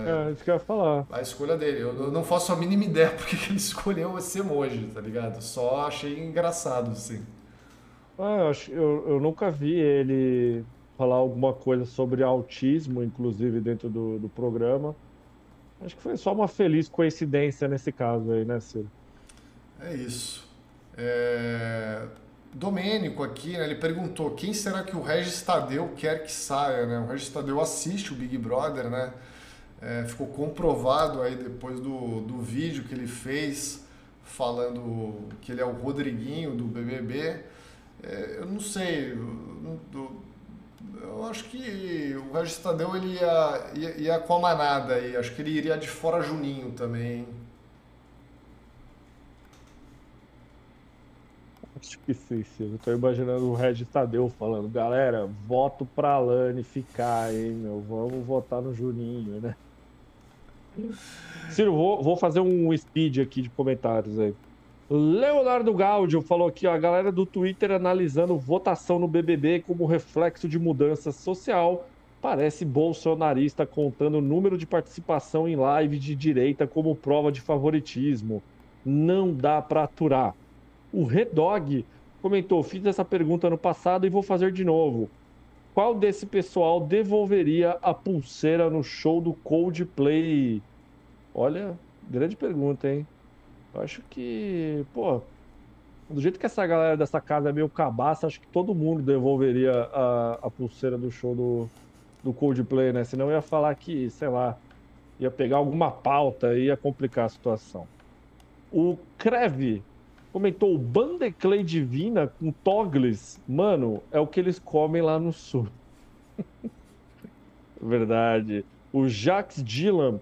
É, é isso que eu ia falar. A escolha dele. Eu não faço a mínima ideia porque ele escolheu esse emoji, tá ligado? Só achei engraçado, assim. Ah, eu, eu, eu nunca vi ele falar alguma coisa sobre autismo, inclusive dentro do, do programa. Acho que foi só uma feliz coincidência nesse caso aí, né, Ciro? É isso. É... Domênico aqui, né, ele perguntou quem será que o Regis Tadeu quer que saia, né? O Regis Tadeu assiste o Big Brother, né? É, ficou comprovado aí depois do, do vídeo que ele fez falando que ele é o Rodriguinho do BBB. É, eu não sei, do, eu acho que o Regis Tadeu ele ia, ia, ia com a manada aí. Acho que ele iria de fora Juninho também. Acho que sim, sim. Eu tô imaginando o Regis Tadeu falando, galera, voto pra Lani ficar, hein, meu. Vamos votar no Juninho, né? Ciro, vou, vou fazer um speed aqui de comentários aí. Leonardo Gaudio falou aqui, ó, a galera do Twitter analisando votação no BBB como reflexo de mudança social. Parece bolsonarista contando o número de participação em live de direita como prova de favoritismo. Não dá para aturar. O Redog comentou: fiz essa pergunta no passado e vou fazer de novo. Qual desse pessoal devolveria a pulseira no show do Coldplay? Olha, grande pergunta, hein? Eu acho que, pô, do jeito que essa galera dessa casa é meio cabaça, acho que todo mundo devolveria a, a pulseira do show do, do Coldplay, né? Senão ia falar que, sei lá, ia pegar alguma pauta e ia complicar a situação. O Kreve comentou o Bandeclay Divina com Togles. Mano, é o que eles comem lá no sul. Verdade. O Jax Dillan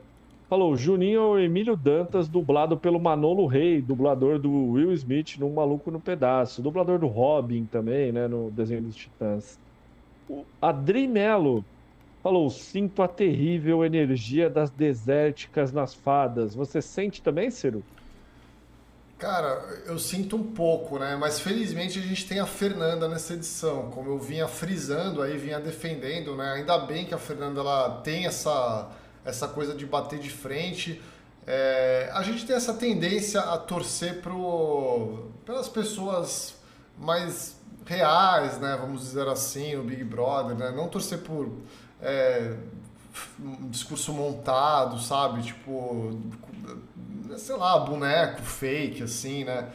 Falou, Juninho é o Emílio Dantas, dublado pelo Manolo Rey, dublador do Will Smith no Maluco no Pedaço, dublador do Robin também, né, no desenho dos Titãs. O Adri Melo falou, sinto a terrível energia das desérticas nas fadas. Você sente também, Ciro? Cara, eu sinto um pouco, né? Mas felizmente a gente tem a Fernanda nessa edição, como eu vinha frisando aí, vinha defendendo, né? Ainda bem que a Fernanda ela tem essa essa coisa de bater de frente. É, a gente tem essa tendência a torcer pro, pelas pessoas mais reais, né? Vamos dizer assim, no Big Brother, né? Não torcer por é, um discurso montado, sabe? Tipo, sei lá, boneco fake, assim, né?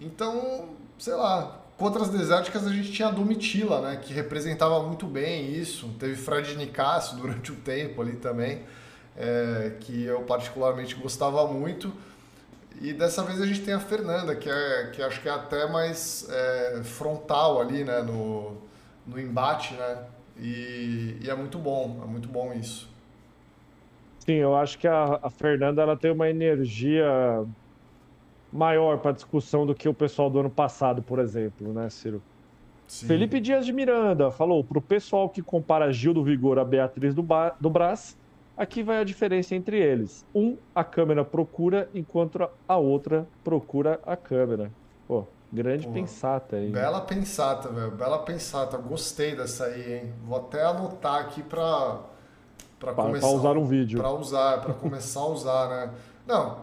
Então, sei lá, contra as desérticas a gente tinha a Domitila, né? Que representava muito bem isso. Teve Fred Nicásio durante o tempo ali também é, que eu particularmente gostava muito. E dessa vez a gente tem a Fernanda, que, é, que acho que é até mais é, frontal ali né, no, no embate, né? E, e, é muito bom, é muito bom isso. Sim, eu acho que a, a Fernanda ela tem uma energia maior para discussão do que o pessoal do ano passado, por exemplo, né, Ciro? Sim. Felipe Dias de Miranda falou: para o pessoal que compara Gil do Vigor a Beatriz do, ba do Brás, aqui vai a diferença entre eles. Um, a câmera procura, enquanto a outra procura a câmera. Pô, grande Pô, pensata aí. Bela pensata, velho. Bela pensata. Gostei dessa aí, hein? Vou até anotar aqui para para começar pra usar um vídeo. Para usar, para começar a usar, né? Não,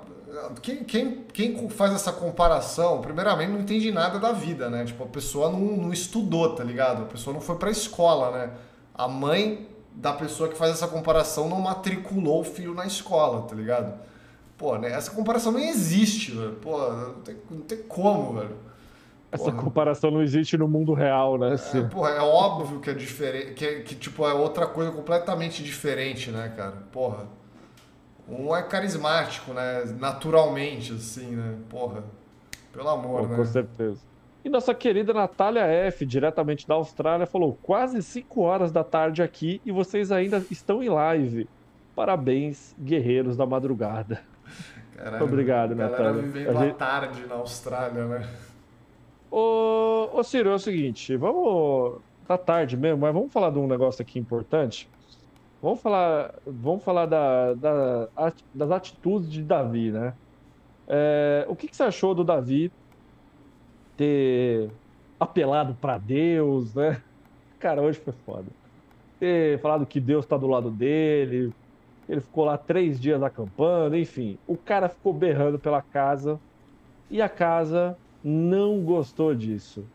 quem, quem, quem faz essa comparação, primeiramente, não entende nada da vida, né? Tipo, a pessoa não, não estudou, tá ligado? A pessoa não foi pra escola, né? A mãe da pessoa que faz essa comparação não matriculou o filho na escola, tá ligado? Pô, né? Essa comparação nem existe, velho. Pô, não tem, não tem como, velho. Essa comparação não existe no mundo real, né? É, porra, é óbvio que é diferente, que, que tipo, é outra coisa completamente diferente, né, cara? Porra. Um é carismático, né? Naturalmente, assim, né? Porra. Pelo amor, Pô, né? Com certeza. E nossa querida Natália F, diretamente da Austrália, falou: quase 5 horas da tarde aqui e vocês ainda estão em live. Parabéns, guerreiros da madrugada. Caralho, Obrigado, Natália. Natália. vivendo a, gente... tarde na Austrália, né? Ô, ô Ciro, é o seguinte, vamos. Tá tarde mesmo, mas vamos falar de um negócio aqui importante. Vamos falar, vamos falar da, da, das atitudes de Davi, né? É, o que, que, você achou do Davi ter apelado para Deus, né? Cara, hoje foi foda. Ter falado que Deus está do lado dele, ele ficou lá três dias acampando, enfim. O cara ficou berrando pela casa e a casa não gostou disso.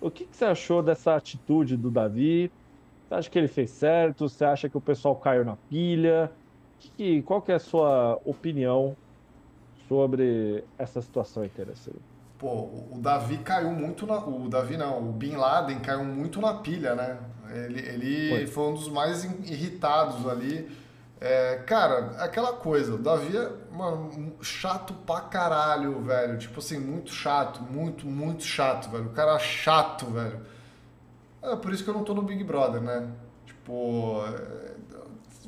O que, que você achou dessa atitude do Davi? Você acha que ele fez certo? Você acha que o pessoal caiu na pilha? Que, qual que é a sua opinião sobre essa situação interessante? Pô, o Davi caiu muito na. O Davi não, o Bin Laden caiu muito na pilha, né? Ele, ele foi. foi um dos mais irritados ali. É, cara, aquela coisa, o Davi é, mano, chato pra caralho, velho. Tipo assim, muito chato, muito, muito chato, velho. O cara é chato, velho. É por isso que eu não tô no Big Brother, né? Tipo, é,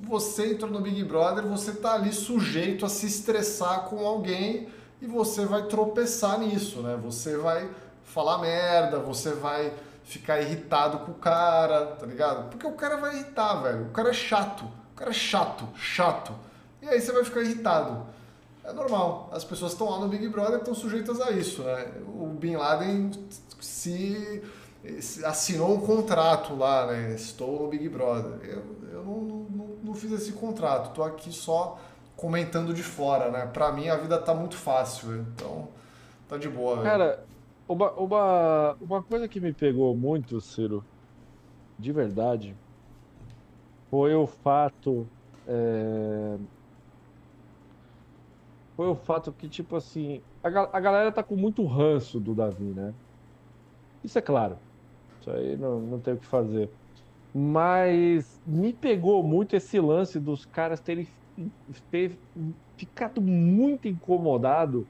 você entrou no Big Brother, você tá ali sujeito a se estressar com alguém e você vai tropeçar nisso, né? Você vai falar merda, você vai ficar irritado com o cara, tá ligado? Porque o cara vai irritar, velho. O cara é chato. O cara é chato, chato. E aí você vai ficar irritado. É normal. As pessoas estão lá no Big Brother estão sujeitas a isso, né? O Bin Laden se assinou um contrato lá, né? Estou no Big Brother. Eu, eu não, não, não fiz esse contrato, estou aqui só comentando de fora, né? Pra mim a vida tá muito fácil, então tá de boa. Cara, uma, uma, uma coisa que me pegou muito, Ciro, de verdade, foi o fato. É... Foi o fato que, tipo assim, a, a galera tá com muito ranço do Davi, né? Isso é claro. Isso aí não, não tem o que fazer. Mas me pegou muito esse lance dos caras terem ter ficado muito incomodado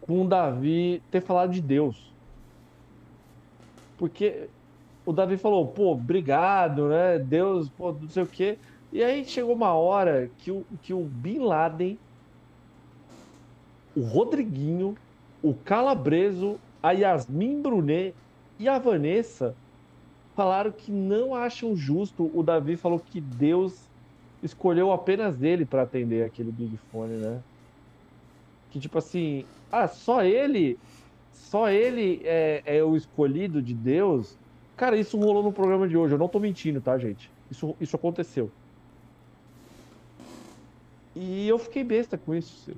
com o Davi ter falado de Deus. Porque o Davi falou, pô, obrigado, né? Deus, pô, não sei o quê. E aí chegou uma hora que o, que o Bin Laden, o Rodriguinho, o Calabreso a Yasmin Brunet e a Vanessa falaram que não acham justo. O Davi falou que Deus escolheu apenas ele para atender aquele Big Fone, né? Que tipo assim, ah, só ele, só ele é, é o escolhido de Deus. Cara, isso rolou no programa de hoje. Eu não tô mentindo, tá, gente? Isso, isso aconteceu. E eu fiquei besta com isso,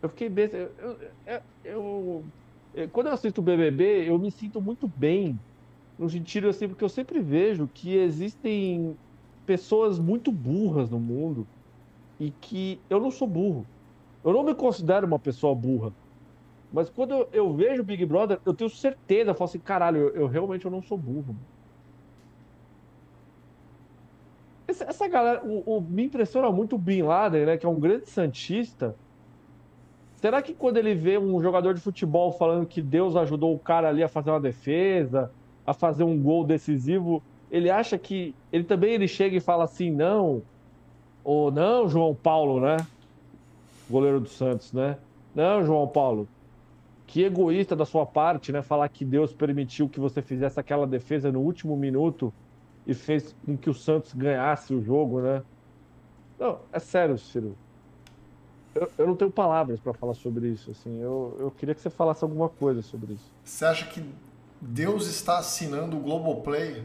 Eu fiquei besta. Eu, eu, eu, é, quando eu assisto o BBB, eu me sinto muito bem, no sentido assim, porque eu sempre vejo que existem pessoas muito burras no mundo e que eu não sou burro. Eu não me considero uma pessoa burra. Mas quando eu, eu vejo Big Brother, eu tenho certeza, eu falo assim, caralho, eu, eu realmente eu não sou burro. Essa, essa galera, o, o, me impressiona muito o Bin Laden, né, que é um grande santista, Será que quando ele vê um jogador de futebol falando que Deus ajudou o cara ali a fazer uma defesa, a fazer um gol decisivo, ele acha que ele também ele chega e fala assim, não, ou não, João Paulo, né? Goleiro do Santos, né? Não, João Paulo. que egoísta da sua parte, né? Falar que Deus permitiu que você fizesse aquela defesa no último minuto e fez com que o Santos ganhasse o jogo, né? Não, é sério, Ciro. Eu, eu não tenho palavras para falar sobre isso. Assim, eu, eu queria que você falasse alguma coisa sobre isso. Você acha que Deus está assinando o Globoplay?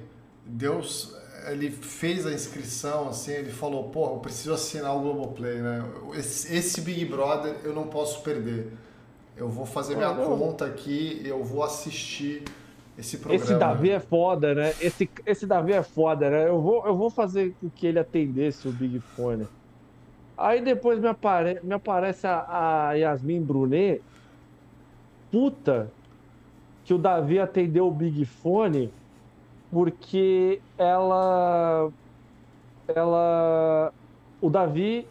Deus, ele fez a inscrição, assim, ele falou, pô, eu preciso assinar o Globoplay, né? Esse, esse Big Brother eu não posso perder. Eu vou fazer minha ah, conta aqui, eu vou assistir esse programa. Esse Davi é foda, né? Esse, esse Davi é foda, né? Eu vou, eu vou fazer com que ele atendesse o Big Fone. Aí depois me, apare, me aparece a, a Yasmin Brunet, puta, que o Davi atendeu o Big Fone porque ela ela o Davi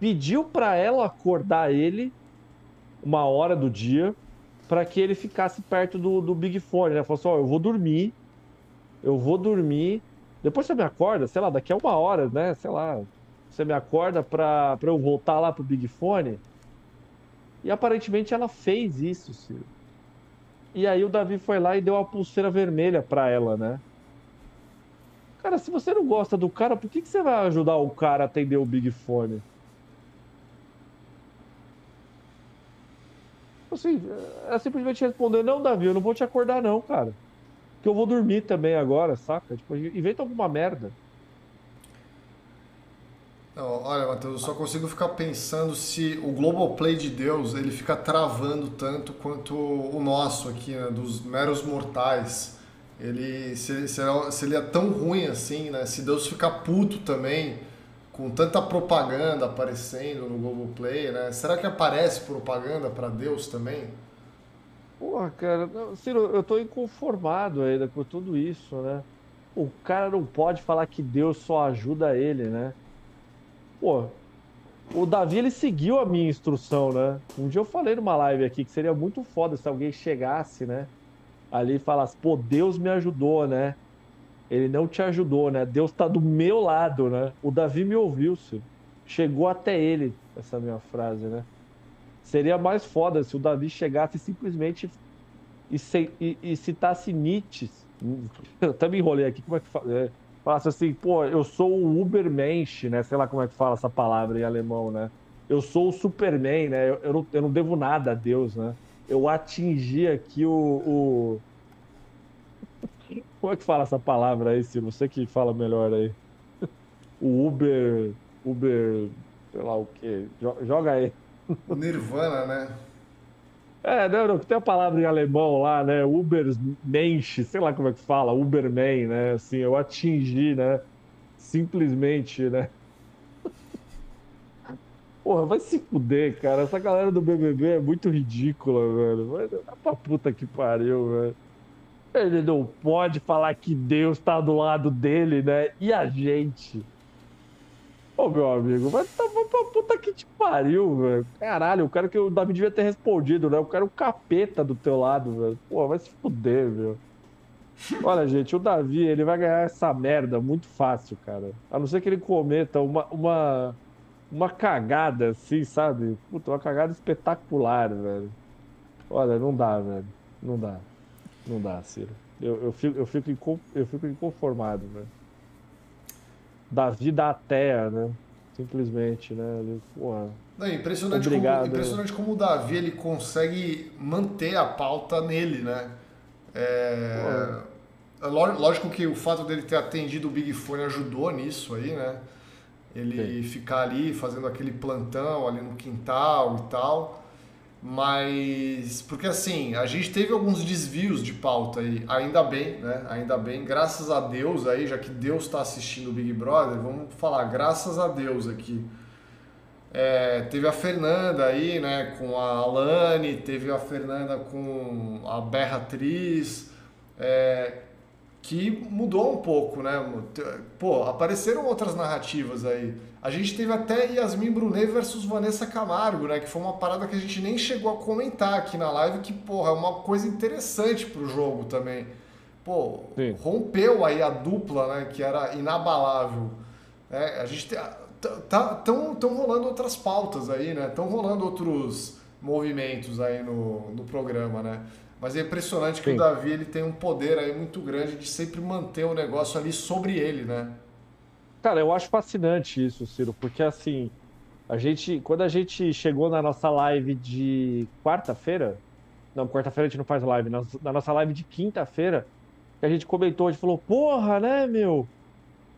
pediu para ela acordar ele uma hora do dia para que ele ficasse perto do, do Big Fone, né? Falou assim, ó, eu vou dormir, eu vou dormir, depois você me acorda, sei lá, daqui a uma hora, né? Sei lá, você me acorda para eu voltar lá pro Big Fone. E aparentemente ela fez isso, Ciro. E aí o Davi foi lá e deu uma pulseira vermelha para ela, né? Cara, se você não gosta do cara, por que, que você vai ajudar o cara a atender o Big Fone? Assim, é simplesmente responder, não, Davi, eu não vou te acordar não, cara. Que eu vou dormir também agora, saca? Tipo, inventa alguma merda. Não, olha, Matheus, eu só consigo ficar pensando se o Globoplay de Deus ele fica travando tanto quanto o nosso aqui, né, dos meros mortais. Ele, se, se, se ele é tão ruim assim, né? Se Deus ficar puto também, com tanta propaganda aparecendo no Globoplay, né? Será que aparece propaganda para Deus também? Porra, cara, Ciro, eu tô inconformado ainda com tudo isso, né? O cara não pode falar que Deus só ajuda ele, né? Pô, o Davi ele seguiu a minha instrução, né? Um dia eu falei numa live aqui que seria muito foda se alguém chegasse, né? Ali e falasse, pô, Deus me ajudou, né? Ele não te ajudou, né? Deus tá do meu lado, né? O Davi me ouviu, Ciro. Chegou até ele essa minha frase, né? Seria mais foda se o Davi chegasse simplesmente e, e, e citasse Nietzsche. Eu até me enrolei aqui, como é que fala? É, falasse assim, pô, eu sou o Ubermensch, né? Sei lá como é que fala essa palavra em alemão, né? Eu sou o Superman, né? Eu, eu, não, eu não devo nada a Deus, né? Eu atingi aqui o, o como é que fala essa palavra aí, se você que fala melhor aí? O Uber. Uber. sei lá o que. Joga aí. O Nirvana, né? É, não, não, tem a palavra em alemão lá, né? Ubermensch, sei lá como é que fala, Uberman, né? Assim, eu atingi, né? Simplesmente, né? Porra, vai se fuder, cara. Essa galera do BBB é muito ridícula, velho. Vai pra puta que pariu, velho. Ele não pode falar que Deus está do lado dele, né? E a gente? Ô, meu amigo, vai tá pra puta que te pariu, velho. Caralho, o cara que o Davi devia ter respondido, né? O cara é capeta do teu lado, velho. Pô, vai se fuder, velho. Olha, gente, o Davi, ele vai ganhar essa merda muito fácil, cara. A não ser que ele cometa uma, uma, uma cagada, assim, sabe? Puta, uma cagada espetacular, velho. Olha, não dá, velho. Não dá. Não dá, Ciro. Eu, eu, fico, eu, fico, eu fico inconformado, né? Da vida até, né? Simplesmente, né? Ele, porra, Não, impressionante, Obrigado, como, impressionante como o Davi ele consegue manter a pauta nele, né? É, é lógico que o fato dele ter atendido o Big Fone ajudou nisso aí, né? Ele Sim. ficar ali fazendo aquele plantão ali no quintal e tal. Mas, porque assim, a gente teve alguns desvios de pauta aí, ainda bem, né? Ainda bem, graças a Deus aí, já que Deus está assistindo o Big Brother, vamos falar, graças a Deus aqui. É, teve a Fernanda aí, né, com a Alane, teve a Fernanda com a Berra Atriz, é, que mudou um pouco, né? Pô, apareceram outras narrativas aí. A gente teve até Yasmin Brunet versus Vanessa Camargo, né? Que foi uma parada que a gente nem chegou a comentar aqui na live, que, porra, é uma coisa interessante pro jogo também. Pô, Sim. rompeu aí a dupla, né? Que era inabalável. É, a gente tem, tá, tão, tão rolando outras pautas aí, né? Estão rolando outros movimentos aí no, no programa, né? Mas é impressionante que Sim. o Davi ele tem um poder aí muito grande de sempre manter o negócio ali sobre ele, né? Cara, eu acho fascinante isso, Ciro, porque assim, a gente, quando a gente chegou na nossa live de quarta-feira, não, quarta-feira a gente não faz live, na, na nossa live de quinta-feira, que a gente comentou, a gente falou, porra, né, meu?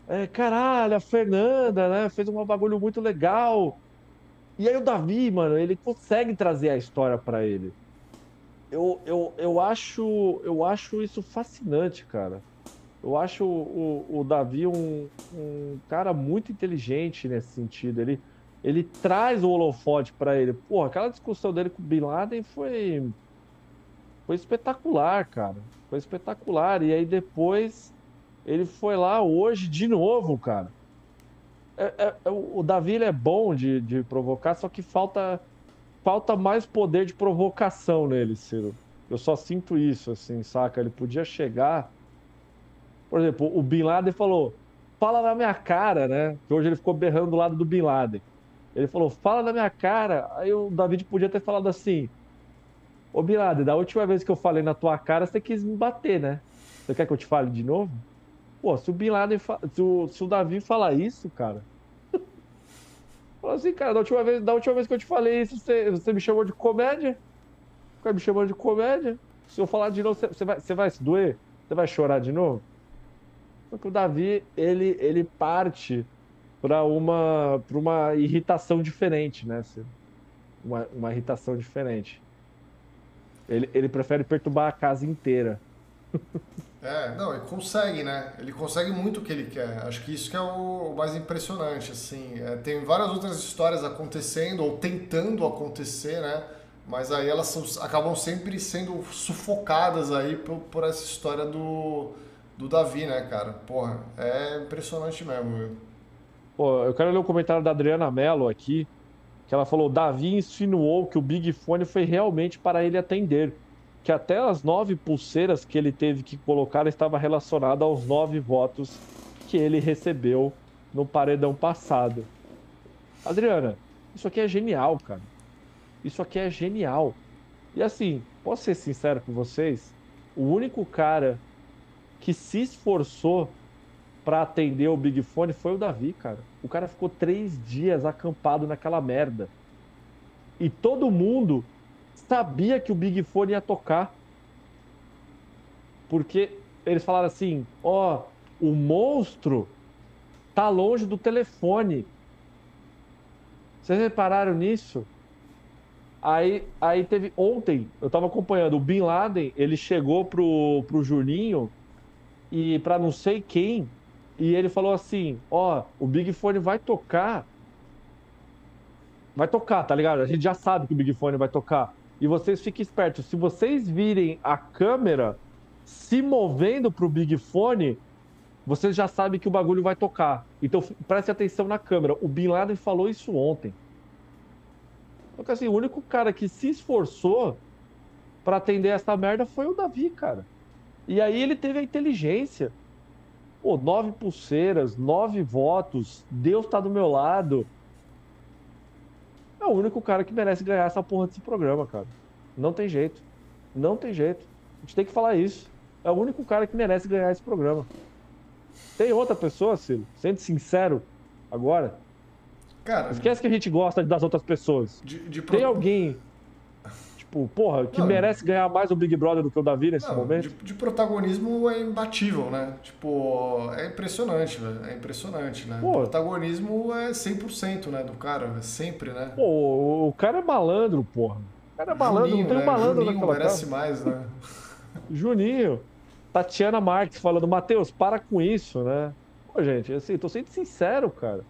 É, caralho, a Fernanda, né, fez um bagulho muito legal. E aí o Davi, mano, ele consegue trazer a história para ele. Eu, eu, eu, acho, eu acho isso fascinante, cara. Eu acho o, o Davi um, um cara muito inteligente nesse sentido. Ele, ele traz o holofote para ele. Pô, aquela discussão dele com o Bin Laden foi, foi espetacular, cara. Foi espetacular. E aí depois ele foi lá hoje de novo, cara. É, é, é o Davi é bom de, de provocar, só que falta falta mais poder de provocação nele, Ciro. Eu só sinto isso, assim, saca? Ele podia chegar por exemplo, o Bin Laden falou, fala na minha cara, né? Que hoje ele ficou berrando do lado do Bin Laden. Ele falou, fala na minha cara. Aí o David podia ter falado assim: Ô Bin Laden, da última vez que eu falei na tua cara, você quis me bater, né? Você quer que eu te fale de novo? Pô, se o Bin Laden, fa... se, o, se o Davi falar isso, cara. Falou assim, cara, da última, vez, da última vez que eu te falei isso, você, você me chamou de comédia? Fica me chamando de comédia? Se eu falar de novo, você, você, vai, você vai se doer? Você vai chorar de novo? Porque o Davi, ele, ele parte para uma, uma irritação diferente, né? Uma, uma irritação diferente. Ele, ele prefere perturbar a casa inteira. É, não, ele consegue, né? Ele consegue muito o que ele quer. Acho que isso que é o, mais impressionante, assim. É, tem várias outras histórias acontecendo ou tentando acontecer, né? Mas aí elas são, acabam sempre sendo sufocadas aí por, por essa história do, do Davi, né, cara? Porra, é impressionante mesmo? Pô, eu quero ler o comentário da Adriana Mello aqui, que ela falou: Davi insinuou que o Big Fone foi realmente para ele atender, que até as nove pulseiras que ele teve que colocar estava relacionada aos nove votos que ele recebeu no paredão passado. Adriana, isso aqui é genial, cara. Isso aqui é genial. E assim, posso ser sincero com vocês? O único cara que se esforçou para atender o Big Fone foi o Davi, cara. O cara ficou três dias acampado naquela merda. E todo mundo sabia que o Big Fone ia tocar. Porque eles falaram assim: ó, oh, o monstro tá longe do telefone. Vocês repararam nisso? Aí, aí teve ontem, eu tava acompanhando o Bin Laden, ele chegou pro, pro Juninho e para não sei quem. E ele falou assim: Ó, o Big Fone vai tocar. Vai tocar, tá ligado? A gente já sabe que o Big Fone vai tocar. E vocês fiquem espertos. Se vocês virem a câmera se movendo pro Big Fone, vocês já sabem que o bagulho vai tocar. Então preste atenção na câmera. O Bin Laden falou isso ontem. Porque assim, o único cara que se esforçou para atender essa merda foi o Davi, cara. E aí ele teve a inteligência. Pô, nove pulseiras, nove votos, Deus tá do meu lado. É o único cara que merece ganhar essa porra desse programa, cara. Não tem jeito. Não tem jeito. A gente tem que falar isso. É o único cara que merece ganhar esse programa. Tem outra pessoa, Ciro? Sendo sincero agora. Cara. Esquece que a gente gosta das outras pessoas. De, de Tem alguém Tipo, porra, que não, merece ganhar mais o Big Brother do que o Davi nesse não, momento? De, de, protagonismo é imbatível, né? Tipo, é impressionante, velho. É impressionante, né? Pô, o protagonismo é 100%, né? Do cara, é sempre, né? Pô, o cara é malandro, porra. O cara é malandro, Juninho, não tem um né? malandro Juninho naquela merece mais, né? Juninho. Tatiana Marques falando, Matheus, para com isso, né? Pô, gente, assim, tô sendo sincero, cara.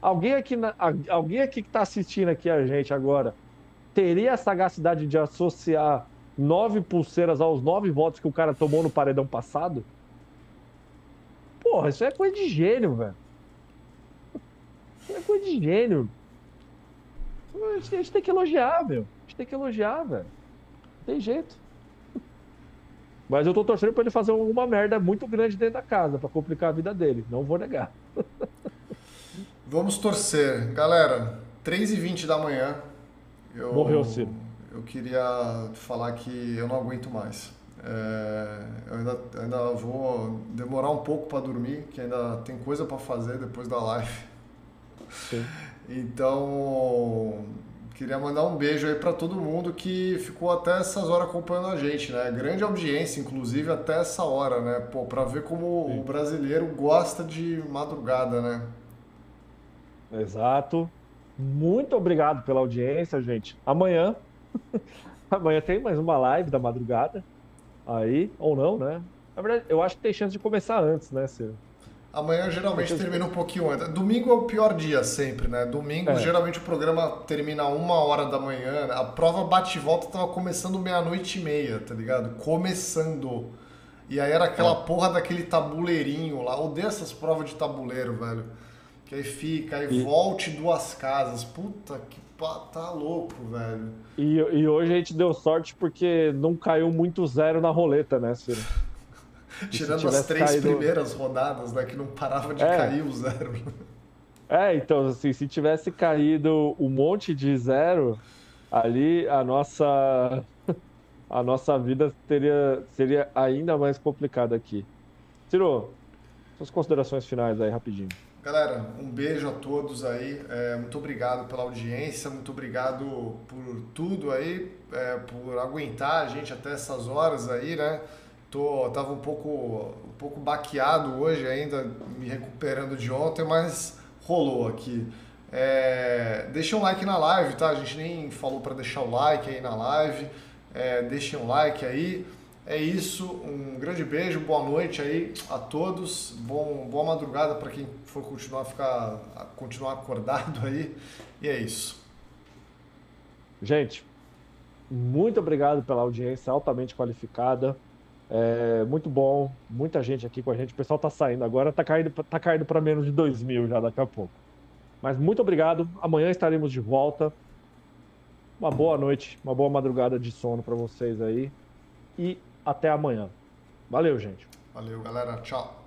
Alguém aqui, na, alguém aqui que tá assistindo aqui a gente agora teria a sagacidade de associar nove pulseiras aos nove votos que o cara tomou no paredão passado? Porra, isso é coisa de gênio, velho. Isso é coisa de gênio. A gente, tem que elogiar, velho. A gente tem que elogiar, velho. Tem jeito. Mas eu tô torcendo pra ele fazer alguma merda muito grande dentro da casa, para complicar a vida dele. Não vou negar. Vamos torcer. Galera, 3h20 da manhã, Eu, Morreu, Ciro. Eu queria falar que eu não aguento mais. É, eu ainda, ainda vou demorar um pouco para dormir, que ainda tem coisa para fazer depois da live. Sim. Então, queria mandar um beijo aí para todo mundo que ficou até essas horas acompanhando a gente, né? Grande audiência, inclusive, até essa hora, né? Pô, para ver como Sim. o brasileiro gosta de madrugada, né? Exato. Muito obrigado pela audiência, gente. Amanhã, amanhã tem mais uma live da madrugada. Aí, ou não, né? Na verdade, eu acho que tem chance de começar antes, né, Ciro? Amanhã geralmente termina um pouquinho antes. Domingo é o pior dia sempre, né? Domingo, é. geralmente o programa termina uma hora da manhã. A prova bate-volta tava começando meia-noite e meia, tá ligado? Começando. E aí era aquela é. porra daquele tabuleirinho lá. Odeio essas provas de tabuleiro, velho. Que aí fica, aí e... volte duas casas. Puta que tá louco, velho. E, e hoje a gente deu sorte porque não caiu muito zero na roleta, né, Ciro? Tirando as três caído... primeiras rodadas, né? Que não parava de é. cair o zero. É, então, assim, se tivesse caído um monte de zero, ali a nossa a nossa vida teria, seria ainda mais complicada aqui. Ciro, suas considerações finais aí, rapidinho. Galera, um beijo a todos aí. É, muito obrigado pela audiência, muito obrigado por tudo aí, é, por aguentar a gente até essas horas aí, né? Tô, tava um pouco, um pouco baqueado hoje ainda, me recuperando de ontem, mas rolou aqui. É, deixa um like na live, tá? A gente nem falou para deixar o like aí na live. É, deixem um like aí. É isso, um grande beijo, boa noite aí a todos, bom, boa madrugada para quem for continuar ficar continuar acordado aí. E é isso. Gente, muito obrigado pela audiência altamente qualificada. É, muito bom, muita gente aqui com a gente. O pessoal tá saindo agora, tá caindo, tá caindo para menos de 2 mil já daqui a pouco. Mas muito obrigado. Amanhã estaremos de volta. Uma boa noite, uma boa madrugada de sono para vocês aí. E até amanhã. Valeu, gente. Valeu, galera. Tchau.